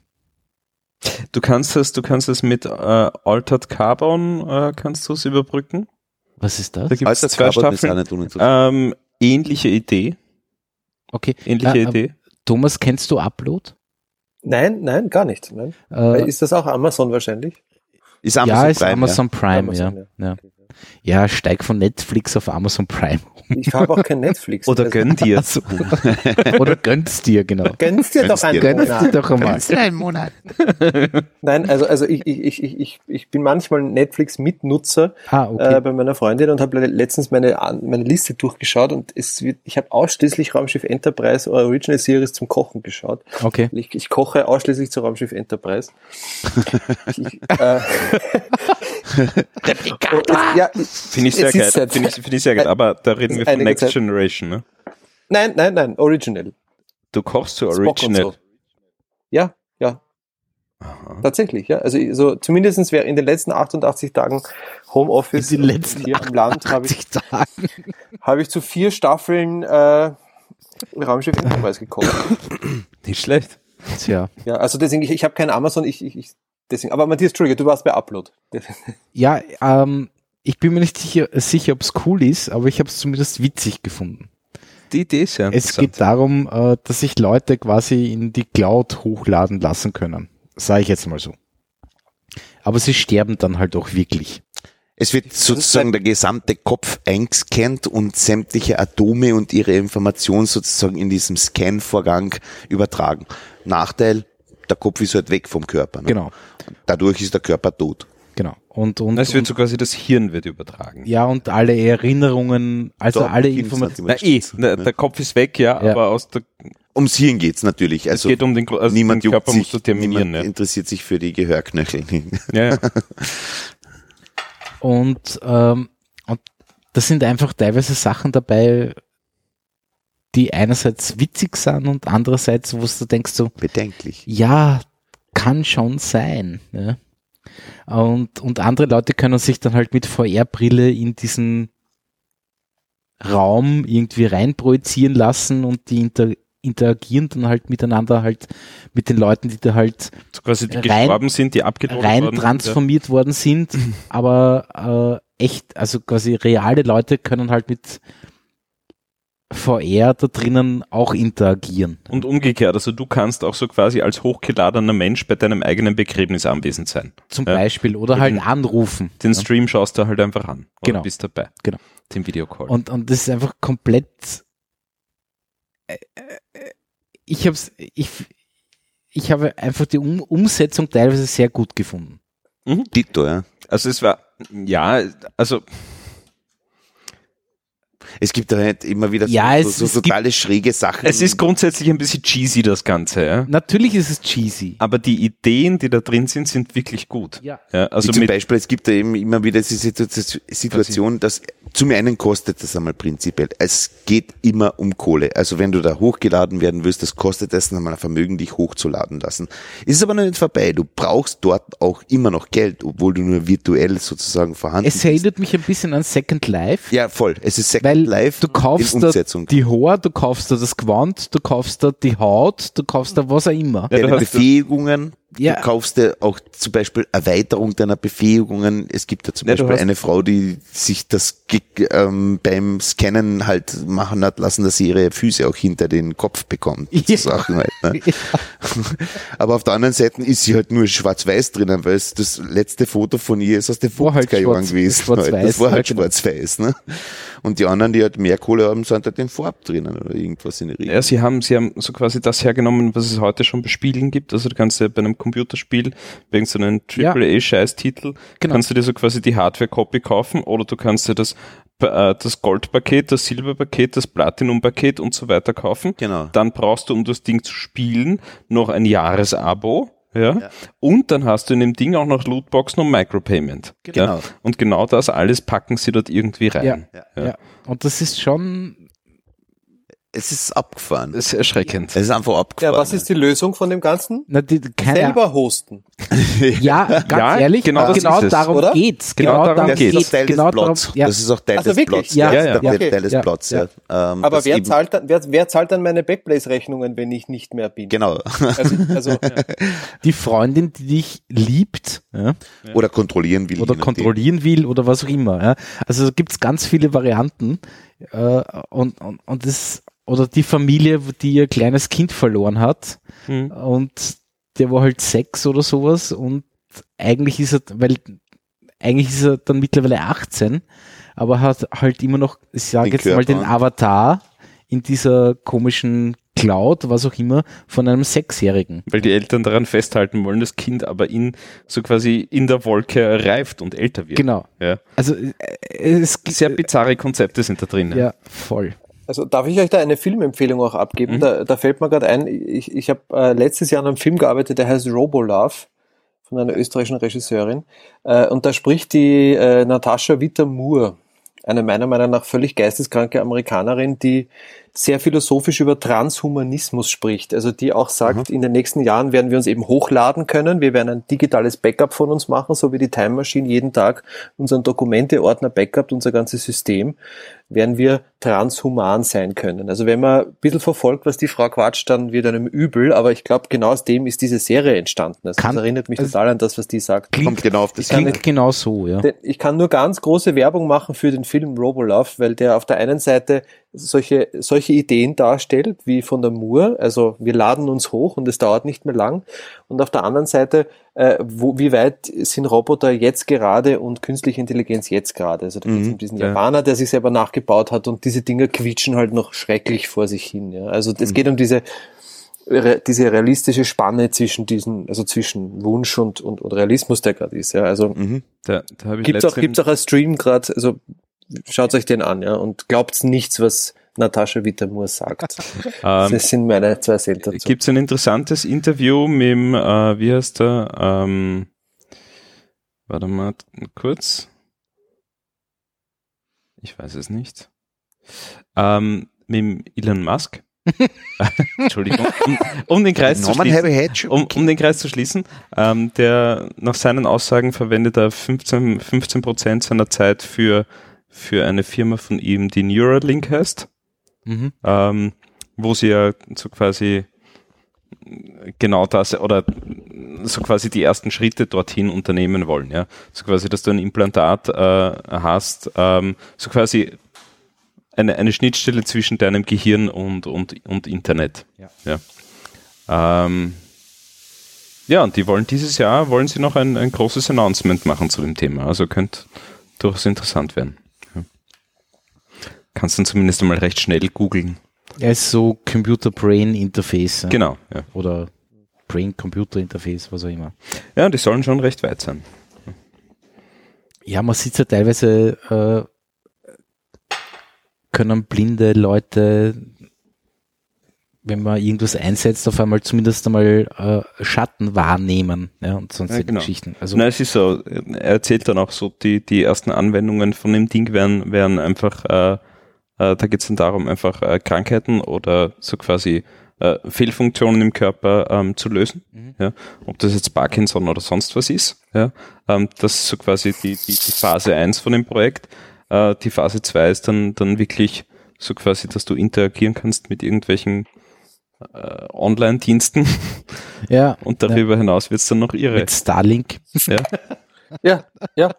Du kannst es, du kannst es mit äh, Altered Carbon, äh, kannst du es überbrücken. Was ist das? Da gibt es zwei Carbon ist Staffeln. nicht uninteressant. Ähm, ähnliche Idee. Okay. Ähnliche Äh, äh, Idee. Thomas, kennst du Upload? Nein, nein, gar nicht. Nein. Äh, Ist das auch Amazon wahrscheinlich? Ist Amazon ja, ist Prime, Amazon Prime, Amazon, ja. ja. Ja, steig von Netflix auf Amazon Prime. Ich habe auch kein Netflix. Oder Also, gönn dir. Also, oder gönn's dir, genau. Gönn's dir doch Gönn's einen dir. Gönn's Monat. dir doch einmal. Einen Monat. Nein, also, also ich, ich, ich, ich- ich, bin manchmal Netflix-Mitnutzer Ah, okay. äh, bei meiner Freundin und habe letztens meine, meine Liste durchgeschaut und es wird, ich habe ausschließlich Raumschiff Enterprise Original Series zum Kochen geschaut. Okay. Ich, ich koche ausschließlich zu Raumschiff Enterprise. ich, äh, es- ja, Finde ich sehr geil. Finde ich, finde ich sehr geil. Aber da reden wir von Next Zeit- Generation, ne? Nein, nein, nein, Original. Du kochst zu Original. so. Ja, ja, Aha. tatsächlich, ja. Also so zumindestens wäre in den letzten 88 Tagen Homeoffice In den letzten hier im Land habe ich, 80 Tagen. habe ich zu vier Staffeln äh, Raumschiff Enterprise gekocht. Nicht schlecht. Tja. Ja, also deswegen, ich, ich habe kein Amazon, ich, ich, ich deswegen, aber Matthias, Entschuldige, du warst bei Upload. Ja, ähm, ich bin mir nicht sicher, sicher ob es cool ist, aber ich habe es zumindest witzig gefunden. Die Idee ist ja Es geht darum, äh, dass sich Leute quasi in die Cloud hochladen lassen können. Sage ich jetzt mal so. Aber sie sterben dann halt auch wirklich. Es wird sozusagen der gesamte Kopf eingescannt und sämtliche Atome und ihre Informationen sozusagen in diesem Scan-Vorgang übertragen. Nachteil, der Kopf ist halt weg vom Körper. Ne? Genau, Dadurch ist der Körper tot. genau. Und, und, Es wird und so quasi das Hirn wird übertragen. ja, und alle Erinnerungen, also Da alle Informationen. Na natürlich. eh, der, der Kopf ist weg, ja, Ja. aber aus der, Ums Hirn geht's natürlich. es Also geht um den, also niemand den Körper musst sich, du terminieren, niemand ne? interessiert sich für die Gehörknöchel. Ja, ja. Und, ähm, und da sind einfach teilweise Sachen dabei, die einerseits witzig sind und andererseits, wo du denkst so, Bedenklich. ja, kann schon sein. Ja. Und, und andere Leute können sich dann halt mit VR-Brille in diesen Raum irgendwie reinprojizieren lassen und die inter interagieren dann halt miteinander halt mit den Leuten, die da halt So quasi die Rein- gestorben sind, die abgetroffen rein worden sind, transformiert worden sind, aber äh, echt, also quasi reale Leute können halt mit VR da drinnen auch interagieren. Und umgekehrt, also du kannst auch so quasi als hochgeladener Mensch bei deinem eigenen Begräbnis anwesend sein. Zum Ja. Beispiel. Oder Den- halt anrufen. Den Ja. Stream schaust du halt einfach an. Oder Genau. bist dabei. Genau. Den Videocall. Und, und das ist einfach komplett. äh, äh, Ich hab's, ich, ich habe einfach die um Umsetzung teilweise sehr gut gefunden. Dito, ja. also es war, ja, also Es gibt da halt immer wieder Ja, so, es- so, es so totale schräge Sachen. es ist grundsätzlich ein bisschen cheesy, das Ganze, ja. Natürlich ist es cheesy. Aber die Ideen, die da drin sind, sind wirklich gut. Ja. Ja, Wie also zum mit, Beispiel, es gibt da eben immer wieder diese Situ- Situation, dass zum einen kostet das einmal prinzipiell. Es geht immer um Kohle. Also wenn du da hochgeladen werden willst, das kostet es einmal ein Vermögen, dich hochzuladen lassen. Ist aber noch nicht vorbei. Du brauchst dort auch immer noch Geld, obwohl du nur virtuell sozusagen vorhanden Es bist. erinnert mich ein bisschen an Second Life. Ja, voll. Es ist Second Weil Life du kaufst in da die Haar, du kaufst da das Gewand, du kaufst da die Haut, du kaufst da was auch immer. Ja, deine Befähigungen. Ja. Du kaufst dir auch zum Beispiel Erweiterung deiner Befähigungen. Es gibt ja zum Ja, Beispiel eine Frau, die sich das ähm, beim Scannen halt machen hat lassen, dass sie ihre Füße auch hinter den Kopf bekommt. Ja. So Sachen halt, ne? Aber auf der anderen Seite ist sie halt nur schwarz-weiß drinnen, weil es das letzte Foto von ihr ist aus den halt 50er Jahren schwarz- gewesen. schwarz-weiß, halt. Das war halt ja, genau. schwarz-weiß. Ne? Und die anderen, die halt mehr Kohle haben, sind halt in Farb drinnen oder irgendwas in der Richtung. ja, sie haben, sie haben so quasi das hergenommen, was es heute schon bei Spielen gibt. Also du kannst ja bei einem Computerspiel wegen so einem Ja. AAA-Scheiß-Titel, Genau. kannst du dir so quasi die Hardware-Copy kaufen oder du kannst dir das, äh, das Goldpaket, das Silberpaket, das Platinum-Paket und so weiter kaufen. Genau. Dann brauchst du, um das Ding zu spielen, noch ein Jahresabo. Ja? Und dann hast du in dem Ding auch noch Lootboxen und Micropayment. Genau. Ja? Und genau das alles packen sie dort irgendwie rein. Ja. Ja. Und das ist schon, es ist abgefahren. Das ist erschreckend. Es ist einfach Ja, abgefahren. was ist die Lösung von dem Ganzen? Na, die, keine, Selber hosten. Ja, ganz Ja, ehrlich, genau genau, genau ist es, darum oder? geht's. Genau Genau, darum ist geht's. auch Teil Genau des darum, Plots. ja. Das ist auch Teil Ach so, des wirklich? Plots. Ja, ja, ist ja. der Teil des Ja, Plots, ja. Ähm, Aber wer zahlt, dann, wer, wer zahlt dann meine Backblaze-Rechnungen, wenn ich nicht mehr bin? Genau. Also, also die Freundin, die dich liebt ja, Oder kontrollieren will. oder kontrollieren will oder was auch immer. Ja. Also da gibt's ganz viele Varianten äh, und, und, und das oder die Familie, die ihr kleines Kind verloren hat Hm. und der war halt sechs oder sowas und eigentlich ist er, weil eigentlich ist er dann mittlerweile 18, aber hat halt immer noch, ich sage jetzt mal den. Avatar in dieser komischen Cloud, was auch immer, von einem Sechsjährigen. Weil die Eltern daran festhalten wollen, das Kind aber in so quasi in der Wolke reift und älter wird. Genau. Ja. Also äh, es gibt Sehr bizarre Konzepte sind da drin. ja voll. Also darf ich euch da eine Filmempfehlung auch abgeben? Mhm. Da, da fällt mir gerade ein, ich, ich habe äh, letztes Jahr an einem Film gearbeitet, der heißt Robolove von einer österreichischen Regisseurin. Äh, und da spricht die äh, Natascha Witter-Moore, eine meiner Meinung nach völlig geisteskranke Amerikanerin, die sehr philosophisch über Transhumanismus spricht. Also die auch sagt, in den nächsten Jahren werden wir uns eben hochladen können. Wir werden ein digitales Backup von uns machen, so wie die Time Machine jeden Tag unseren Dokumenteordner backupt, unser ganzes System, werden wir transhuman sein können. Also wenn man ein bisschen verfolgt, was die Frau quatscht, dann wird einem übel. Aber ich glaube, genau aus dem ist diese Serie entstanden. Also Kann- das erinnert mich also- total an das, was die sagt. Kommt genau auf das Klingt genau so, ja. Ich kann nur ganz große Werbung machen für den Film Robolove, weil der auf der einen Seite solche, solche Ideen darstellt, wie von der Moore, also wir laden uns hoch und es dauert nicht mehr lang. Und auf der anderen Seite, äh, wo, wie weit sind Roboter jetzt gerade und künstliche Intelligenz jetzt gerade? Also da geht es Mhm, um diesen ja. Japaner, der sich selber nachgebaut hat und diese Dinger quietschen halt noch schrecklich vor sich hin. Ja? Also es geht um diese re- diese realistische Spanne zwischen diesen, also zwischen Wunsch und, und, und Realismus, der gerade ist. Ja? Also Mhm. Da, da Gibt's auch, gibt's auch als Stream gerade, also schaut euch den an, ja, und glaubt's nichts, was Natascha Wittermoor sagt. ähm, das sind meine zwei Cent dazu. Gibt es ein interessantes Interview mit dem, äh, wie heißt der, ähm, warte mal kurz. Ich weiß es nicht. Ähm, mit dem Elon Musk. Entschuldigung, um, um den Kreis zu schließen. Um, um den Kreis zu schließen, ähm, der nach seinen Aussagen verwendet er 15, 15 Prozent seiner Zeit für, für eine Firma von ihm, die Neuralink heißt Mhm. ähm, wo sie ja so quasi genau das oder so quasi die ersten Schritte dorthin unternehmen wollen, ja. So quasi, dass du ein Implantat äh, hast, ähm, so quasi eine, eine Schnittstelle zwischen deinem Gehirn und, und, und Internet. Ja. Ja. Ähm, ja, und die wollen dieses Jahr, wollen sie noch ein, ein großes Announcement machen zu dem Thema. Also könnte durchaus interessant werden. Kannst dann zumindest einmal recht schnell googeln. Er ist so Computer-Brain-Interface. Genau, ja. Oder Brain-Computer-Interface, was auch immer. Ja, die sollen schon recht weit sein. Ja, man sieht ja teilweise, äh, können blinde Leute, wenn man irgendwas einsetzt, auf einmal zumindest einmal äh, Schatten wahrnehmen ja, und sonstige Ja, genau. Geschichten. Also Na, es ist so, er erzählt dann auch so, die, die ersten Anwendungen von dem Ding wären, wären einfach, äh, äh, da geht es dann darum, einfach äh, Krankheiten oder so quasi äh, Fehlfunktionen im Körper ähm, zu lösen. Mhm. Ja, ob das jetzt Parkinson oder sonst was ist. Ja, ähm, das ist so quasi die, die, die Phase 1 von dem Projekt. Äh, die Phase 2 ist dann, dann wirklich so quasi, dass du interagieren kannst mit irgendwelchen äh, Online-Diensten ja, und darüber hinaus wird es dann noch irre. mit Starlink. Ja. ja, ja,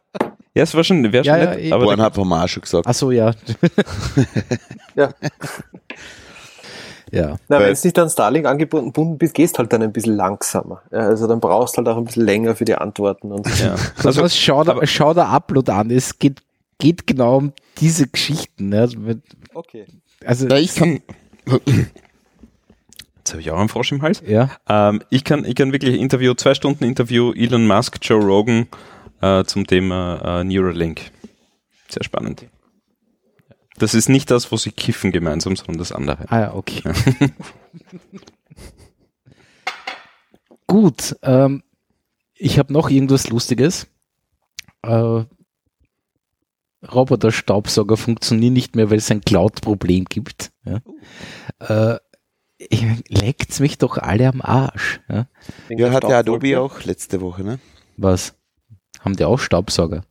Ja, es war schon, wäre schon Ja, ja, nett, eh. aber haben wir auch schon gesagt. Achso, ja. ja. ja. Na, wenn du nicht an Starlink angebunden bist, gehst halt dann ein bisschen langsamer. Ja, also dann brauchst halt auch ein bisschen länger für die Antworten. Und ja. Also, Also, was schau, da, schau der Upload an. Es geht, geht genau um diese Geschichten. Ja. okay. Also, Ja, ich kann. Jetzt habe ich auch einen Frosch im Hals. ja. Ähm, ich kann, ich kann wirklich Interview, zwei Stunden Interview, Elon Musk, Joe Rogan äh, zum Thema äh, Neuralink. Sehr spannend. Das ist nicht das, wo sie kiffen gemeinsam, sondern das andere. Ah ja, okay. Gut, ähm, ich habe noch irgendwas Lustiges. Äh, Roboter-Staubsauger funktionieren nicht mehr, weil es ein Cloud-Problem gibt. Ja. Äh, leckt's mich doch alle am Arsch. Ja. Ja, hat der Adobe auch letzte Woche, ne? Was? Haben die auch Staubsauger?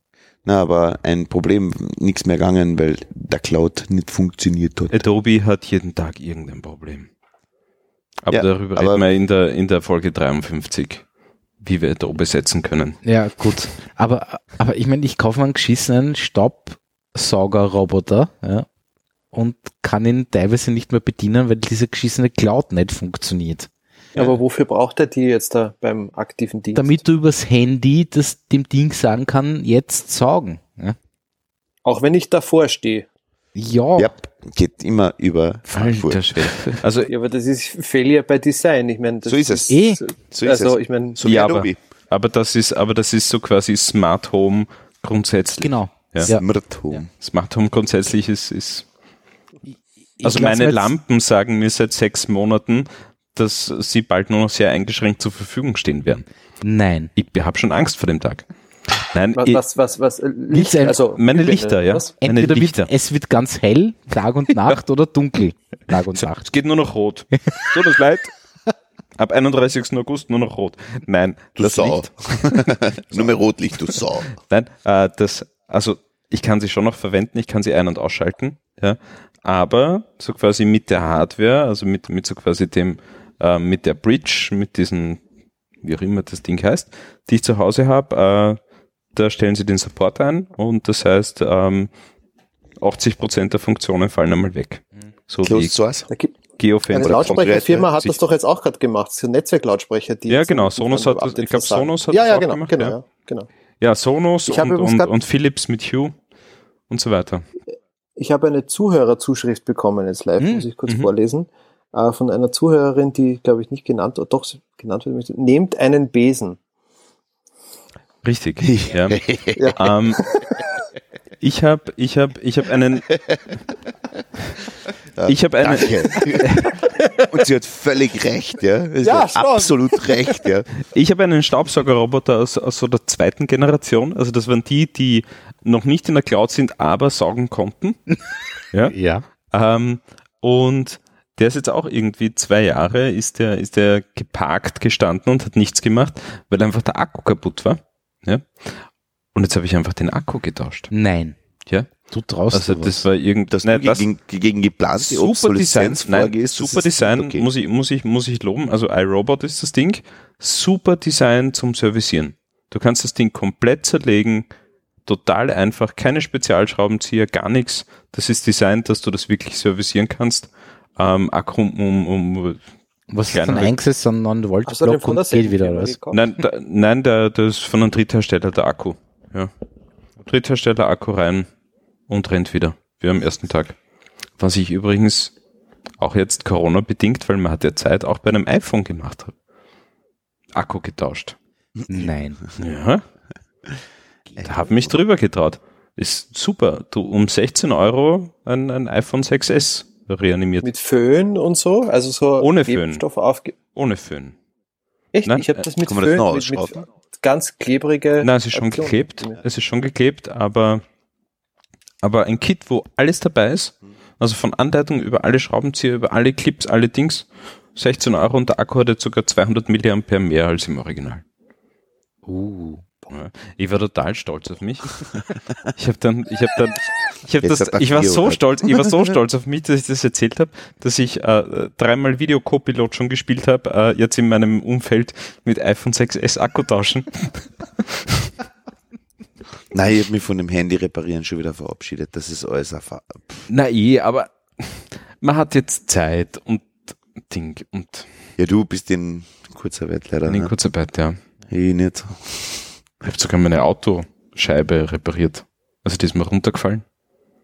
Na, aber ein Problem, nichts mehr gegangen, weil der Cloud nicht funktioniert hat. Adobe hat jeden Tag irgendein Problem. Aber Ja, darüber aber- reden wir in der, in der Folge 53, wie wir Adobe setzen können. Ja, gut. Aber, aber ich meine, ich kaufe mir einen geschissenen Staubsaugerroboter ja, und kann ihn teilweise nicht mehr bedienen, weil diese geschissene Cloud nicht funktioniert. Aber wofür braucht er die jetzt da beim aktiven Dienst? Damit du übers Handy das dem Ding sagen kann, jetzt saugen. Ja. Auch wenn ich davor stehe. Ja, Ja, geht immer über Frankfurt. Also, Ja, aber das ist Failure by Design. Ich meine, das So ist es. Eh. So ist also, es. ich meine, So wie Ja, aber- aber das ist, aber das ist so quasi Smart Home grundsätzlich. genau. Ja. Smart Home. Smart Home grundsätzlich ist, ist also meine Lampen sagen mir seit sechs Monaten, dass sie bald nur noch sehr eingeschränkt zur Verfügung stehen werden. Nein. Ich habe schon Angst vor dem Tag. Nein, was, ich, was, was, was, äh, Licht, ein- also, meine Lichter, ja. was? Meine Entweder Lichter. wird, es wird ganz hell, Tag und Nacht, oder dunkel, Tag und Nacht. Es geht nur noch rot. So das leid. Ab 31. August nur noch rot. Nein, Du das Sau. Licht. Nur mehr Rotlicht, du Sau. Nein, äh, das, also ich kann sie schon noch verwenden, ich kann sie ein- und ausschalten, ja. Aber so quasi mit der Hardware, also mit, mit so quasi dem, äh, mit der Bridge, mit diesen, wie auch immer das Ding heißt, die ich zu Hause habe, äh, da stellen sie den Support ein und das heißt, ähm, 80% der Funktionen fallen einmal weg. So Closed wie Source. Geofence. eine Lautsprecherfirma hat das doch jetzt auch gerade gemacht, so Netzwerklautsprecher, die Ja, genau, so Sonos hat das- ich glaub, versagen. Sonos hat ja, das ja, auch genau, gemacht, genau, ja. genau. Ja, Sonos und, und, und Philips mit Hue und so weiter. Ich habe eine Zuhörerzuschrift bekommen jetzt live, Hm, muss ich kurz mhm. vorlesen, äh, von einer Zuhörerin, die, glaube ich, nicht genannt, oder doch genannt wird. Nehmt einen Besen. Richtig. ja. Ja. Ähm, ich habe ich hab, ich hab einen. Ich habe einen. Und sie hat völlig recht, ja. Sie Ja, hat schon. absolut recht, ja. Ich habe einen Staubsaugerroboter aus, aus so der zweiten Generation. Also das waren die, die noch nicht in der Cloud sind, aber saugen konnten. Ja. Ja. Ähm, und der ist jetzt auch irgendwie zwei Jahre, ist der, ist der geparkt gestanden und hat nichts gemacht, weil einfach der Akku kaputt war. Ja. Und jetzt habe ich einfach den Akku getauscht. Nein. Ja. Du traust Also das war irgend, Dass Nein, das- gegen, gegen geplante super Design, nein, das super ist Design okay. muss ich muss ich muss ich loben. Also iRobot ist das Ding, super Design zum Servicieren. Du kannst das Ding komplett zerlegen, total einfach, keine Spezialschraubenzieher, gar nichts. Das ist Design, dass du das wirklich servicieren kannst. Ähm, Akku um, um Was ist dann eingesetzt an 9 Volt Hast du den Block von der und geht wieder, oder was? nein, da, nein, der, das ist von einem Dritthersteller der Akku. Ja. Dritthersteller Akku rein und rennt wieder, wie am ersten Tag. Was ich übrigens auch jetzt Corona bedingt, weil man hat ja Zeit auch bei einem iPhone gemacht habe. Akku getauscht. Nein. Ja. Da habe mich drüber getraut. Ist super. Du um 16 Euro ein, ein iPhone 6S reanimiert. Mit Föhn und so, also so Ohne Föhn. Aufge... ohne Föhn. Echt? Nein, ich habe das mit kann man das Föhn, noch mit, mit ganz klebrige... Nein, es ist schon Aktion. geklebt. Es ist schon geklebt, aber, aber ein Kit, wo alles dabei ist, also von Anleitung über alle Schraubenzieher, über alle Clips, alle Dings, 16 Euro und der Akku hat jetzt sogar 200 Milliampere mehr als im Original. Uh. Ich war total stolz auf mich. Ich habe dann, ich habe dann, ich habe das, ich war so stolz, ich war so stolz auf mich, dass ich das erzählt habe, dass ich äh, dreimal Video-Copilot schon gespielt habe, äh, jetzt in meinem Umfeld mit iPhone 6s Akku tauschen. Nein, ich habe mich von dem Handy reparieren schon wieder verabschiedet. Das ist alles einfach. Na eh, aber man hat jetzt Zeit und Ding und Ja, du bist in Kurzarbeit leider. in Ne? Kurzarbeit, ja. Ich nicht. Ich habe sogar meine Autoscheibe repariert. Also die ist mir runtergefallen.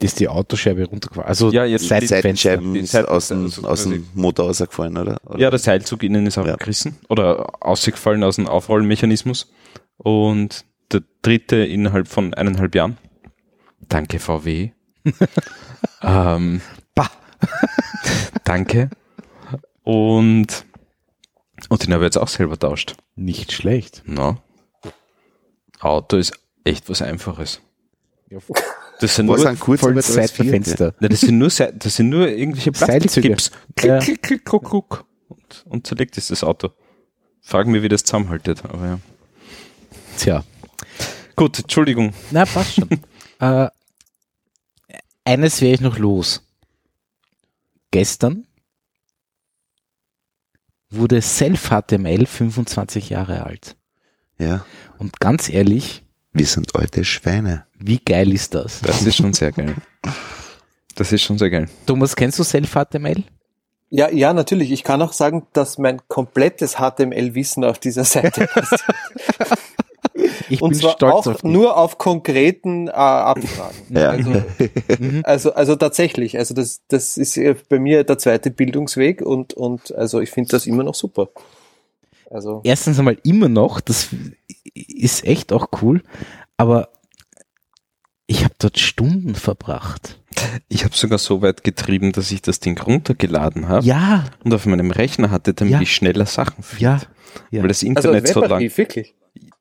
Das ist die Autoscheibe runtergefallen. Also Ja, jetzt seit die Seitenscheiben Die Seiten- aus dem, also aus dem Motor rausgefallen, oder? oder? Ja, der Seilzug innen ist abgerissen oder ausgefallen aus dem Aufrollmechanismus. Und der dritte innerhalb von eineinhalb Jahren. Danke, VW. ähm, bah. Danke. Und, und den habe ich jetzt auch selber tauscht. nicht schlecht. No. Auto ist echt was Einfaches. Das sind Was nur, kurz Voll? Seitenfenster. Nein, das sind nur, das sind nur irgendwelche. Plastikclips. Klick, klick, klick, kluck, kluck. Und, und zerlegt ist das Auto. Fragen wir, wie das zusammenhaltet. Aber ja. Tja. Gut, Entschuldigung. Na, passt schon. äh, eines wäre ich noch los. Gestern wurde Self-HTML 25 Jahre alt. Ja. Und ganz ehrlich, Wir sind alte Schweine. wie geil ist das? Das ist schon sehr geil. Das ist schon sehr geil. Thomas, kennst du Self-HTML? Ja, ja, natürlich. Ich kann auch sagen, dass mein komplettes HTML-Wissen auf dieser Seite basiert. Ich Und bin zwar stolz auch auf dich. nur auf konkreten äh, Abfragen. Ja. Also, also, also tatsächlich, also das, das ist äh, bei mir der zweite Bildungsweg und, und also ich finde das immer noch super. Also Erstens einmal immer noch, das ist echt auch cool, aber ich habe dort Stunden verbracht. Ich habe sogar so weit getrieben, dass ich das Ding runtergeladen habe Ja, und auf meinem Rechner hatte, damit Ja. ich schneller Sachen finde. ja, ja. Weil das also Internet so lang. Wirklich.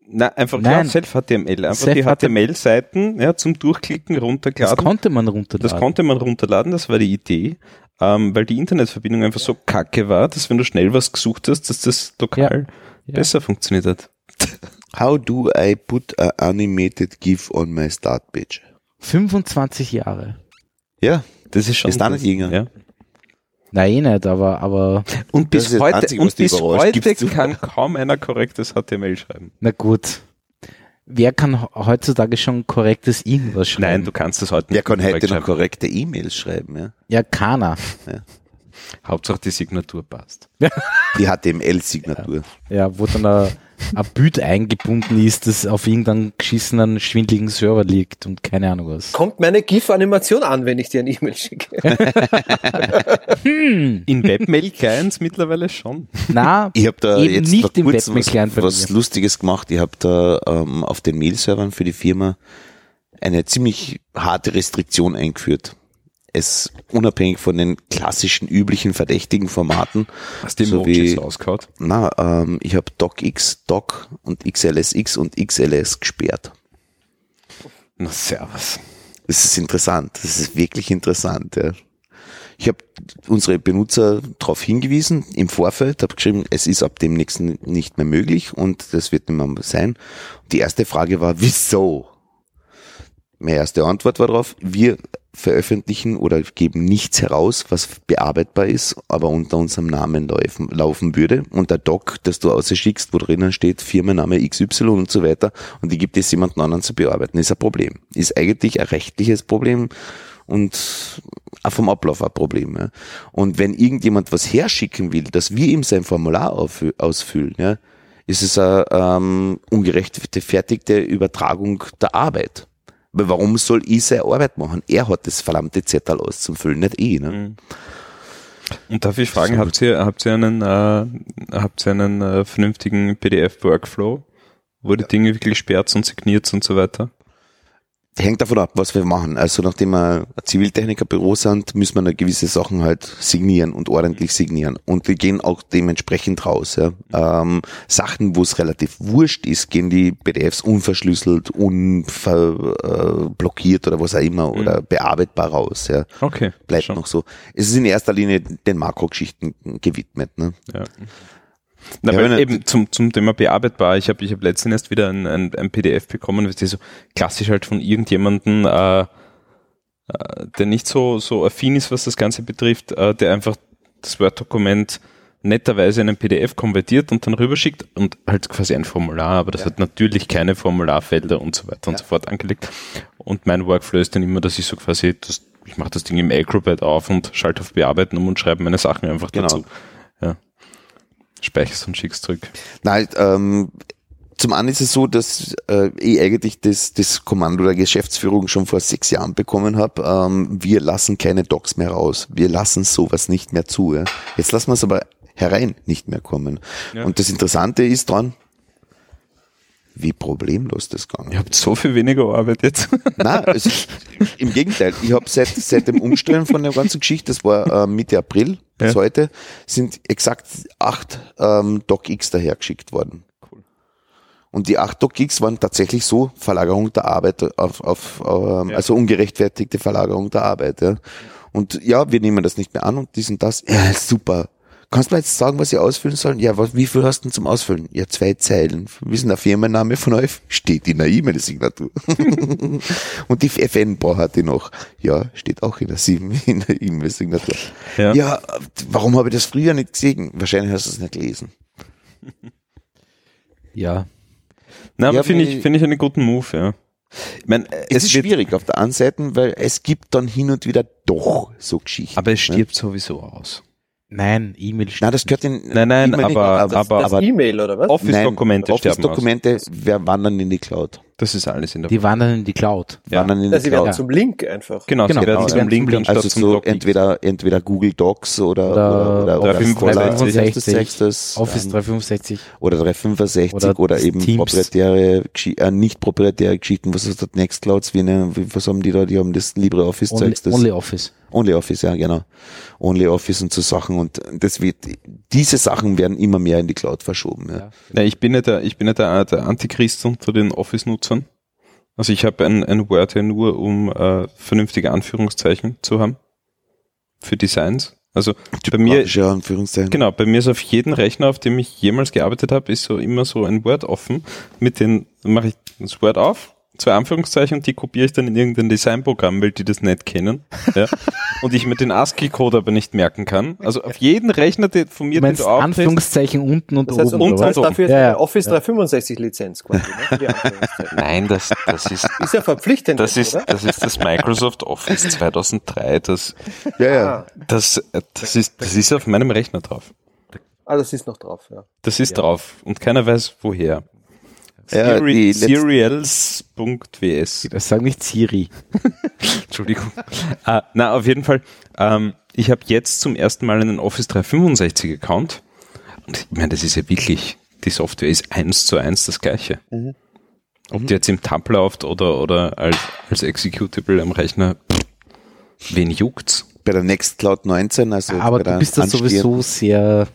Nein, einfach Nein. ja, Self-HTML. Einfach die Self-HTML. HTML-Seiten ja, zum Durchklicken Das runterladen. konnte man runterladen. Das konnte man runterladen, das war die Idee, ähm, weil die Internetverbindung einfach so kacke war, dass wenn du schnell was gesucht hast, dass das lokal Ja. besser funktioniert hat. How do I put a animated GIF on my start page? 25 Jahre. Ja. Das ist schon. Ist da nicht jünger? Ja. Nein, eh nicht, aber, aber Und bis heute, Einzige, und bis heute kann kaum einer korrektes HTML schreiben. na gut. Wer kann he- heutzutage schon korrektes irgendwas schreiben? Nein, du kannst das heute Wer nicht kann korrekt heute noch schreiben. korrekte E-Mails schreiben? Ja? Ja, keiner. Hauptsache die Signatur passt. Die HTML-Signatur. Ja, wo dann ein, ein Bild eingebunden ist, das auf irgendeinem geschissenen, schwindeligen Server liegt und keine Ahnung was. Kommt meine GIF-Animation an, wenn ich dir eine E-Mail schicke? In Webmail-Clients mittlerweile schon. Na, Ich habe da eben jetzt nicht im kurzem was, Webmail-Client was mir. Lustiges gemacht. Ich habe da ähm, auf den Mail-Servern für die Firma eine ziemlich harte Restriktion eingeführt. Es unabhängig von den klassischen üblichen verdächtigen Formaten. Hast du so Emojis wie, rausgehaut? na, ähm, ich habe DocX, Doc und XLSX und XLS gesperrt. Na, servus. Das ist interessant. Das ist wirklich interessant. Ja. Ich habe unsere Benutzer darauf hingewiesen im Vorfeld, habe geschrieben, es ist ab dem nächsten nicht mehr möglich und das wird nicht mehr sein. Die erste Frage war, wieso? Meine erste Antwort war darauf, wir veröffentlichen oder geben nichts heraus, was bearbeitbar ist, aber unter unserem Namen laufen, laufen würde. Und der Doc, das du ausschickst, wo drinnen steht, Firmenname XY und so weiter, und die gibt es jemand anderen zu bearbeiten, ist ein Problem. Ist eigentlich ein rechtliches Problem und auch vom Ablauf ein Problem. Ja. Und wenn irgendjemand was herschicken will, dass wir ihm sein Formular ausfüllen, ja, ist es eine ähm, ungerechtfertigte Übertragung der Arbeit. Weil warum soll ich seine Arbeit machen? Er hat das verdammte Zettel auszufüllen, nicht ich. Ne? Und darf ich fragen, habt ihr, habt ihr einen, äh, habt ihr einen äh, vernünftigen PDF-Workflow, wo die Dinge wirklich sperrt und signiert und so weiter? Hängt davon ab, was wir machen. Also nachdem wir ein Ziviltechnikerbüro sind, müssen wir noch gewisse Sachen halt signieren und ordentlich signieren. Und die gehen auch dementsprechend raus. Ja. Ähm, Sachen, wo es relativ wurscht ist, gehen die PDFs unverschlüsselt, unblockiert oder was auch immer oder bearbeitbar raus. Ja. Okay. Bleibt schon. noch so. Es ist in erster Linie den Makrogeschichten gewidmet. Ne? Ja. Na, Ja, weil eben zum, zum Thema bearbeitbar. Ich habe ich hab letztens erst wieder ein, ein, ein PDF bekommen, was so klassisch halt von irgendjemanden, äh, äh, der nicht so, so affin ist, was das Ganze betrifft, äh, der einfach das Word-Dokument netterweise in ein PDF konvertiert und dann rüberschickt und halt quasi ein Formular, aber das hat natürlich keine Formularfelder und so weiter und so fort angelegt. Und mein Workflow ist dann immer, dass ich so quasi, das, ich mache das Ding im Acrobat auf und schalte auf Bearbeiten um und schreibe meine Sachen einfach Genau. dazu. Ja. Speicherst und schickst zurück. Nein, ähm, zum einen ist es so, dass äh, ich eigentlich das, das Kommando der Geschäftsführung schon vor sechs Jahren bekommen habe. Ähm, wir lassen keine Docs mehr raus. Wir lassen sowas nicht mehr zu. Ja. Jetzt lassen wir es aber herein nicht mehr kommen. Ja. Und das Interessante ist dran, wie problemlos das gegangen Ihr habt so viel weniger Arbeit jetzt. Nein, ist, im Gegenteil. Ich habe seit, seit dem Umstellen von der ganzen Geschichte, das war äh, Mitte April bis Ja. heute, sind exakt acht ähm, DocX dahergeschickt worden. Cool. Und die 8 Gigs waren tatsächlich so Verlagerung der Arbeit auf, auf ähm, also ungerechtfertigte Verlagerung der Arbeit. Ja. Und ja, wir nehmen das nicht mehr an und dies und das. Ja, super. Kannst du mir jetzt sagen, was sie ausfüllen sollen? Ja, was, wie viel hast du denn zum Ausfüllen? Ja, zwei Zeilen. Wissen der Firmenname von euch? Steht in der E-Mail-Signatur. und die FN hat die noch. Ja, steht auch in der E-Mail-Signatur. Ja. Ja. warum habe ich das früher nicht gesehen? Wahrscheinlich hast du es nicht gelesen. Ja. Na, aber Ja, finde ich, finde ich einen guten Move, ja. Ich mein, Es, ist wird- schwierig auf der einen Seite, weil es gibt dann hin und wieder doch so Geschichten. Aber es stirbt sowieso aus. Nein, E-Mail Nein, das gehört in Nein, nein, E-Mail nicht, aber- aber, aber- Das aber E-Mail oder was? Office-Dokumente. Office-Dokumente wer- wandern in die Cloud. Das ist alles in der Die wandern in die Cloud. Ja. Wandern in Ja, die sie werden Cloud. zum Link einfach. Genau, Genau, sie werden genau, zum. Link anstatt Also zum so Doc. entweder, entweder Google Docs oder, Oder oder, oder, oder, 365, Scholar, wie heißt das? Office Ähm, 365. oder 365 oder, Oder eben Teams. proprietäre, äh, nicht proprietäre Geschichten. Was ist das? Nextclouds? Wie, ne, was haben die da? Die haben das LibreOffice Only, Zeugs. Das Only Office. OnlyOffice, ja, genau. OnlyOffice und so Sachen. Und das wird, diese Sachen werden immer mehr in die Cloud verschoben. Ja. Ja. Ja, ich bin ja der, ich bin ja der, der Antichrist unter den Office-Nutzern. Also ich habe ein, ein Word ja nur, um äh, vernünftige Anführungszeichen zu haben für Designs. Also bei mir, Anführungszeichen. genau, bei mir ist auf jedem Rechner, auf dem ich jemals gearbeitet habe, ist so immer so ein Word offen. Mit den mache ich das Word auf, zwei Anführungszeichen und die kopiere ich dann in irgendein Designprogramm, weil die das nicht kennen. Ja. und ich mir den ASCII-Code aber nicht merken kann. Also auf jeden Rechner, der von mir, Du den du aufdrehst, Anführungszeichen unten und Das heißt, oben. und was? so. dafür Ja, ja. eine Office 365 Lizenz quasi. Ne? Nein, das, das ist, Ist ja verpflichtend, das ist, oder? das ist das Microsoft Office 2003. Das, Ja, ja. Ah, das, das ist, das ist auf meinem Rechner drauf. ah, das ist noch drauf, ja. Das ist drauf und keiner weiß woher. Ja, Seri- Serials.ws. Das sagt nicht Siri. Entschuldigung. ah, na, auf jeden Fall. Ähm, ich habe jetzt zum ersten Mal einen Office 365 Account. Und ich meine, das ist ja wirklich, die Software ist eins zu eins das gleiche. Ob die jetzt im Tab läuft oder, oder als, als Executable am Rechner, pff, wen juckt's? Bei der Nextcloud 19, also Aber bei du bist da sowieso sehr,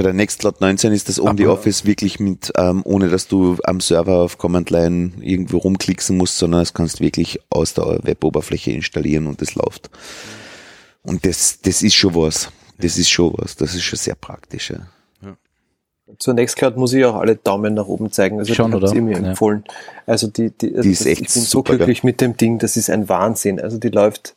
Bei der Nextcloud 19 ist das OnlyOffice wirklich mit, ähm, ohne dass du am Server auf Command Line irgendwo rumklicken musst, sondern das kannst du wirklich aus der Weboberfläche installieren und das läuft. Und das, das ist schon was. Das ist schon was. Das ist schon sehr praktisch. Ja. Zur Nextcloud muss ich auch alle Daumen nach oben zeigen. Also Schon, die oder? mir Ja. empfohlen. Also die, die, also Die ist das, echt ich bin so super, glücklich mit dem Ding, das ist ein Wahnsinn. Also die läuft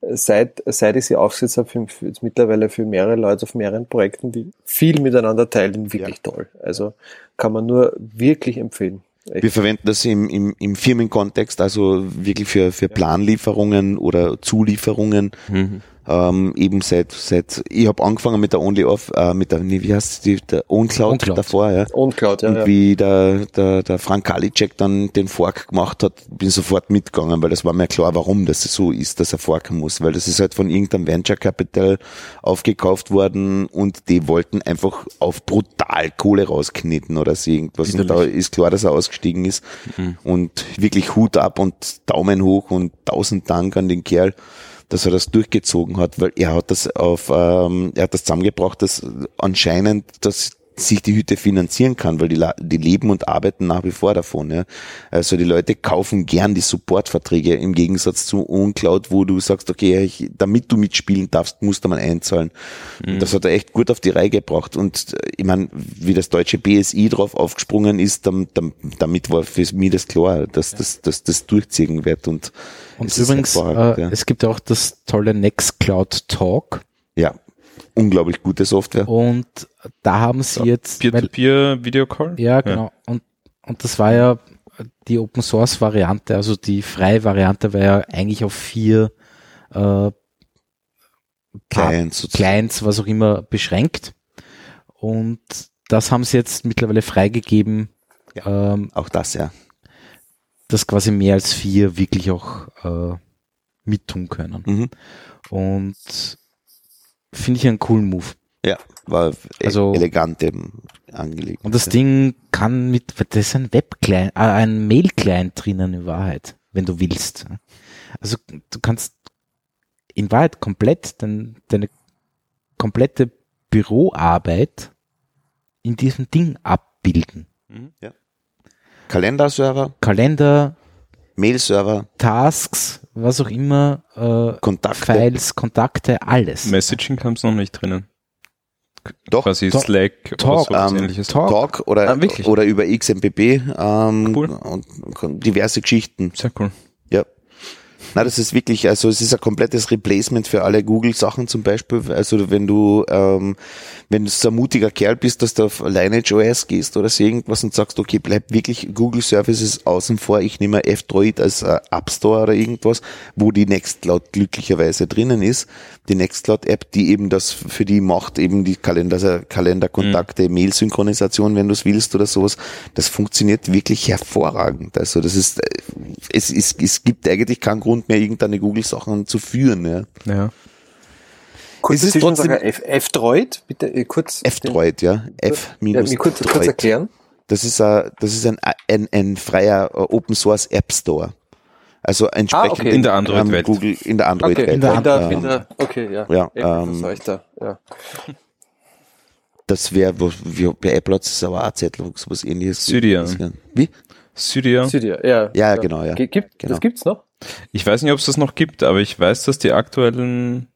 seit, seit ich sie aufgesetzt habe, für, mittlerweile für mehrere Leute auf mehreren Projekten, die viel miteinander teilen, wirklich toll. Also kann man nur wirklich empfehlen. Echt. Wir verwenden das im, im, im Firmenkontext, also wirklich für, für Planlieferungen oder Zulieferungen. Ähm, eben seit, seit, ich habe angefangen mit der OnlyOff, äh, mit der, nee, wie heißt die, der OwnCloud, OwnCloud. davor, ja. Und Cloud, ja. Und ja. wie der, der, der Frank Kalicek dann den Fork gemacht hat, bin sofort mitgegangen, weil das war mir klar, warum das so ist, dass er forken muss, weil das ist halt von irgendeinem Venture Capital aufgekauft worden und die wollten einfach auf brutal Kohle rauskneten oder so irgendwas. Und da ist klar, dass er ausgestiegen ist und wirklich Hut ab und Daumen hoch und tausend Dank an den Kerl dass er das durchgezogen hat, weil er hat das auf, ähm, er hat das zusammengebracht, dass anscheinend, dass sich die Hütte finanzieren kann, weil die, die leben und arbeiten nach wie vor davon. Ja. Also die Leute kaufen gern die Supportverträge im Gegensatz zu OnCloud, wo du sagst, okay, ich, damit du mitspielen darfst, musst du mal einzahlen. Und das hat er echt gut auf die Reihe gebracht. Und äh, ich meine, wie das deutsche BSI drauf aufgesprungen ist, dam, damit war für mich das klar, dass das, dass das durchziehen wird. Und, und es übrigens, äh, ja. es gibt ja auch das tolle Nextcloud Talk Ja, unglaublich gute Software. und da haben sie jetzt, weil, Peer-to-Peer-Videocall? ja genau, und, und das war ja die Open Source Variante, also die freie Variante war ja eigentlich auf vier äh, Clients. Clients, was auch immer, beschränkt. Und das haben sie jetzt mittlerweile freigegeben, ähm, Auch das, ja. dass quasi mehr als vier wirklich auch äh, mittun können. Mhm. Und finde ich einen coolen Move. Ja, war e- Also- elegant eben angelegt. Und das Ding kann mit, das ist ein Web-Client, äh, ein Mail-Client drinnen in Wahrheit, wenn du willst. Also du kannst in Wahrheit komplett dein, deine komplette Büroarbeit in diesem Ding abbilden. Kalenderserver, Kalender, Mail-Server, Tasks, was auch immer, äh, Kontakte. Files, Kontakte, alles. Messaging kam es noch nicht drinnen. Doch, Quasi Talk- Slack oder Talk, so ähm, ähnliches. Talk. Talk oder, Ah, wirklich? oder über XMPP ähm, Cool. und diverse Geschichten. Sehr cool. Na, das ist wirklich, also es ist ein komplettes Replacement für alle Google-Sachen zum Beispiel. Also wenn du, ähm, wenn du so ein mutiger Kerl bist, dass du auf Lineage OS gehst oder so irgendwas und sagst, okay, bleib wirklich Google Services außen vor, ich nehme F-Droid als äh, App Store oder irgendwas, wo die Nextcloud glücklicherweise drinnen ist. Die Nextcloud-App, die eben das für die macht, eben die Kalender, also Kalenderkontakte, Mail-Synchronisation, wenn du es willst oder sowas. Das funktioniert wirklich hervorragend. Also das ist, äh, es, es, es gibt eigentlich keinen Grund mehr, irgendeine Google-Sachen zu führen. Ja. Ja. Kurz Es ist trotzdem- F-Droid, bitte äh, kurz. F-Droid, ja. F Ja, minus mir kurz, kurz erklären. Das ist, ein, das ist ein, ein, ein freier äh, Open Source App Store. Also entsprechend okay. In der Android-Welt. Google in der Android Okay, Welt. in der in der, in der, okay, ja. Ja, ähm, soll ich da? Ja. Das wäre, wo- wie- bei Apple hat es aber auch Zettel, sowas ähnliches. Cydia. Wie? Cydia. Cydia, ja. Ja, genau, ja. Gibt, Genau. Das gibt's noch? Ich weiß nicht, ob es das noch gibt, aber ich weiß, dass die aktuellen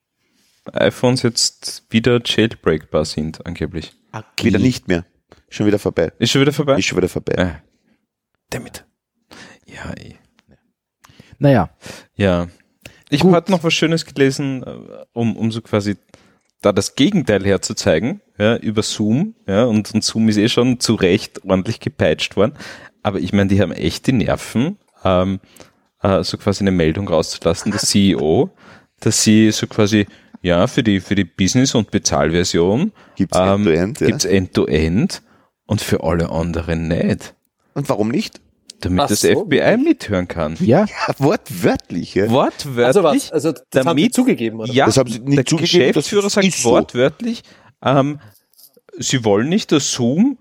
iPhones jetzt wieder jailbreakbar sind, angeblich. Wieder nicht mehr. Schon wieder vorbei. Ist schon wieder vorbei? Ist schon wieder vorbei. Äh. Damit. Ja, eh. Naja, Ja. Ich habe heute noch was Schönes gelesen, äh, um, um so quasi da das Gegenteil herzuzeigen, ja, über Zoom, ja, und, und Zoom ist eh schon zu Recht ordentlich gepeitscht worden. Aber ich meine, die haben echt die Nerven, ähm, äh, so quasi eine Meldung rauszulassen, der CEO, dass sie so quasi, ja, für die, für die Business- und Bezahlversion Gibt's ähm, End-to-End, ja. gibt's End-to-End und für alle anderen nicht. Und warum nicht? Damit Ach das so. FBI mithören kann. ja, Ja, wortwörtlich, ja. Wortwörtlich. Also was? Also das haben die damit- zugegeben, oder? Ja, Das haben sie nicht der zugegeben, Geschäftsführer das sagt so. wortwörtlich, ähm, sie wollen nicht, dass Zoom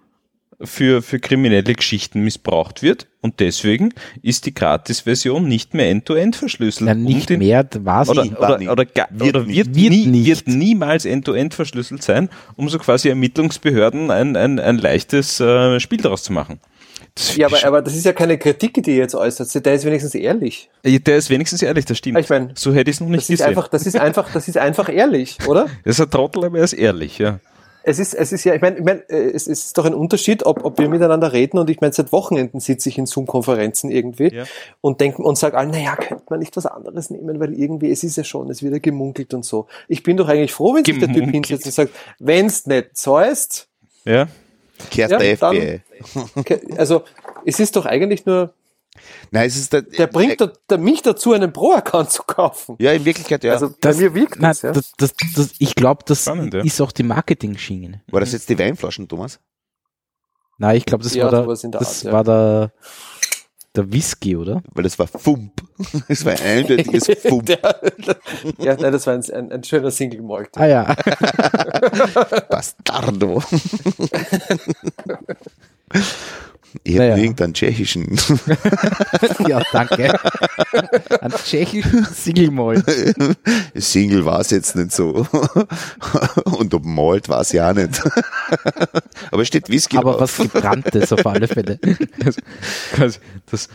für, für kriminelle Geschichten missbraucht wird und deswegen ist die Gratis-Version nicht mehr end-to-end verschlüsselt. ja Um nicht den- mehr, war Oder, oder, oder, ga, Wird oder wird, nicht. nie, Wird nicht. wird niemals end-to-end verschlüsselt sein, um so quasi Ermittlungsbehörden ein, ein, ein leichtes äh, Spiel daraus zu machen. Das Ja, aber, aber das ist ja keine Kritik, die ihr jetzt äußert. Der ist wenigstens ehrlich. der ist wenigstens ehrlich, das stimmt. Ich mein, so hätte ich es noch nicht Das ist gesehen. einfach, das ist einfach, das ist einfach ehrlich, oder? das ist ein Trottel, aber er ist ehrlich, ja. Es ist, es ist ja, ich meine, ich mein, äh, es ist doch ein Unterschied, ob, ob wir miteinander reden und ich meine, seit Wochenenden sitze ich in Zoom-Konferenzen irgendwie Ja. und denke und sage, allen, naja, könnte man nicht was anderes nehmen, weil irgendwie, es ist ja schon, es wird ja gemunkelt und so. Ich bin doch eigentlich froh, wenn sich der Typ Gemunkelt. hinsetzt und sagt, wenn's nicht zahlst, Ja, Kehrt Ja, der dann- FBI. also es ist doch eigentlich nur, Nein, es ist der, der bringt da, der, mich dazu, einen Pro-Account zu kaufen. Ja, in Wirklichkeit, ja. Also Das- bei mir wirkt Nein, das, ja. das, das, das, ich glaube, das Spannend, ja. ist auch die Marketing-Schiene. War das jetzt die Weinflaschen, Thomas? Nein, ich glaube, das, Ja, war, der, in der das Art, ja. war der, der Whisky, oder? Weil das war Fump. Es war ein eindeutiges Fump. Der, ja, nein, das war ein, ein, ein schöner Single Malt. Ah ja. Bastardo. Ich hätte Naja. irgendeinen tschechischen. ja, danke. Ein tschechischen Single-Malt. Single war es jetzt nicht so. Und ob malt war es ja auch nicht. Aber es steht Whisky Aber drauf. was Gebranntes auf alle Fälle. quasi das,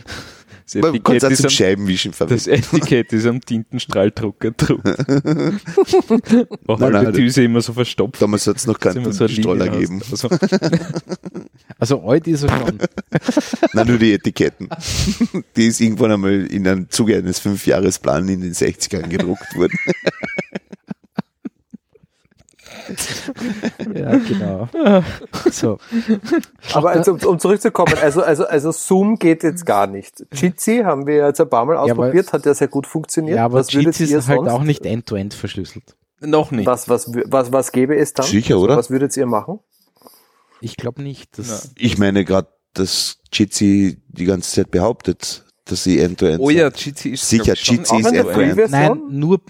das Man Etikett auch ist zum am, Scheibenwischen das verwenden. Etikett ist am Tintenstrahldrucker druck. Auch Nein, halbe nein, Düse immer so verstopft. Damals hat es noch keinen so Linie gegeben. Also, Also heute ist er schon. Nein, nur die Etiketten. Die ist irgendwann einmal in einem Zuge eines Fünfjahresplans in den 60ern gedruckt worden. Ja, genau. So. Aber also, um, um zurückzukommen, also, also, also Zoom geht jetzt gar nicht. Jitsi haben wir jetzt ein paar Mal ausprobiert, hat ja sehr gut funktioniert. Ja, aber Jitsi ist halt auch nicht end-to-end verschlüsselt. noch nicht. Was, was, was, was gäbe es dann? Sicher, Also, oder? Was würdet ihr machen? Ich glaube nicht. Das, Ich meine gerade, dass Jitsi die ganze Zeit behauptet, dass sie end-to-end Oh ja, Jitsi ist Sicher, Jitsi ist end-to-end. Free-Version? Nein, nur,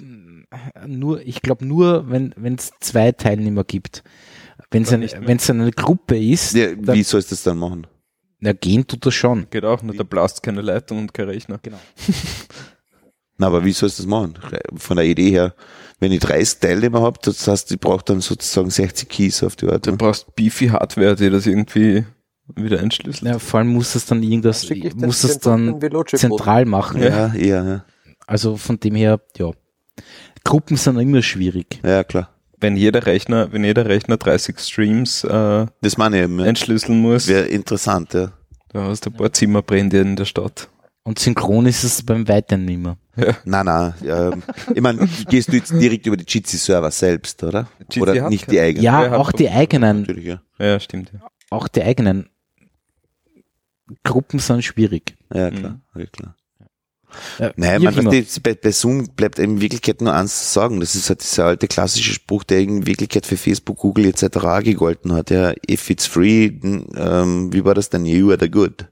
nur, ich glaube nur, wenn es zwei Teilnehmer gibt. Wenn es eine, wenn's eine Gruppe ist, Ja, dann, wie sollst du das dann machen? na, gehen tut das schon. Geht auch, nur da blast keine Leitung und kein Rechner. Genau. Na, aber wie sollst du das machen? Von der Idee her, wenn ich 30 Teilnehmer habe, das heißt, ich brauche dann sozusagen 60 Keys auf die Art. Du Ne? brauchst beefy Hardware, die das irgendwie wieder entschlüsselt. Ja, vor allem muss es dann irgendwas, muss es dann zentral machen. Ja, ja, ja. Also von dem her, ja. Gruppen sind immer schwierig. Ja, klar. Wenn jeder Rechner, wenn jeder Rechner 30 Streams äh, Das meine ich eben. ja. entschlüsseln muss, Wäre interessant, ja. da hast du ein paar Zimmerbrände in der Stadt. Und synchron ist es beim Weiteren nimmer. Nein, nein. Ähm, ich meine, gehst du jetzt direkt über die Jitsi-Server selbst, oder? Jitsi oder nicht keine. die eigenen? Ja, hat auch die eigenen, Natürlich, ja. Ja, stimmt. Ja. auch die eigenen Gruppen sind schwierig. Ja, klar. Ja, klar. Ja, Nein, man, bei, bei Zoom bleibt in Wirklichkeit nur eins zu sagen. Das ist halt dieser alte klassische Spruch, der in Wirklichkeit für Facebook, Google etc. auch gegolten hat. Ja, if it's free, ähm, wie war das denn? You are the good.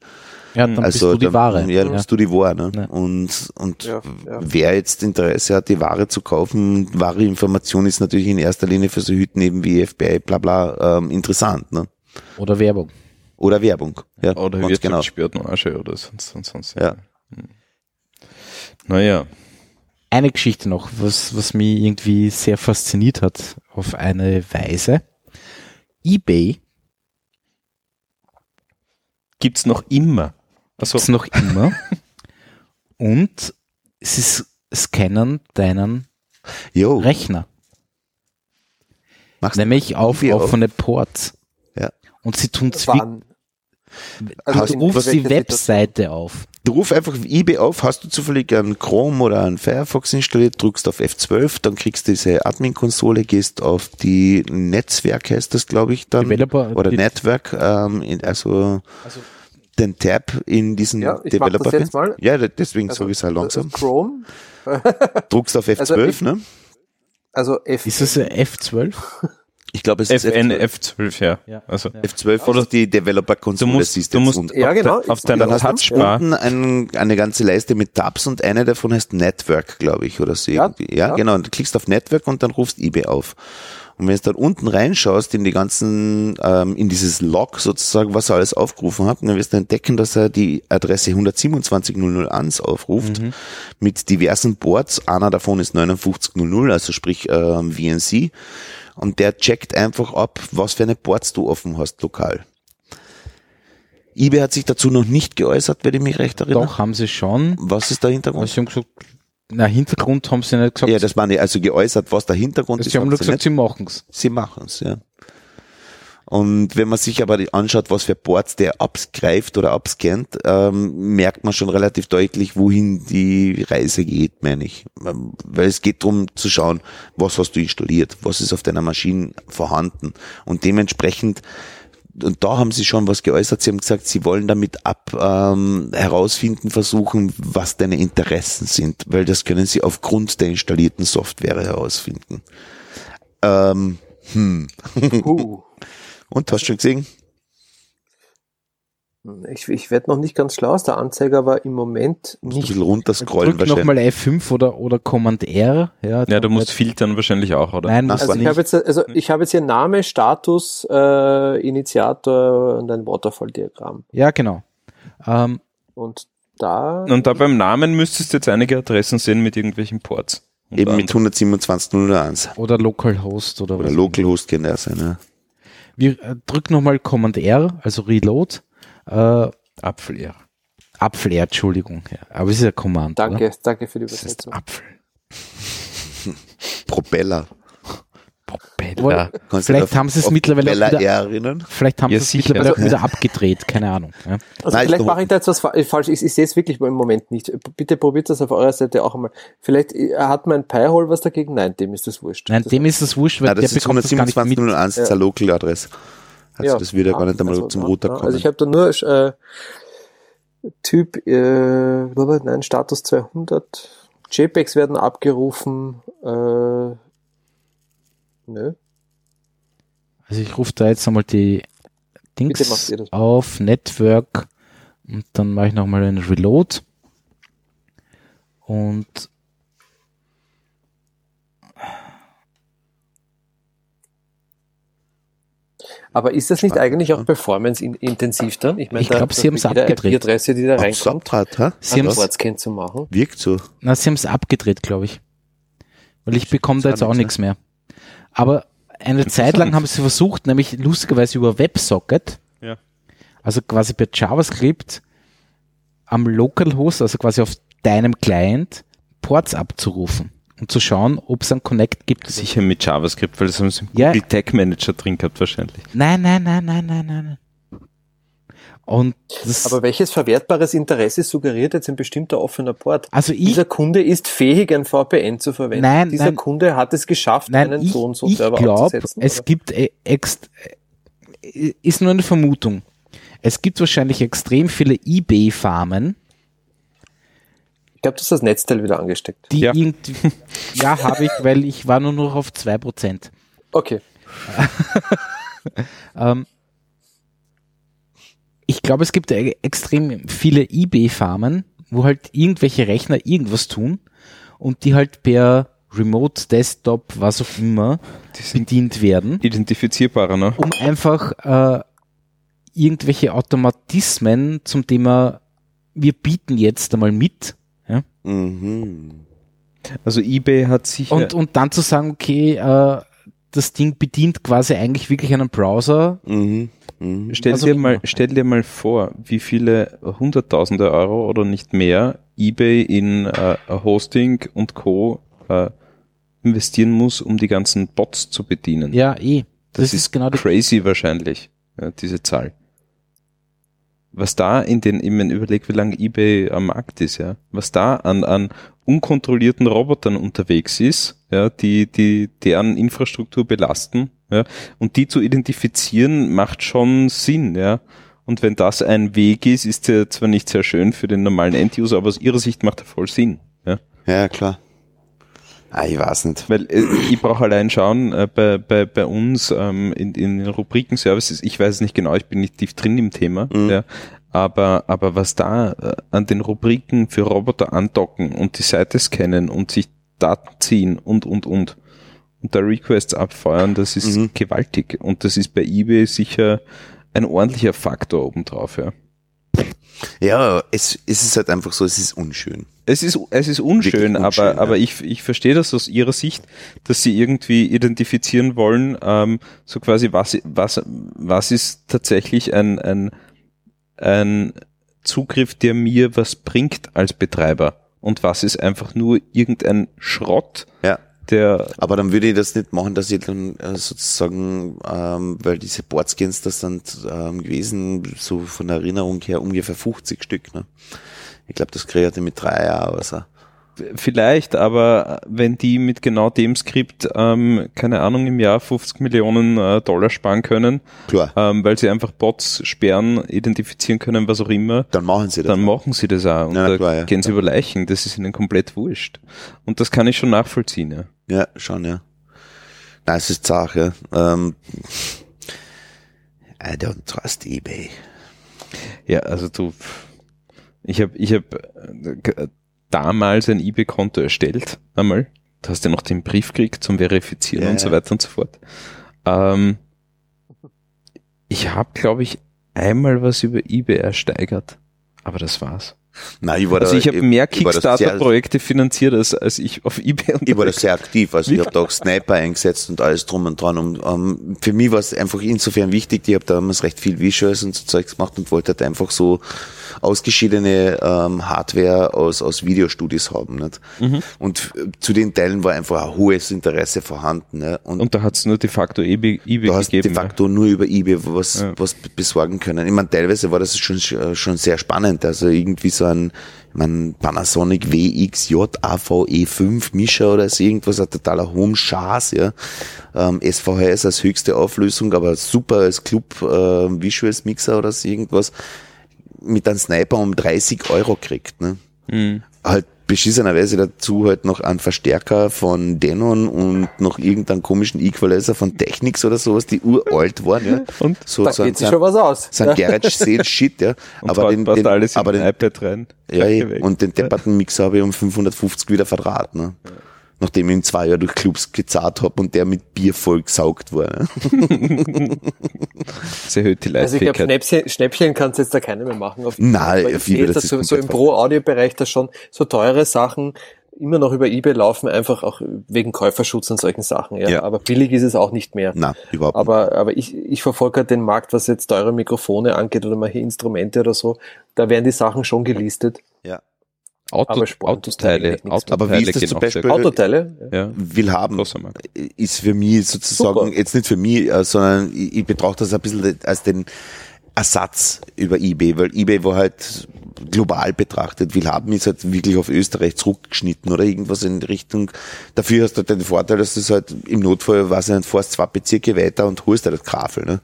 ja, dann bist also, du die dann- Ware. Ja, dann bist du die Ware. Ne? Ja. Und, und Ja, ja. wer jetzt Interesse hat, die Ware zu kaufen, wahre Information ist natürlich in erster Linie für so Hüten eben wie FBI, bla bla, ähm, interessant. Ne? Oder Werbung. Oder Werbung. Ja, Oder ganz genau. Oder sonst, sonst, sonst. Ja. Hm. Naja, Eine Geschichte noch, was, was mich irgendwie sehr fasziniert hat auf eine Weise. eBay gibt's noch immer. Also, gibt's noch immer und sie s- scannen deinen Jo, Rechner, machst nämlich auf offene Ports. Ja. Und sie tun zwar, Wann? Hast du rufst die Webseite auf. Du ruf einfach eBay auf, hast du zufällig einen Chrome oder einen Firefox installiert, drückst auf F12, dann kriegst du diese Admin-Konsole, gehst auf die Netzwerk, heißt das, glaube ich, dann. Developer- oder Network, ähm, in, also, den Tab in diesen Ja, ich mach das Developer. jetzt mal. Ja, deswegen Also, sage ich es halt langsam. Chrome, Druckst auf F12, Also ich- ne? also F. Ist das ein F12? Ich glaube, es ist FN, F12. F12, ja. Ja. Also, F12 Oder- ist die du Developer-Konsole, musst, siehst du musst unten. Ja, genau. auf deiner Touchbar, unten ein, eine ganze Leiste mit Tabs und eine davon heißt Network, glaube ich, oder so Ja, irgendwie. Ja, ja. genau. Und du klickst auf Network und dann rufst eBay auf. Und wenn du dann unten reinschaust in die ganzen, ähm, in dieses Log sozusagen, was er alles aufgerufen hat, dann wirst du entdecken, dass er die Adresse 127.001 aufruft mit diversen Boards. Einer davon ist 59.00, also sprich ähm, VNC. Und der checkt einfach ab, was für eine Boards du offen hast lokal. eBay hat sich dazu noch nicht geäußert, wenn ich mich recht erinnere. Doch, haben sie schon. Was ist der Hintergrund? sie haben gesagt, na, Hintergrund haben sie nicht gesagt. Ja, das meine ich, also geäußert, was der Hintergrund ist. sie haben nur haben sie gesagt, sie machen's. Sie machen's, ja. Und wenn man sich aber anschaut, was für Boards der abgreift oder abscannt, ähm, merkt man schon relativ deutlich, wohin die Reise geht, meine ich. Ähm, Weil es geht darum zu schauen, was hast du installiert, was ist auf deiner Maschine vorhanden. Und dementsprechend, und da haben sie schon was geäußert, sie haben gesagt, sie wollen damit ab ähm, herausfinden, versuchen, was deine Interessen sind, weil das können sie aufgrund der installierten Software herausfinden. Ähm, hm. Uh. Und hast du schon gesehen? Ich, ich werde noch nicht ganz schlau aus der Anzeige, aber im Moment Musst du ein nicht. bisschen runterscrollen Drück wahrscheinlich. nochmal F5 oder, oder Command R. Ja, ja, du musst filtern wahrscheinlich auch, oder? Nein, muss Also war ich nicht. habe jetzt, also ich habe jetzt hier Name, Status, äh, Initiator und ein Waterfall-Diagramm. Ja, genau. Ähm, Und da Und da beim Namen müsstest du jetzt einige Adressen sehen mit irgendwelchen Ports. Eben mit anderem. 127.001. oder Localhost oder, Oder was. Localhost kann der sein, ja. Wir äh, drück nochmal Command R, also Reload. Äh, Apfel, ja. Apfel R, Entschuldigung. Ja, aber es ist ja Command. danke, Oder? danke für die Das ist Übersetzung. Apfel. Propeller. Du Vielleicht auf- haben sie es mittlerweile Propeller wieder-? Vielleicht haben Ja, sie es mittlerweile wieder abgedreht, keine Ahnung. Ja. Also Nein, vielleicht ist mache ich da jetzt was fa- falsch. Ich, ich sehe es wirklich im Moment nicht. Bitte probiert das auf eurer Seite auch einmal. Vielleicht äh, hat mein Pi-Hole was dagegen? Nein, dem ist das wurscht. Nein, das dem ist es wurscht, weil Nein, der das ist bekommt das gar nicht mit. 127.001, das ist eine Local-Adresse. Also Ja. das wird ja gar nicht einmal Also, zum ja, Runterkommen. ja. Also ich habe da nur äh, Typ, äh, nein, Status 200. JPEGs werden abgerufen. Äh, nö. Also ich rufe da jetzt einmal die Dings auf Network und dann mache ich nochmal einen Reload. Und Aber ist das nicht eigentlich auch performance-intensiv dann? Ich meine, Ich da- glaub, sie mit jeder abgedreht. IP-Adresse, die da reinkommt, Subtrat, ha? Sie haben's- Ortscan zu machen. Wirkt so. na, sie haben es abgedreht, glaube ich. Weil ich bekomme da jetzt auch nichts, nichts mehr. Aber eine Zeit lang haben sie versucht, nämlich lustigerweise über WebSocket, Ja. also quasi bei JavaScript am Localhost, also quasi auf deinem Client, Ports abzurufen und zu schauen, ob es einen Connect gibt. Sicher mit JavaScript, weil das haben sie im Ja. Google Tag Manager drin gehabt wahrscheinlich. Nein, nein, nein, nein, nein, nein. Und das, Aber welches verwertbares Interesse suggeriert jetzt ein bestimmter offener Port? also ich, Dieser Kunde ist fähig, ein VPN zu verwenden. Nein, Dieser nein. Kunde hat es geschafft, nein, einen ich, so und so ich Server glaube, aufzusetzen. es oder? gibt äh, ext, äh, ist nur eine Vermutung. Es gibt wahrscheinlich extrem viele eBay-Farmen, ich glaube, du hast das Netzteil wieder angesteckt. die Ja. ja, habe ich, weil ich war nur noch auf 2%. Okay. Ähm, ich glaube, es gibt e- extrem viele eBay-Farmen, wo halt irgendwelche Rechner irgendwas tun und die halt per Remote Desktop, was auch immer, bedient werden, identifizierbarer, ne? um einfach äh, irgendwelche Automatismen zum Thema wir bieten jetzt einmal mit Mhm. Also eBay hat sicher und, und dann zu sagen, okay, äh, das Ding bedient quasi eigentlich wirklich einen Browser. Mhm. Mhm. Stell Also dir mal, stell dir mal vor, wie viele Hunderttausende Euro oder nicht mehr eBay in äh, Hosting und Co. Äh, investieren muss, um die ganzen Bots zu bedienen. Ja, eh. Das, Das ist, genau die Crazy wahrscheinlich, ja, diese Zahl. Was da in den, ich mein, überleg, wie lange eBay am Markt ist, ja, was da an, an unkontrollierten Robotern unterwegs ist, ja, die, die deren Infrastruktur belasten, ja, und die zu identifizieren, macht schon Sinn, ja. Und wenn das ein Weg ist, ist der zwar nicht sehr schön für den normalen Enduser, aber aus ihrer Sicht macht er voll Sinn, ja. Ja, klar. Ah, ich weiß nicht. Weil äh, ich brauche allein schauen, äh, bei, bei, bei uns ähm, in, in den Rubriken-Services, ich weiß es nicht genau, ich bin nicht tief drin im Thema, Mhm. ja, aber, aber was da äh, an den Rubriken für Roboter andocken und die Seite scannen und sich Daten ziehen und, und, und und da Requests abfeuern, das ist Mhm. gewaltig und das ist bei eBay sicher ein ordentlicher Faktor obendrauf, ja. Ja, es, es ist halt einfach so, es ist unschön. Es ist, es ist unschön, unschön, aber, ja. aber ich, ich verstehe das aus ihrer Sicht, dass sie irgendwie identifizieren wollen, ähm, so quasi, was, was, was ist tatsächlich ein, ein, ein Zugriff, der mir was bringt als Betreiber und was ist einfach nur irgendein Schrott, Ja. der, Aber dann würde ich das nicht machen, dass ich dann äh, sozusagen, ähm, weil diese Boardskins, das sind ähm, gewesen, so von der Erinnerung her ungefähr 50 Stück. Ne? Ich glaube, das kriege ich mit drei Jahren aus. Vielleicht, aber wenn die mit genau dem Skript, ähm, keine Ahnung, im Jahr 50 Millionen äh, Dollar sparen können, Klar, ähm, weil sie einfach Bots sperren, identifizieren können, was auch immer, dann machen sie das. dann machen sie das auch. Und Ja, da klar, ja. gehen sie über Leichen. Das ist ihnen komplett wurscht. Und das kann ich schon nachvollziehen, ja. Ja, schon, ja. Nein, es ist zart, ja. Ähm, I don't trust eBay. Ja, also du, ich habe ich hab äh, damals ein eBay-Konto erstellt, einmal. Du hast ja noch den Brief gekriegt zum Verifizieren Ja, und so weiter und so fort. Ähm, ich habe, glaube ich, einmal was über eBay ersteigert. Aber das war's. Nein, ich war Also da, ich habe mehr Kickstarter-Projekte finanziert, als, als ich auf eBay Ich war da sehr aktiv, also ich habe da auch Sniper eingesetzt und alles drum und dran. Und ähm, für mich war es einfach insofern wichtig, ich habe damals recht viel Visuals und so Zeugs gemacht und wollte halt einfach so ausgeschiedene ähm, Hardware aus, aus Videostudios haben. Nicht? Mhm. Und zu den Teilen war einfach ein hohes Interesse vorhanden. Ne? Und, Und da hat's nur de facto eBay, eBay hast gegeben. de facto nur über eBay was, Ja. was besorgen können. Ich meine, teilweise war das schon, schon sehr spannend. Also irgendwie so ein, mein, Panasonic WXJ AVE5 Mischer oder so irgendwas, ein totaler hohen Schaß, ja. Ähm, SVHS als höchste Auflösung, aber super als Club äh, Visuals Mixer oder so irgendwas mit einem Sniper um 30 Euro kriegt, ne? Mhm. halt beschissenerweise dazu halt noch einen Verstärker von Denon und noch irgendeinen komischen Equalizer von Technics oder sowas, die uralt waren, ja. Und so, Da so, geht sich schon was aus. so ein Garage Sale Shit, ja. Und aber den, passt den, alles aber den den, iPad rein. ja, Gleich eh, und den depperten Mixer habe ich um 550 wieder verdraht, ne. Nachdem ich ihn zwei Jahre durch Clubs gezahlt habe und der mit Bier voll gesaugt war. Das erhöht die Also ich glaube. Schnäppchen, Schnäppchen kannst jetzt da keine mehr machen. Auf Nein, ich auf jeden sehe Fall, das das so, so im Pro-Audio-Bereich da schon so teure Sachen, immer noch über eBay laufen, einfach auch wegen Käuferschutz und solchen Sachen. Ja. Ja. Aber billig ist es auch nicht mehr. Na, überhaupt nicht. Aber, aber ich, ich verfolge halt den Markt, was jetzt teure Mikrofone angeht oder mal hier Instrumente oder so. Da werden die Sachen schon gelistet. Ja. Auto, Autoteile, mehr. Aber wie Autoteile ist das zum Beispiel-. Autoteile. Ja. Will haben, ist für mich sozusagen, Super. jetzt nicht für mich, äh, sondern ich, ich betrachte das ein bisschen als den Ersatz über eBay, weil eBay war halt global betrachtet. Will haben ist halt wirklich auf Österreich zurückgeschnitten oder irgendwas in die Richtung. Dafür hast du halt den Vorteil, dass du es halt im Notfall, weiß ich nicht, fährst zwei Bezirke weiter und holst dir das Grafel, ne?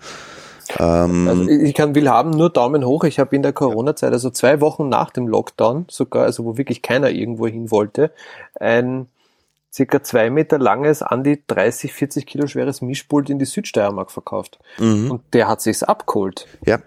Also ich kann will haben nur Daumen hoch. Ich habe in der Corona-Zeit, also zwei Wochen nach dem Lockdown, sogar, also wo wirklich keiner irgendwo hin wollte, ein circa zwei Meter langes, an die 30, 40 Kilo schweres Mischpult in die Südsteiermark verkauft. Und der hat sich's abgeholt. Ja,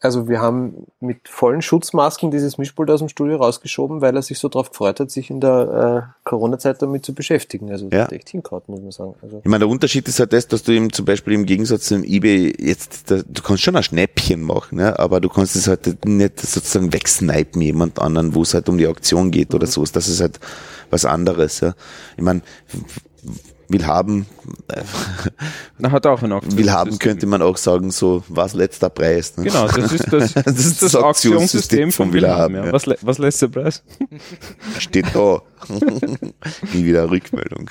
Also wir haben mit vollen Schutzmasken dieses Mischpult aus dem Studio rausgeschoben, weil er sich so drauf gefreut hat, sich in der äh, Corona-Zeit damit zu beschäftigen. Also das Ja. hat echt hingehauen, muss man sagen. Also, Ich meine, der Unterschied ist halt das, dass du ihm zum Beispiel im Gegensatz zum eBay jetzt, da, du kannst schon ein Schnäppchen machen, ja, aber du kannst es halt nicht sozusagen wegsnipen jemand anderen, wo es halt um die Auktion geht oder so. Das ist halt was anderes, ja. Ich meine, will haben, Na, hat auch ein Auktionssystem. will haben könnte man auch sagen, so, was letzter Preis, ne? Genau, das ist das, das, ist ist das das Auktionssystem von Willhaben. Willhaben, Ja. Was, was letzter Preis? Steht da. Nie wieder Rückmeldung.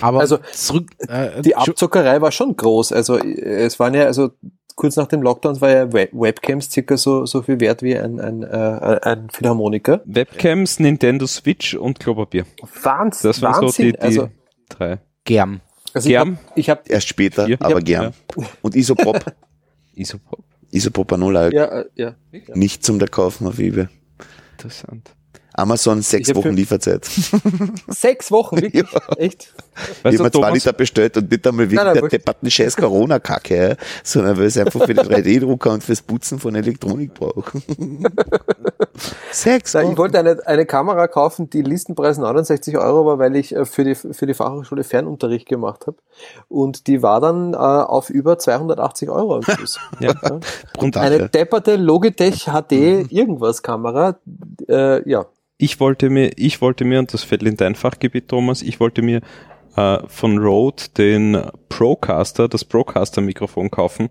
Aber Also, zurück, äh, die Abzockerei war schon groß. Also es waren ja, also kurz nach dem Lockdown war ja Web Webcams circa so, so viel wert wie ein, ein, äh, ein Philharmoniker. Webcams, Nintendo Switch und Klopapier. Wahnsinn, Das waren Wahnsinn. so die, die also, drei. gern. also ich Gern. habe ich hab, Erst später, Hier. aber Ja. gern. Und Isopop, Isopop. Isopropanola, ja, äh, ja. nicht zum der kaufen auf eBay. Interessant. Amazon sechs Ich Wochen Lieferzeit. Sechs Wochen, wirklich? Echt? Ich Weißt habe mir du, zwei Liter bestellt und nicht einmal wegen Nein, nein, der depperten scheiß Corona-Kacke, ja, sondern weil es einfach für den 3D-Drucker und fürs Putzen von Elektronik braucht. Sechs ich Wochen. wollte eine, eine Kamera kaufen, die Listenpreis 69 Euro war, weil ich äh, für die, für die Fachhochschule Fernunterricht gemacht habe. Und die war dann äh, auf über 280 Euro am Schluss. Ja. Und Brutal, eine ja. depperte Logitech HD irgendwas Kamera, äh, ja. Ich wollte mir, ich wollte mir, und das fällt in dein Fachgebiet, Thomas, ich wollte mir äh, von Rode den Procaster, das Procaster-Mikrofon kaufen,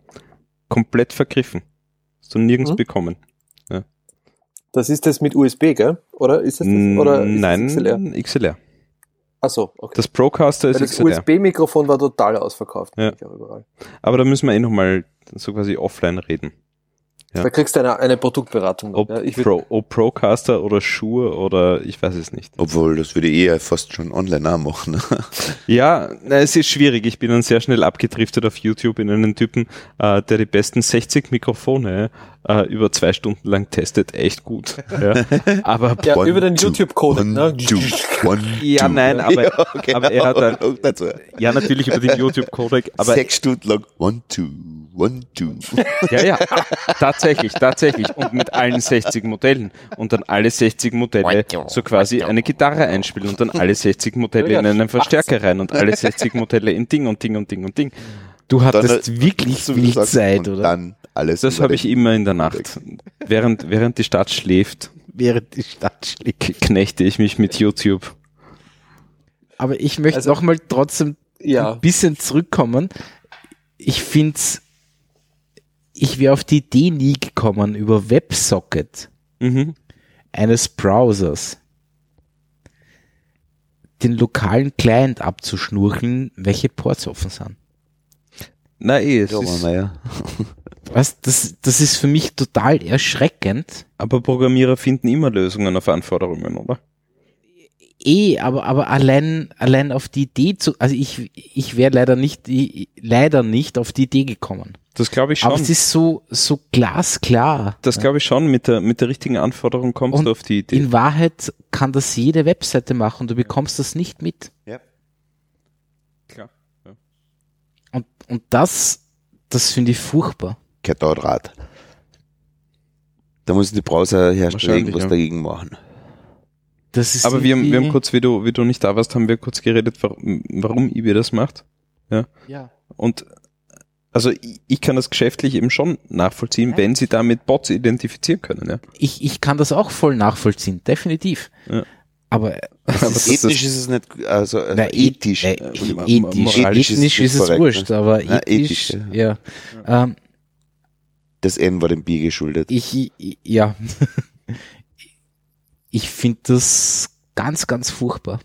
komplett vergriffen. Hast du nirgends Hm? bekommen. Das ist das mit USB, gell? Oder ist das, das oder ist Nein, das XLR? XLR. Ach so, okay. Das Procaster Weil ist das XLR. USB-Mikrofon war total ausverkauft. Ja. Ich auch überall. Aber da müssen wir eh nochmal so quasi offline reden. Ja. Da kriegst du eine, eine Produktberatung. Ob, ja, Pro, ob Procaster oder Shure oder ich weiß es nicht. Obwohl, das würde ich eher fast schon online auch machen. ne? Ja, na, es ist schwierig. Ich bin dann sehr schnell abgedriftet auf YouTube in einen Typen, äh, der die besten 60 Mikrofone äh, über zwei Stunden lang testet. Echt gut. Ja. Aber ja, One, über den YouTube-Codec. Ne? Ja, nein, aber- Ja, genau. aber er hat dazu. ja, natürlich über den YouTube-Codec. Aber Sechs Stunden lang, one, two, one, two. ja, ja, tatsächlich, tatsächlich. Und mit allen 60 Modellen. Und dann alle 60 Modelle so quasi eine Gitarre einspielen und dann alle 60 Modelle in einen Verstärker rein und alle 60 Modelle in Ding und Ding und Ding und Ding. Du hattest Dann, wirklich so viel Zeit, oder? Dann alles. Das habe ich immer in der Nacht. Während, während die Stadt schläft, Während die Stadt schlägt. k- knechte ich mich mit YouTube. Aber ich möchte Also- noch mal trotzdem Ja. ein bisschen zurückkommen. Ich find's, ich wäre auf die Idee nie gekommen, über WebSocket Mhm. eines Browsers den lokalen Client abzuschnurcheln, welche Ports offen sind. Na eh, es Ja, ist, naja. Was, das, das ist für mich total erschreckend. aber Programmierer finden immer Lösungen auf Anforderungen, oder? Eh, aber, aber allein, allein auf die Idee zu, also ich, ich wäre leider nicht, ich, leider nicht auf die Idee gekommen. Das glaube ich Aber schon. es ist so, so glasklar. Das glaube ich schon. Mit der, mit der richtigen Anforderung kommst Und du auf die Idee. In Wahrheit kann das jede Webseite machen, du bekommst das nicht mit. Ja. Klar. Und, und das, das finde ich furchtbar. Kartaudraht. Da müssen die Browserhersteller irgendwas ja. dagegen machen. Das ist Aber wir haben, wir haben kurz, wie du, wie du nicht da warst, haben wir kurz geredet, warum, warum eBay das macht. ja. Und also ich, ich kann das geschäftlich eben schon nachvollziehen, wenn sie damit Bots identifizieren können. Ja. ich, ich kann das auch voll nachvollziehen, definitiv. Ja. Aber Aber ist, das Ethnisch ist es nicht, also äh, na, ethisch. Äh, äh, ethisch, moralisch ethisch, ist es ist, es korrekt, wurscht, ne? aber Na, ethisch, ethisch, ja. Ähm, Das N war dem Bier geschuldet. ich, ich ja, ich finde das ganz, ganz furchtbar.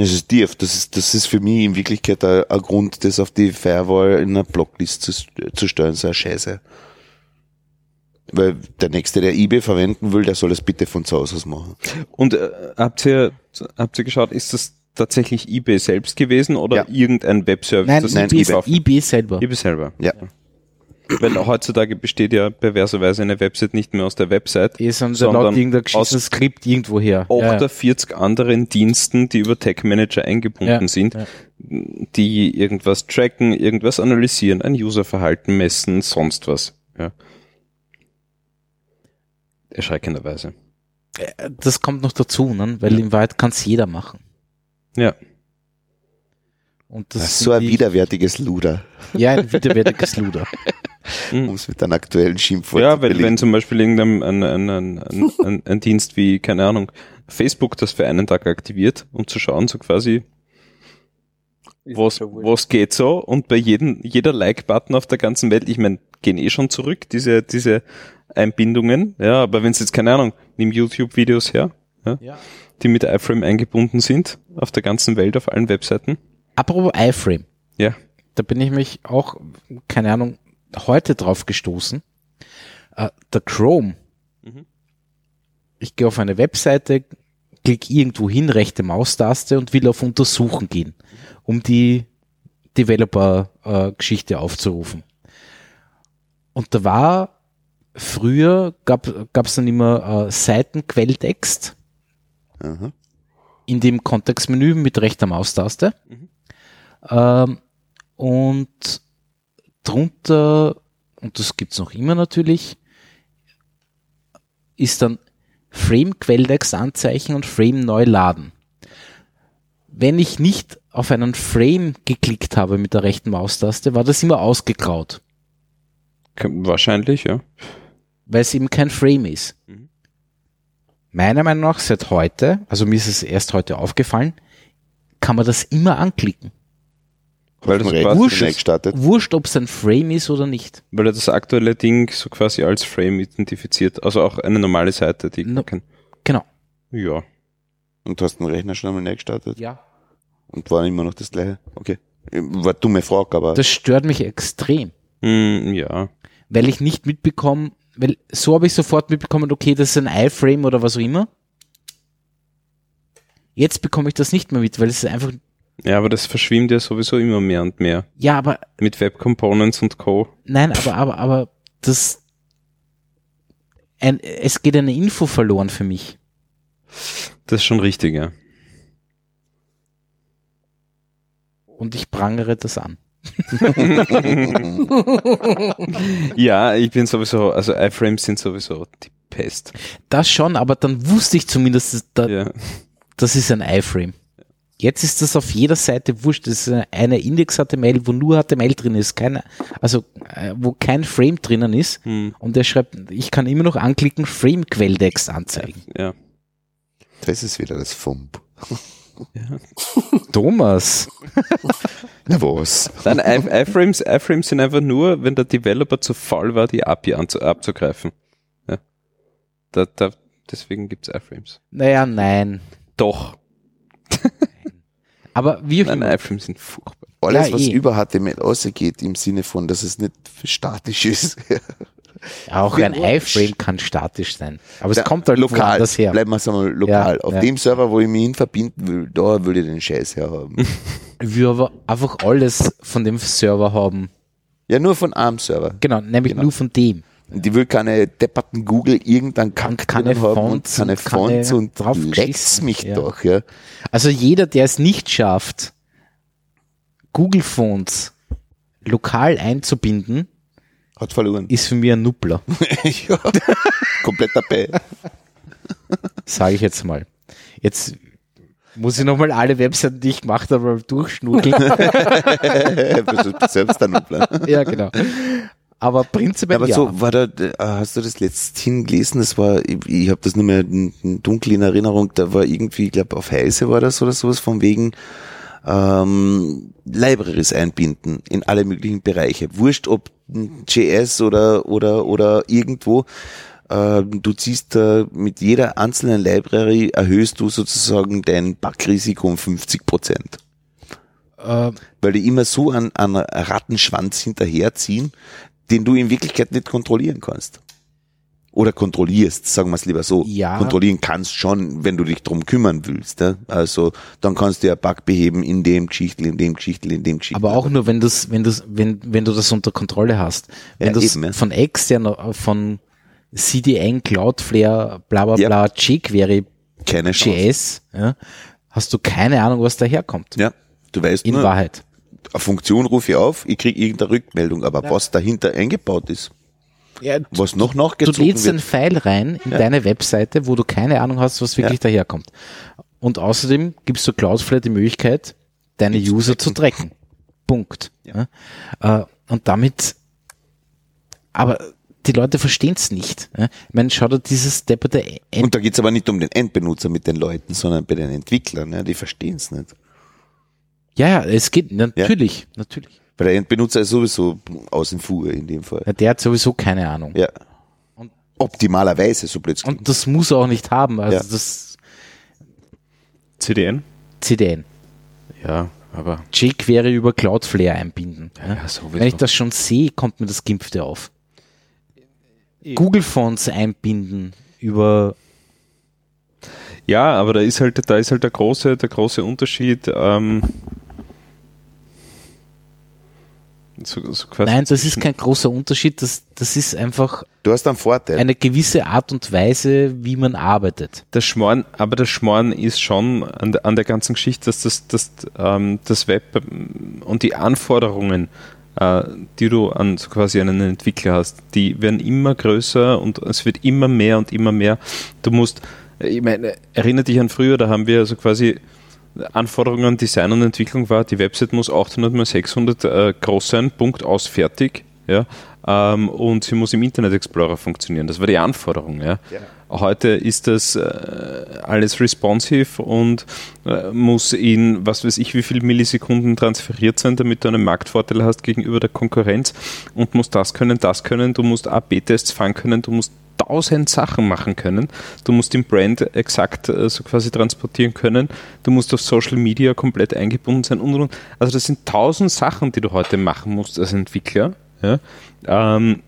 Das ist tief. Das ist, das ist für mich in Wirklichkeit ein, ein Grund, das auf die Firewall in einer Blocklist zu, zu stellen, so eine Scheiße. Weil der Nächste, der eBay verwenden will, der soll das bitte von zu Hause aus machen. Und äh, habt ihr habt ihr geschaut, ist das tatsächlich eBay selbst gewesen oder Ja. irgendein Webservice, Nein, das nein, eBay, eBay selber. eBay selber. Ja. Weil heutzutage besteht ja perverserweise eine Website nicht mehr aus der Website, Eh, sondern, sondern laut irgendein aus geschissenes Skript irgendwo her. Ja, ja. 48 anderen Diensten, die über Tech Manager eingebunden Ja, sind, ja. die irgendwas tracken, irgendwas analysieren, ein Userverhalten messen, sonst was. Ja. Erschreckenderweise. Das kommt noch dazu, ne? weil in Wahrheit kann es jeder machen. Ja. Und Das das ist so ein widerwärtiges Luder, Ja, ein widerwärtiges Luder. um es mit einem aktuellen Schimpfwort Ja, weil wenn zum Beispiel irgendein ein, ein, ein, ein, ein, ein Dienst wie, keine Ahnung, Facebook das für einen Tag aktiviert, um zu schauen, so quasi, was, was geht so? Und bei jedem, jeder Like-Button auf der ganzen Welt, ich meine, gehen eh schon zurück, diese, diese Einbindungen, ja, aber wenn es jetzt, keine Ahnung, nimm YouTube-Videos her, ja, Ja. die mit iFrame eingebunden sind, auf der ganzen Welt, auf allen Webseiten, Apropos iFrame. ja, Da bin ich mich auch, keine Ahnung, heute drauf gestoßen. Äh, der Chrome. Mhm. Ich gehe auf eine Webseite, klicke irgendwo hin, rechte Maustaste und will auf Untersuchen gehen, um die Developer-Geschichte aufzurufen. Und da war früher, gab es dann immer äh, Seitenquelltext Aha. in dem Kontextmenü mit rechter Maustaste. Mhm. Ähm, und drunter, und das gibt's noch immer natürlich, ist dann Frame Quelltext anzeichnen und Frame neu laden. Wenn ich nicht auf einen Frame geklickt habe mit der rechten Maustaste, war das immer ausgeklaut, Kann- wahrscheinlich, ja. weil es eben kein Frame ist. Mhm. Meiner Meinung nach seit heute, also mir ist es erst heute aufgefallen, kann man das immer anklicken. Weil das Rechner Wurscht. gestartet. Wurscht, ob es ein Frame ist oder nicht. Weil er das aktuelle Ding so quasi als Frame identifiziert. Also auch eine normale Seite, die No. kann. Genau. Ja. Und du hast den Rechner schon einmal neu gestartet Ja. und war immer noch das gleiche. Okay. War eine dumme Frage, aber Das stört mich extrem, Hm, ja. weil ich nicht mitbekomme, weil so habe ich sofort mitbekommen, okay, das ist ein iFrame oder was auch immer. Jetzt bekomme ich das nicht mehr mit, weil es ist einfach, Ja, aber das verschwimmt ja sowieso immer mehr und mehr. ja, aber, Mit Web Components und Co. nein, aber, aber, aber, das, ein, es geht eine Info verloren für mich. Das ist schon richtig, ja. Und ich prangere das an. Ja, ich bin sowieso, also iFrames sind sowieso die Pest. Das schon, aber dann wusste ich zumindest, dass da, Ja. das ist ein iFrame. Jetzt ist das auf jeder Seite wurscht. Das ist eine Index-HTML, wo nur HTML drin ist, keine, also äh, wo kein Frame drinnen ist. Hm, Und der schreibt, ich kann immer noch anklicken, Frame-Quelltext anzeigen. ja. das ist wieder das Fump. Thomas. Na was? Nein, iFrames, iFrames sind einfach nur, wenn der Developer zu faul war, die API anzu abzugreifen. Ja. Da, da, deswegen gibt's iFrames. Naja, nein. Doch. Aber wie Nein, iFrames sind furchtbar. Alles, Ja, was eh. über HTML ausgeht, im Sinne von, dass es nicht statisch ist. Auch ein iFrame kann statisch sein. Aber es kommt halt lokal. woanders her. Bleiben wir es einmal lokal. Ja, Auf ja. dem Server, wo ich mich hin verbinden will, da will ich den Scheiß herhaben. Wir aber einfach alles von dem Server haben. ja, nur von einem Server. Genau, nämlich Genau. nur von dem. Und die will keine depperten Google irgendeinen Kack Und keine haben Fonts und keine und keine Fonts und draufgeschissen. lecks mich Ja. doch, ja. Also jeder, der es nicht schafft, Google Fonts lokal einzubinden, Hat verloren. ist für mich ein Nuppler, ja. Komplett dabei. sage ich jetzt mal. Jetzt muss ich nochmal alle Webseiten, die ich gemacht habe, mal durchschnurkeln. Bist du selbst der Nuppler. ja, genau. Aber prinzipiell aber ja. so war da, äh, hast du das letzthin gelesen? Das war, ich, ich habe das nur mehr dunkel in Erinnerung. Da war irgendwie, ich glaube auf Heise war das oder sowas von wegen ähm, Libraries einbinden in alle möglichen Bereiche. Wurscht, ob JS oder oder oder irgendwo. Äh, du ziehst da mit jeder einzelnen Library erhöhst du sozusagen dein Bugrisiko um 50 Prozent äh, weil die immer so an, an Rattenschwanz hinterherziehen, den du in Wirklichkeit nicht kontrollieren kannst. Oder kontrollierst, sagen wir es lieber so. Ja. Kontrollieren kannst schon, wenn du dich drum kümmern willst. Ja? Also dann kannst du ja Bug beheben in dem Geschichtel, in dem Geschichtel, in dem Geschichtel. aber auch nur, wenn das, wenn das, wenn, wenn du das unter Kontrolle hast. Wenn Ja, das eben, ja. von extern, von CDN, Cloudflare, bla bla bla, jQuery, keine. JS, ja, hast du keine Ahnung, was daherkommt. Ja, du weißt In nur, Wahrheit. Eine Funktion rufe ich auf, ich kriege irgendeine Rückmeldung, aber was dahinter eingebaut ist, was noch Du nachgezogen lädst einen wird, Pfeil rein in deine Webseite, wo du keine Ahnung hast, was wirklich daherkommt. Und außerdem gibst du Cloudflare die Möglichkeit, deine User zu tracken. Punkt. Ja. Äh, Und damit, aber die Leute verstehen es nicht. Ja. Ich meine, schau dir dieses depperte End und da geht's aber nicht um den Endbenutzer mit den Leuten, sondern bei den Entwicklern, ja, die verstehen es nicht. Ja, ja, es geht natürlich, natürlich. Weil der Endbenutzer ist sowieso außen vor in dem Fall. Ja, der hat sowieso keine Ahnung. Ja. Optimalerweise, so plötzlich. Und das muss er auch nicht haben. Also Ja. das CDN? CDN. Ja, aber jQuery über Cloudflare einbinden. Ja. ja, sowieso. Wenn ich das schon sehe, kommt mir das Gimpfte auf. Google Fonts einbinden über Ja, aber da ist halt, da ist halt der große, der große Unterschied. Ähm, so, so quasi Nein, das ist kein großer Unterschied. Das, das ist einfach Du hast einen Vorteil. eine gewisse Art und Weise, wie man arbeitet. Der Schmoren, aber der Schmoren ist schon an der, an der ganzen Geschichte, dass das, das, ähm, das Web ähm, und die Anforderungen, äh, die du an so quasi einen Entwickler hast, die werden immer größer und es wird immer mehr und immer mehr. Du musst, ich meine, erinnere dich an früher, da haben wir so quasi Anforderungen, Design und Entwicklung war, die Website muss 800 mal 600 äh, groß sein, Punkt aus, fertig. Ja, ähm, und sie muss im Internet Explorer funktionieren. Das war die Anforderung. Ja. Heute ist das äh, alles responsive und äh, muss in was weiß ich wie viel Millisekunden transferiert sein, damit du einen Marktvorteil hast gegenüber der Konkurrenz und musst das können, das können, du musst A-B-Tests fahren können, du musst tausend Sachen machen können. Du musst den Brand exakt äh, so quasi transportieren können. Du musst auf Social Media komplett eingebunden sein und und. Also das sind tausend Sachen, die du heute machen musst als Entwickler. Ja? Ähm,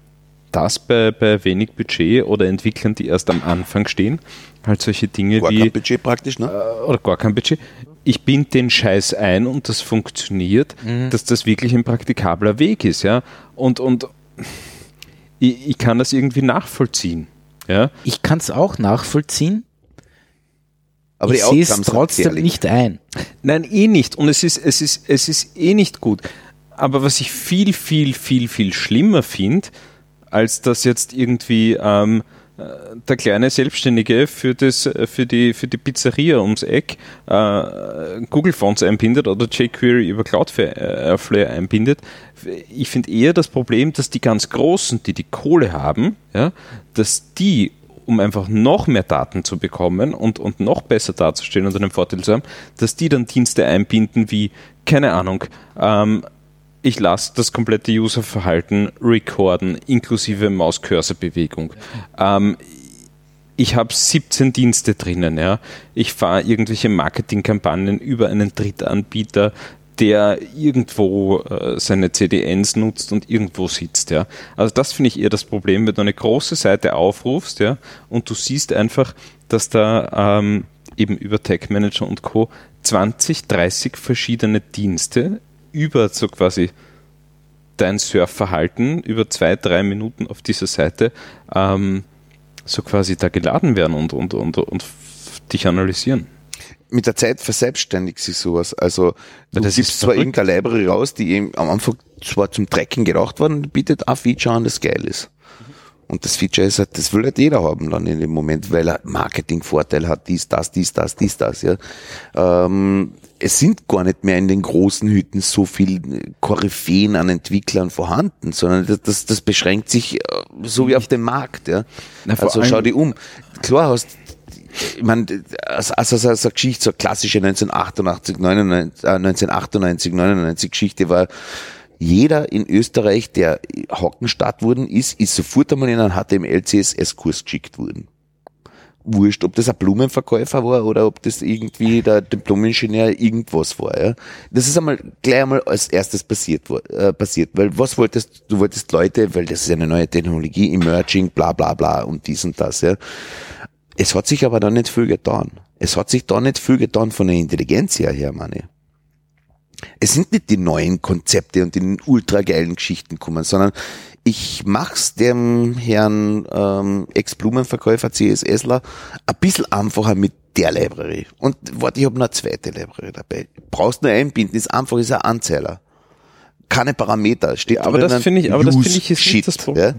das bei, bei wenig Budget oder Entwicklern, die erst am Anfang stehen, halt solche Dinge Gar wie kein Budget praktisch, ne? oder gar kein Budget. Ich binde den Scheiß ein und das funktioniert, dass das wirklich ein praktikabler Weg ist, ja. Und, und ich, ich kann das irgendwie nachvollziehen. Ja. Ich kann es auch nachvollziehen. Aber ich sehe es trotzdem gefährlich. nicht ein. Nein, eh nicht. Und es ist, es ist, es ist eh nicht gut. Aber was ich viel, viel, viel, viel schlimmer finde, als dass jetzt irgendwie ähm, äh, der kleine Selbstständige für, das, äh, für, die, für die Pizzeria ums Eck äh, Google Fonts einbindet oder jQuery über Cloudflare einbindet. Ich finde eher das Problem, dass die ganz Großen, die die Kohle haben, ja, dass die um einfach noch mehr Daten zu bekommen und, und noch besser dazustehen und einen Vorteil zu haben, dass die dann Dienste einbinden wie, keine Ahnung, ähm, ich lasse das komplette Userverhalten recorden, inklusive Maus-Cursor-Bewegung. Ähm, ich habe 17 Dienste drinnen, ja. Ich fahre irgendwelche Marketingkampagnen über einen Drittanbieter, der irgendwo äh, seine CDNs nutzt und irgendwo sitzt, ja. Also das finde ich eher das Problem, wenn du eine große Seite aufrufst, ja, und du siehst einfach, dass da ähm, eben über Tag Manager und Co. 20, 30 verschiedene Dienste über so quasi dein Surfverhalten über zwei, drei Minuten auf dieser Seite ähm, so quasi da geladen werden und, und, und, und dich analysieren. Mit der Zeit verselbstständigt sich sowas. Also du das gibst zwar irgendeine Library raus, die eben am Anfang zwar zum Tracking gedacht worden, bietet ein Feature an, das geil ist. Und das Feature ist halt, das will halt jeder haben dann in dem Moment, weil er Marketingvorteil hat, dies, das, dies, das, dies, das, ja. Ähm, es sind gar nicht mehr in den großen Hütten so viel Koryphäen an Entwicklern vorhanden, sondern das, das, das beschränkt sich äh, so wie auf dem Markt, ja. Na, also schau dich um. Klar hast ich meine, also, also so, so eine Geschichte, so eine klassische 1988, 99, äh, 1998, 99 Geschichte war, jeder in Österreich, der Hockenstadt worden ist, ist sofort einmal in einen HTML-CSS-Kurs geschickt worden. Wurscht, ob das ein Blumenverkäufer war oder ob das irgendwie der Diplomingenieur irgendwas war. Ja. Das ist einmal gleich einmal als erstes passiert, äh, passiert. Weil was wolltest, du wolltest Leute, weil das ist eine neue Technologie, Emerging, bla bla bla und dies und das. Ja. Es hat sich aber da nicht viel getan. Es hat sich da nicht viel getan von der Intelligenz her, her meine. Es sind nicht die neuen Konzepte und die ultra geilen Geschichten kommen, sondern ich mach's dem Herrn ähm, Ex-Blumenverkäufer CSSler ein bisschen einfacher mit der Library. Und warte, ich habe noch eine zweite Library dabei. Brauchst nur einbinden, ist einfach, ist ein Anzeiler. Keine Parameter, steht aber das finde ich- aber das finde ich ist nicht shit, das Problem. Ja?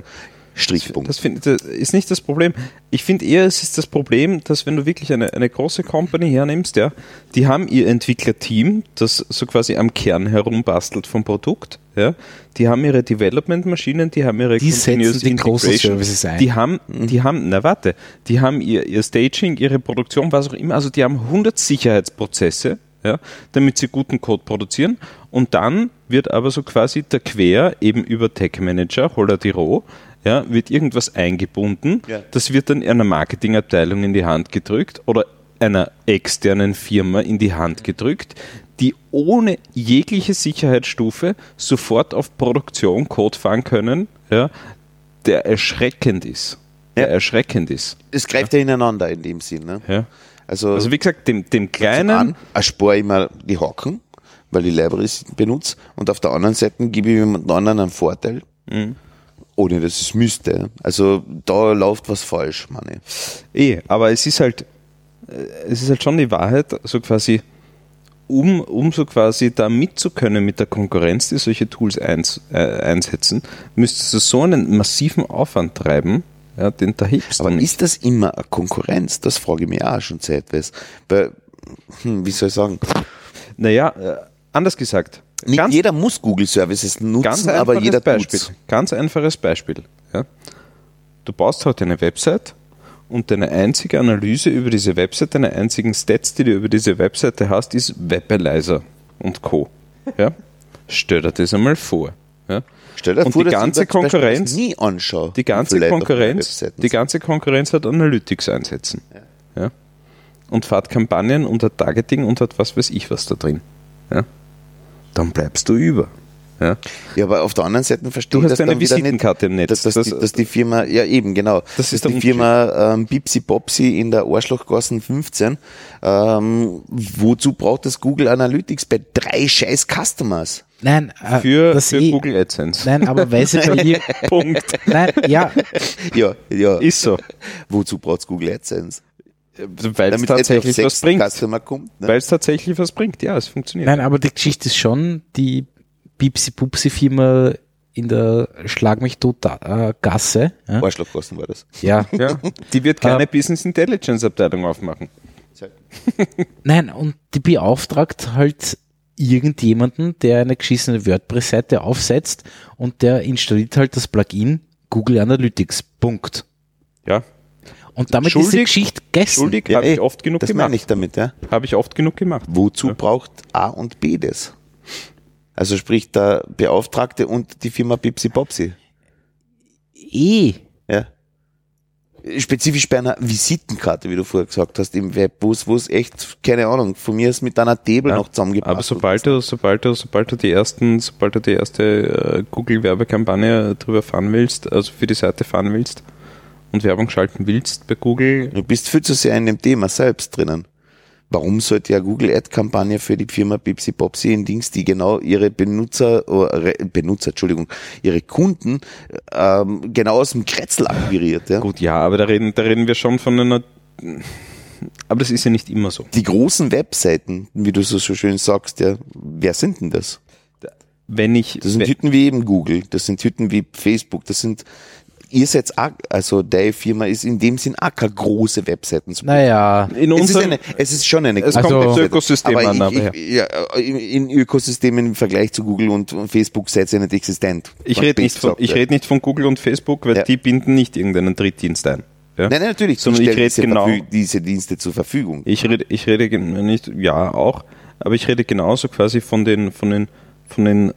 Strichpunkt. Das, find, das ist nicht das Problem. Ich finde eher, es ist das Problem, dass wenn du wirklich eine, eine große Company hernimmst, ja, die haben ihr Entwicklerteam, das so quasi am Kern herumbastelt vom Produkt, ja, die haben ihre Development-Maschinen, die haben ihre Die setzen Continuous die großen Integration, Services ein. Die haben, die haben, na warte, die haben ihr, ihr Staging, ihre Produktion, was auch immer, also die haben 100 Sicherheitsprozesse, ja, damit sie guten Code produzieren und dann wird aber so quasi der Quer eben über Tech Manager, Holla die Roh, ja, wird irgendwas eingebunden, Ja. das wird dann einer Marketingabteilung in die Hand gedrückt oder einer externen Firma in die Hand gedrückt, die ohne jegliche Sicherheitsstufe sofort auf Produktion Code fahren können, ja, der erschreckend ist. Der Ja. erschreckend ist. Es greift ja ineinander in dem Sinn. Ne? Ja. Also, Also wie gesagt, dem, dem an, kleinen, erspare ich mir die Haken, weil ich Libraries benutze und auf der anderen Seite gebe ich jemand anderen einen Vorteil, Mhm. Ohne dass es müsste. Also da läuft was falsch, meine eh, aber es ist halt, äh, es ist halt schon die Wahrheit, so quasi, um, um so quasi da mitzukönnen mit der Konkurrenz, die solche Tools eins, äh, einsetzen, müsstest du so einen massiven Aufwand treiben, ja, den da hebst Aber ist das immer eine Konkurrenz? Das frage ich mich auch schon zeitweise. Weil, hm, wie soll ich sagen? Naja, äh, anders gesagt. Nicht ganz, jeder muss Google Services nutzen, aber jeder Beispiel. tut's. Ganz einfaches Beispiel. Ja. Du baust heute eine Website und deine einzige Analyse über diese Website, deine einzigen Stats, die du über diese Webseite hast, ist Webalizer und Co. Ja. Stell dir das einmal vor. Ja. Stell dir Und vor, die ganze ich das Beispiel Konkurrenz- nie anschaue. Die ganze Konkurrenz, die ganze Konkurrenz hat Analytics einsetzen. Ja. Und fährt Kampagnen und hat Targeting und hat was weiß ich was da drin. Ja. Dann bleibst du über. Ja. Ja, aber auf der anderen Seite verstehe Du ich das eine dann wieder nicht, Visitenkarte im Netz. Dass, dass, Das- die, dass die Firma, ja eben, genau, Das dass ist die Firma ähm, Bipsi Bopsi in der Arschlochgassen 15, ähm, wozu braucht das Google Analytics bei drei scheiß Customers? Nein, äh, Für, das für eh, Google AdSense. Nein, aber weil sie bei ihr, Punkt. nein, ja, Ja, ja, Ist so. wozu braucht Google AdSense? Weil es Damit tatsächlich was bringt. Ne? Weil es tatsächlich was bringt. Ja, es funktioniert. nein, aber die Geschichte ist schon, die Bipsi-Pupsi-Firma in der Schlag mich tot äh, Gasse, ja, Arschlochgassen war das. ja, Ja, die wird keine Äh, Business Intelligence Abteilung aufmachen. Nein, und die beauftragt halt irgendjemanden, der eine geschissene WordPress-Seite aufsetzt und der installiert halt das Plugin Google Analytics. Punkt. Ja, Und damit ist die Schuldig- Geschichte gegessen. schuldig Ja, habe eh, ich oft genug Das gemacht. meine ich damit, ja. Habe ich oft genug gemacht. Wozu braucht A und B das? Also sprich der Beauftragte und die Firma Bipsi Bopsi. Eh. Ja. Spezifisch bei einer Visitenkarte, wie du vorher gesagt hast, im Web, wo es, wo es echt, keine Ahnung, von mir ist mit einer Table Ja, noch zusammengepasst. Aber sobald du, sobald du, sobald du die ersten, sobald du die erste äh, Google-Werbekampagne drüber fahren willst, also für die Seite fahren willst und Werbung schalten willst bei Google, Du bist viel zu sehr in dem Thema selbst drinnen. Warum sollte ja Google Ad-Kampagne für die Firma Pepsi Popsi in Dings, die genau ihre Benutzer, oder Re- Benutzer, Entschuldigung, ihre Kunden ähm, genau aus dem Kretzel akquiriert, ja? gut, ja, aber da reden, da reden wir schon von einer, aber das ist ja nicht immer so. Die großen Webseiten, wie du so, schön sagst, ja, wer sind denn das? Wenn ich, Das sind Hütten wie eben Google, das sind Hütten wie Facebook, das sind ihr seid auch, also deine Firma ist in dem Sinn auch keine große Webseiten. Naja, In es, ist unserem, eine, es ist schon eine es Also- kommt. Ökosystem aber an, ich, aber ich, ja, in Ökosystemen im Vergleich zu Google und Facebook seid ihr nicht existent. Ich rede nicht, von- ich red nicht von Google und Facebook, weil Ja. die binden nicht irgendeinen Drittdienst ein. Ja? Nein, nein, natürlich. Sondern ich rede diese, genau- diese Dienste zur Verfügung. Ich rede, ich rede nicht, ja auch, aber ich rede genauso quasi von den, von den, von den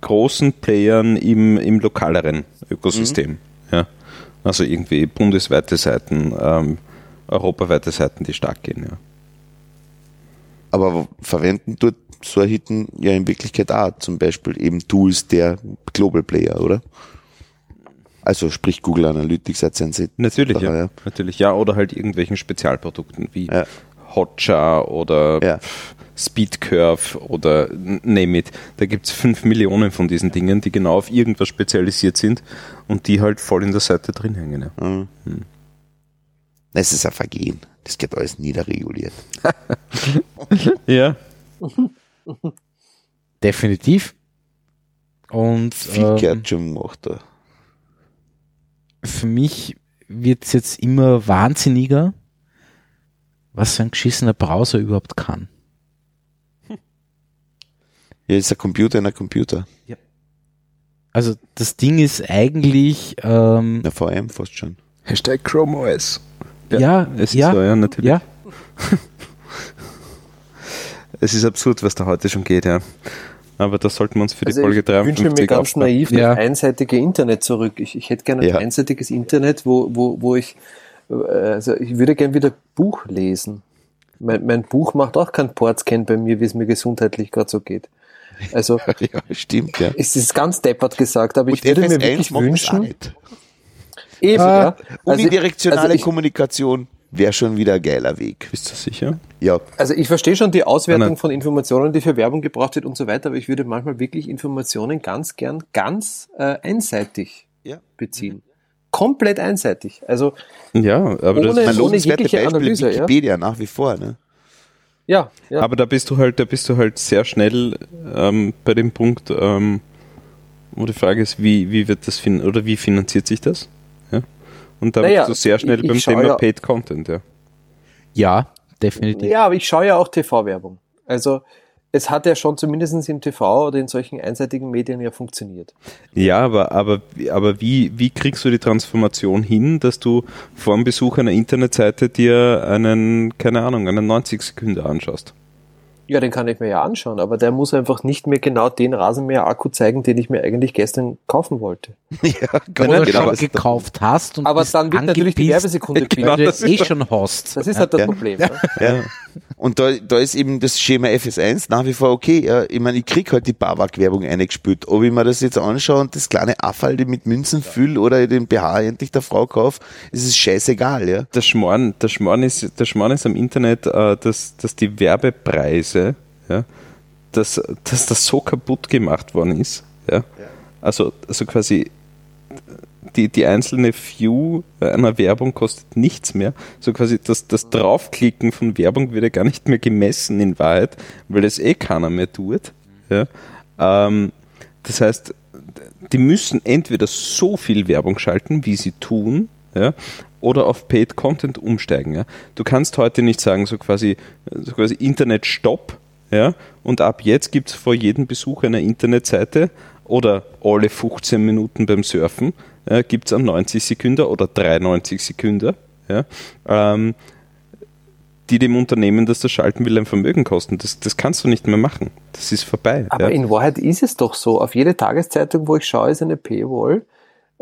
großen Playern im, im lokaleren Ökosystem. Ja? Also irgendwie bundesweite Seiten, ähm, europaweite Seiten, die stark gehen. Ja. Aber verwenden tut so Hitten ja in Wirklichkeit auch zum Beispiel eben Tools der Global Player, oder? Also sprich Google Analytics als ein. Natürlich, ja. ja. Natürlich, ja. Oder halt irgendwelchen Spezialprodukten wie Ja. Hotjar oder Ja. Speedcurve oder n- name it. Da gibt es fünf Millionen von diesen Dingen, die genau auf irgendwas spezialisiert sind und die halt voll in der Seite drin hängen. Ja. Mhm. Es ist ein Vergehen. Das geht alles niederreguliert. ja. definitiv. Und Viel ähm, schon gemacht da. für mich wird es jetzt immer wahnsinniger, was so ein geschissener Browser überhaupt kann. Ja, ist ein Computer in ein Computer. Also das Ding ist eigentlich, ähm, Na, VM fast schon. Hashtag Chrome OS. ja, Es ist ja, so, ja, natürlich. ja, Es ist absurd, was da heute schon geht, ja. Aber das sollten wir uns für die Also Folge ich wünsche mir 53 ganz aufsparen. naiv Ja. das einseitige Internet zurück. Ich, ich hätte gerne ein Ja. einseitiges Internet, wo, wo, wo ich, äh, also ich würde gerne wieder Buch lesen. Mein, mein Buch macht auch keinen Portscan bei mir, wie es mir gesundheitlich gerade so geht. Also ja, stimmt, ja. es ist ganz deppert gesagt, aber ich Und würde mir FS1 wirklich macht das auch wünschen, nicht. eben, Ah, ja. Also, Unidirektionale also ich, Kommunikation wäre schon wieder ein geiler Weg. Bist du sicher? Ja, Also ich verstehe schon die Auswertung Nein. von Informationen, die für Werbung gebraucht wird und so weiter, aber ich würde manchmal wirklich Informationen ganz gern ganz äh, einseitig Ja. beziehen. Komplett einseitig. Also Ja, aber, Ohne- das, ohne jegliche Beispiel Analyse, ja. Wikipedia nach wie vor. Ne? Ja, ja. aber da bist du halt, da bist du halt sehr schnell ähm, bei dem Punkt, ähm, wo die Frage ist, wie, wie wird das fin oder wie finanziert sich das? Ja? Und da Naja, bist du sehr schnell ich- ich beim Thema ja- Paid Content, ja. ja, definitiv. ja, aber ich schaue ja auch TV-Werbung. Also es hat ja schon zumindest im TV oder in solchen einseitigen Medien ja funktioniert. Ja, aber, aber, aber wie, wie kriegst du die Transformation hin, dass du vor dem Besuch einer Internetseite dir einen, keine Ahnung, einen 90 Sekunden anschaust? Ja, den kann ich mir ja anschauen, aber der muss einfach nicht mehr genau den Rasenmäher-Akku zeigen, den ich mir eigentlich gestern kaufen wollte. ja, Wenn du genau. schon gekauft hast und Aber bist dann wird natürlich die Werbesekunde weil du das das eh ist schon hast. Das ist halt das Ja. Problem. Ne? Ja. Und da, da ist eben das Schema FS1 nach wie vor okay. Ja, ich meine, ich krieg halt die Bawak-Werbung eingespült. Ob ich mir das jetzt anschaue und das kleine Affalde mit Münzen fülle oder den BH endlich der Frau kaufe, ist es scheißegal, ja. Der Schmarrn, der Schmarrn ist, der Schmarrn ist am Internet, äh, dass, dass die Werbepreise, ja, dass, dass das so kaputt gemacht worden ist. Ja. Also, also quasi die, die einzelne View einer Werbung kostet nichts mehr. So quasi das, das Draufklicken von Werbung wird ja gar nicht mehr gemessen in Wahrheit, weil es eh keiner mehr tut. Ja. Ähm, das heißt, die müssen entweder so viel Werbung schalten, wie sie tun, ja, oder auf Paid Content umsteigen. Ja. Du kannst heute nicht sagen, so quasi, so quasi Internet Stopp, ja, und ab jetzt gibt es vor jedem Besuch einer Internetseite oder alle 15 Minuten beim Surfen äh, gibt es an 90 Sekunden oder 93 Sekunden, ja, ähm, die dem Unternehmen, das das schalten will, ein Vermögen kosten. Das, das kannst du nicht mehr machen. Das ist vorbei. Aber ja. in Wahrheit ist es doch so. Auf jede Tageszeitung, wo ich schaue, ist eine Paywall.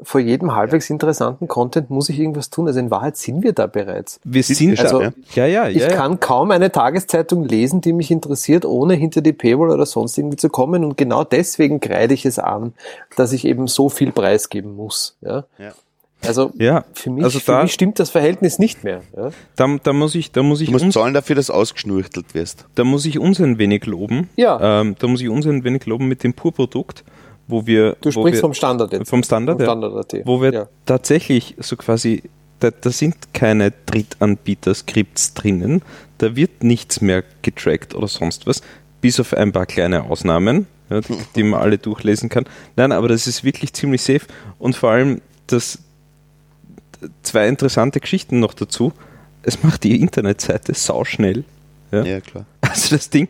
Vor jedem halbwegs interessanten Content muss ich irgendwas tun. Also in Wahrheit sind wir da bereits. Wir sind Also, ja, ja, ja, Ich ja, ja. kann kaum eine Tageszeitung lesen, die mich interessiert, ohne hinter die Paywall oder sonst irgendwie zu kommen. Und genau deswegen kreide ich es an, dass ich eben so viel preisgeben muss. Ja? Ja. Also Ja, für, mich, also für da- mich stimmt das Verhältnis nicht mehr. Ja? Da, da muss ich, da muss ich Du musst uns, zahlen dafür, dass ausgeschnurchtelt wirst. da muss ich uns ein wenig loben. Ja. Ähm, da muss ich uns ein wenig loben mit dem Pur-Produkt, wo wir, Du sprichst wir, vom Standard jetzt. vom Standard, Vom ja, Standard.at. wo wir ja. tatsächlich so quasi, da, da sind keine Drittanbieter-Skripts drinnen, da wird nichts mehr getrackt oder sonst was, bis auf ein paar kleine Ausnahmen, ja, die, die man alle durchlesen kann. Nein, aber das ist wirklich ziemlich safe und vor allem das, zwei interessante Geschichten noch dazu. Es macht die Internetseite sauschnell. Ja? Ja, klar. Also das Ding,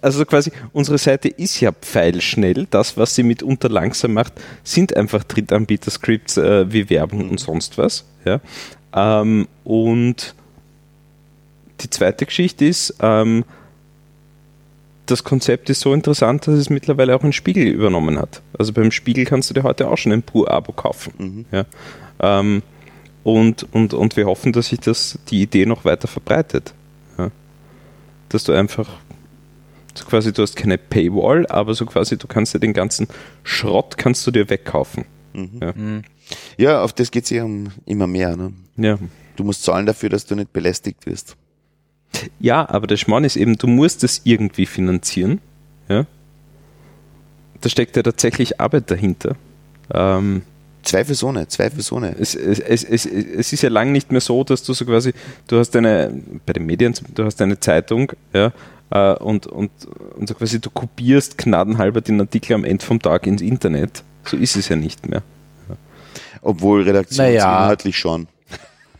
also quasi unsere Seite ist ja pfeilschnell. Das, was sie mitunter langsam macht, sind einfach Drittanbieter-Scripts äh, wie Werbung und sonst was. Ja? Ähm, und die zweite Geschichte ist, ähm, das Konzept ist so interessant, dass es mittlerweile auch ein Spiegel übernommen hat. Also beim Spiegel kannst du dir heute auch schon ein Pur-Abo kaufen. Ja? Ähm, und, und, und wir hoffen, dass sich das, die Idee noch weiter verbreitet. Ja? Dass du einfach so quasi, du hast keine Paywall, aber so quasi, du kannst dir den ganzen Schrott kannst du dir wegkaufen. Ja. Ja, auf das geht's ja um immer mehr. Ne? ja. Du musst zahlen dafür, dass du nicht belästigt wirst. Ja, aber der Schmarrn ist eben, du musst es irgendwie finanzieren. Ja? Da steckt ja tatsächlich Arbeit dahinter. Ähm, Zweifelsohne, Zweifelsohne. es, es, es, es, es ist ja lang nicht mehr so, dass du so quasi, du hast eine, bei den Medien, du hast eine Zeitung, ja, äh, und, und, und so quasi du kopierst gnadenhalber den Artikel am Ende vom Tag ins Internet. So ist es ja nicht mehr. Obwohl redaktionsinhaltlich Naja. schon.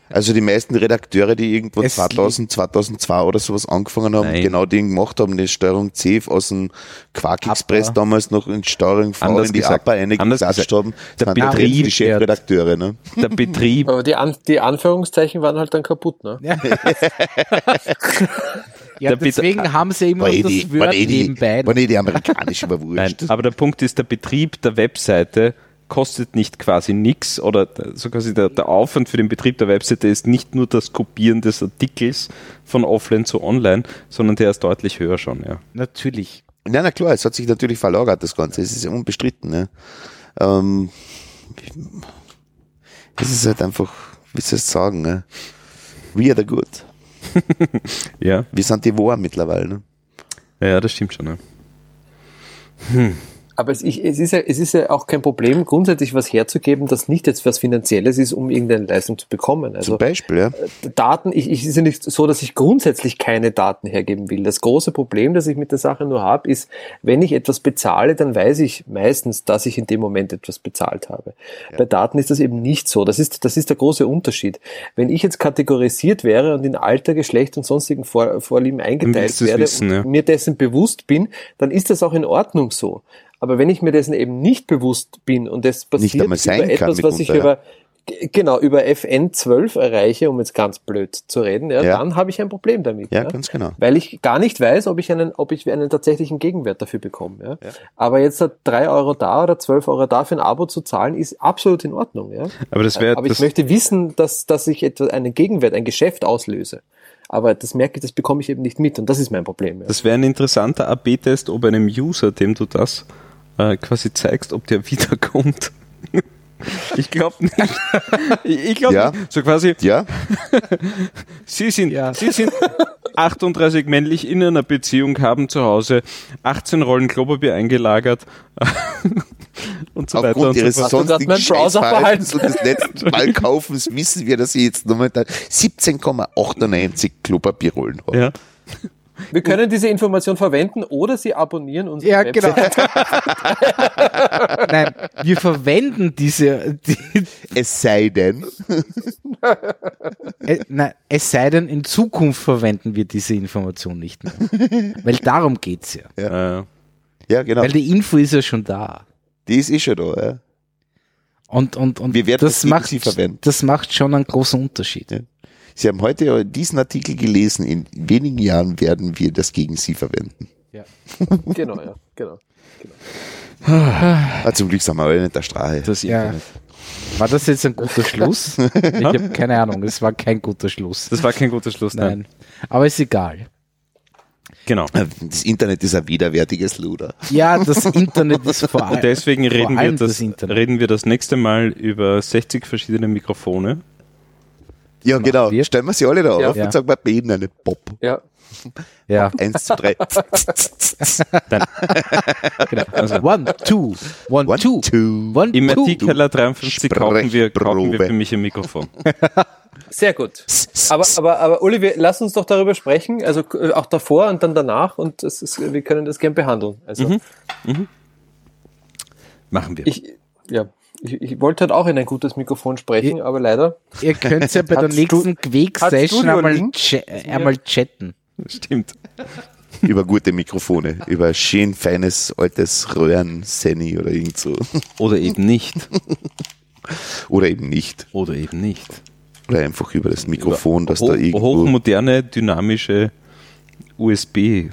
Also die meisten Redakteure, die irgendwo Es 2000, 2002 oder sowas angefangen haben, Nein. genau den gemacht haben, die Steuerung C aus dem Quark Express APA. damals noch in Steuerung V Anders in die gesagt, APA eingeklatscht haben, der Betrieb die Chefredakteure. Ne? Der Betrieb, Aber die, An die Anführungszeichen waren halt dann kaputt, ne? Ja, ja Der deswegen haben sie immer War eh das die, Word war eh die, nebenbei. war eh die amerikanische Nein, überwurscht. aber der Punkt ist, der Betrieb der Webseite kostet nicht quasi nichts oder so quasi der, der Aufwand für den Betrieb der Webseite ist nicht nur das Kopieren des Artikels von offline zu online, sondern der ist deutlich höher schon, ja. Natürlich. Ja, na klar, es hat sich natürlich verlagert, das Ganze. Es ist ja unbestritten. Ne? Ähm, es ist halt einfach, wie soll ich sagen, ne? we are the good. Ja, Wir sind die Wahr mittlerweile. Ne? ja, das stimmt schon. Ja. Aber es, ich, es, ist ja, es ist ja auch kein Problem, grundsätzlich was herzugeben, das nicht jetzt was Finanzielles ist, um irgendeine Leistung zu bekommen. Also Zum Beispiel, ja. Daten, ich, ich es ist ja nicht so, dass ich grundsätzlich keine Daten hergeben will. Das große Problem, das ich mit der Sache nur habe, ist, wenn ich etwas bezahle, dann weiß ich meistens, dass ich in dem Moment etwas bezahlt habe. Bei Daten ist das eben nicht so. Das ist, das ist der große Unterschied. Wenn ich jetzt kategorisiert wäre und in Alter, Geschlecht und sonstigen Vor Vorlieben eingeteilt werde wissen, ja. und mir dessen bewusst bin, dann ist das auch in Ordnung so. Aber wenn ich mir dessen eben nicht bewusst bin und das passiert über etwas, was ich über Genau, über FN12 erreiche, um jetzt ganz blöd zu reden, ja, Ja. dann habe ich ein Problem damit. Ja, ganz genau. Weil ich gar nicht weiß, ob ich einen, ob ich einen tatsächlichen Gegenwert dafür bekomme. Ja. Aber jetzt drei Euro da oder zwölf Euro da für ein Abo zu zahlen, ist absolut in Ordnung. Ja. Aber das wäre Aber ich möchte wissen, dass, dass ich etwa einen Gegenwert, ein Geschäft auslöse. Aber das merke ich, das bekomme ich eben nicht mit und das ist mein Problem. Ja. das wäre ein interessanter AB-Test, ob einem User, dem du das äh, quasi zeigst, ob der wiederkommt. Ich glaube nicht. Ich, glaube Ja. nicht. So quasi, Ja, Sie sind, Ja. Sie sind 38 männlich in einer Beziehung, haben zu Hause 18 Rollen Klopapier eingelagert und so weiter und aufgrund so ihres grad sonstigen meinen Browser Scheißverhaltens und des letzten Ballkaufens wissen wir, dass sie jetzt momentan 17,98 Klopapierrollen haben. Ja. Wir können diese Information verwenden oder Sie abonnieren unsere Ja, Website. genau. Nein, wir verwenden diese, die, Es sei denn, äh, nein, es sei denn, in Zukunft verwenden wir diese Information nicht mehr. Weil darum geht's ja. Äh, ja genau, Weil die Info ist ja schon da. die ist eh schon da. Ja. Und, und, und Wir werden das, das macht, sie verwenden. das macht schon einen großen Unterschied. Ja. Sie haben heute diesen Artikel gelesen. In wenigen Jahren werden wir das gegen Sie verwenden. Genau, ja, genau. Ah, zum Glück sind wir alle nicht der Straße. das Ja. Internet. War das jetzt ein guter Schluss? Ich habe keine Ahnung, es war kein guter Schluss. Das war kein guter Schluss, nein. Nein. Aber ist egal. Genau. Das Internet ist ein widerwärtiges Luder. Ja, das Internet ist vor allem. Und deswegen reden wir, das, Internet. reden wir das nächste Mal über 60 verschiedene Mikrofone. Ja, genau. wir. Stellen wir sie alle da Ja. auf Ja. und sagen, wir beten eine Pop. Ja, Ja, Eins zu drei. Genau. Also, one, two, one, One, two, two. one, Im. Artikeller 53 kaufen wir, kaufen wir für mich ein Mikrofon. sehr gut. Aber, aber, aber Uli, wir, lass uns doch darüber sprechen, also äh, auch davor und dann danach und ist, wir können das gern behandeln. Also Machen wir. ich, ja, Ich, ich wollte halt auch in ein gutes Mikrofon sprechen, aber leider. Ihr könnt ja bei der nächsten Quake-Session einmal, einmal chatten. Stimmt. über gute Mikrofone, über schön feines altes Röhren Seni oder irgend so. Oder eben nicht. Oder eben nicht. Oder eben nicht. Oder einfach über das Mikrofon, das Ho da irgendwo. hochmoderne, dynamische USB-Dinge.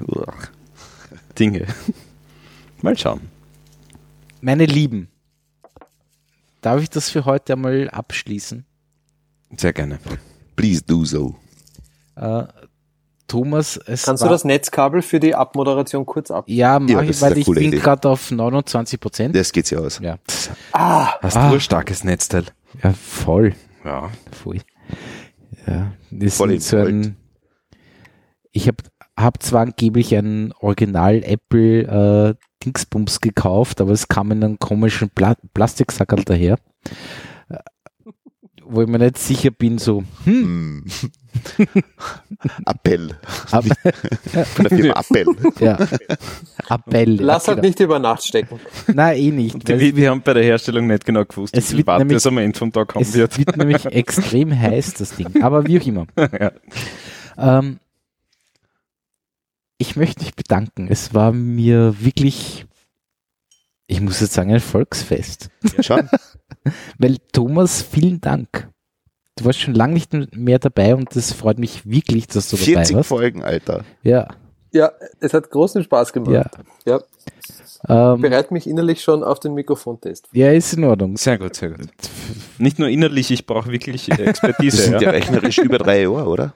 Mal schauen. Meine Lieben, darf ich das für heute einmal abschließen? Sehr gerne. Please do so. Äh, Thomas, es Kannst war, du das Netzkabel für die Abmoderation kurz ab? Ja, mach Ja, ich, ist weil ich bin gerade auf 29 Prozent. Das geht ja aus. Ja. Ah, Hast Ah. du ein starkes Netzteil? ja, voll. Ja. voll. Ja, das Voll in so ein, ich habe hab zwar angeblich ein Original Apple äh, Dingsbums gekauft, aber es kam in einem komischen Pla Plastiksackerl daher, äh, wo ich mir nicht sicher bin, so, hm, Hm. Appell. ab, Von der Firma Appell. ja, Appell. lass ja, halt nicht über Nacht stecken. genau. Nein, eh nicht. weil Wir, wir haben bei der Herstellung nicht genau gewusst, Es wie wird weit nämlich- das am Ende vom Tag kommen Es wird. wird nämlich extrem heiß, das Ding. Aber wie auch immer. Ja. Ähm, ich möchte mich bedanken. Es war mir wirklich, ich muss jetzt sagen, ein Volksfest. Schon? Weil Thomas, vielen Dank. Du warst schon lange nicht mehr dabei und es freut mich wirklich, dass du dabei 40 warst. Folgen, Alter. Ja, Ja, es hat großen Spaß gemacht. ja. Ja, Ähm, bereite mich innerlich schon auf den Mikrofontest. ja, ist in Ordnung. Sehr gut, sehr gut. Nicht nur innerlich, ich brauche wirklich äh, Das Expertise. sind ja ja. rechnerisch über drei Jahre, oder?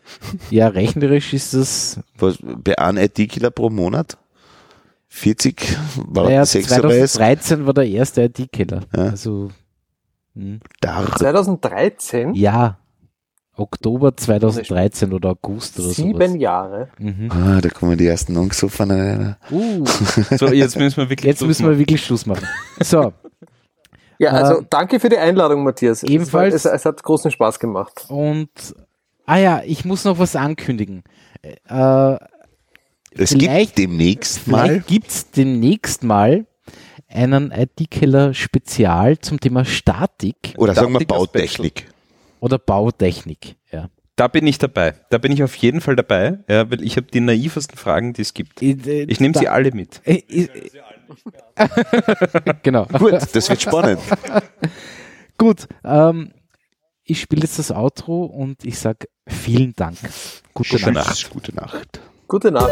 Ja, rechnerisch ist das, Was, bei einem IT-Killer pro Monat? 40? War naja, das 36? 2013 war der erste IT-Killer. Ja. Also, hm. Da. 2013? ja, Oktober 2013 oder August oder Sieben sowas. Jahre. Mhm. Ah, da kommen die ersten angesoffen. Uh, So, jetzt müssen wir wirklich jetzt Schluss müssen wir wirklich Schluss machen. So, Ja, also Ähm, danke für die Einladung, Matthias. Es ebenfalls- war- Es, es hat großen Spaß gemacht. und ah ja, ich muss noch was ankündigen. Äh, Es Vielleicht- gibt demnächst mal. vielleicht gibt's demnächst mal einen IT-Killer-Spezial zum Thema Statik Oder sagen wir Bautechnik oder Bautechnik. Ja. Da bin ich dabei. Da bin ich auf jeden Fall dabei, ja, weil ich habe die naivesten Fragen, die es gibt. Ich nehme sie alle mit. genau. Gut, das wird spannend. Gut, ähm, ich spiele jetzt das Outro und ich sage vielen Dank. Gute, Gute Nacht. Nacht. Gute Nacht. Gute Nacht.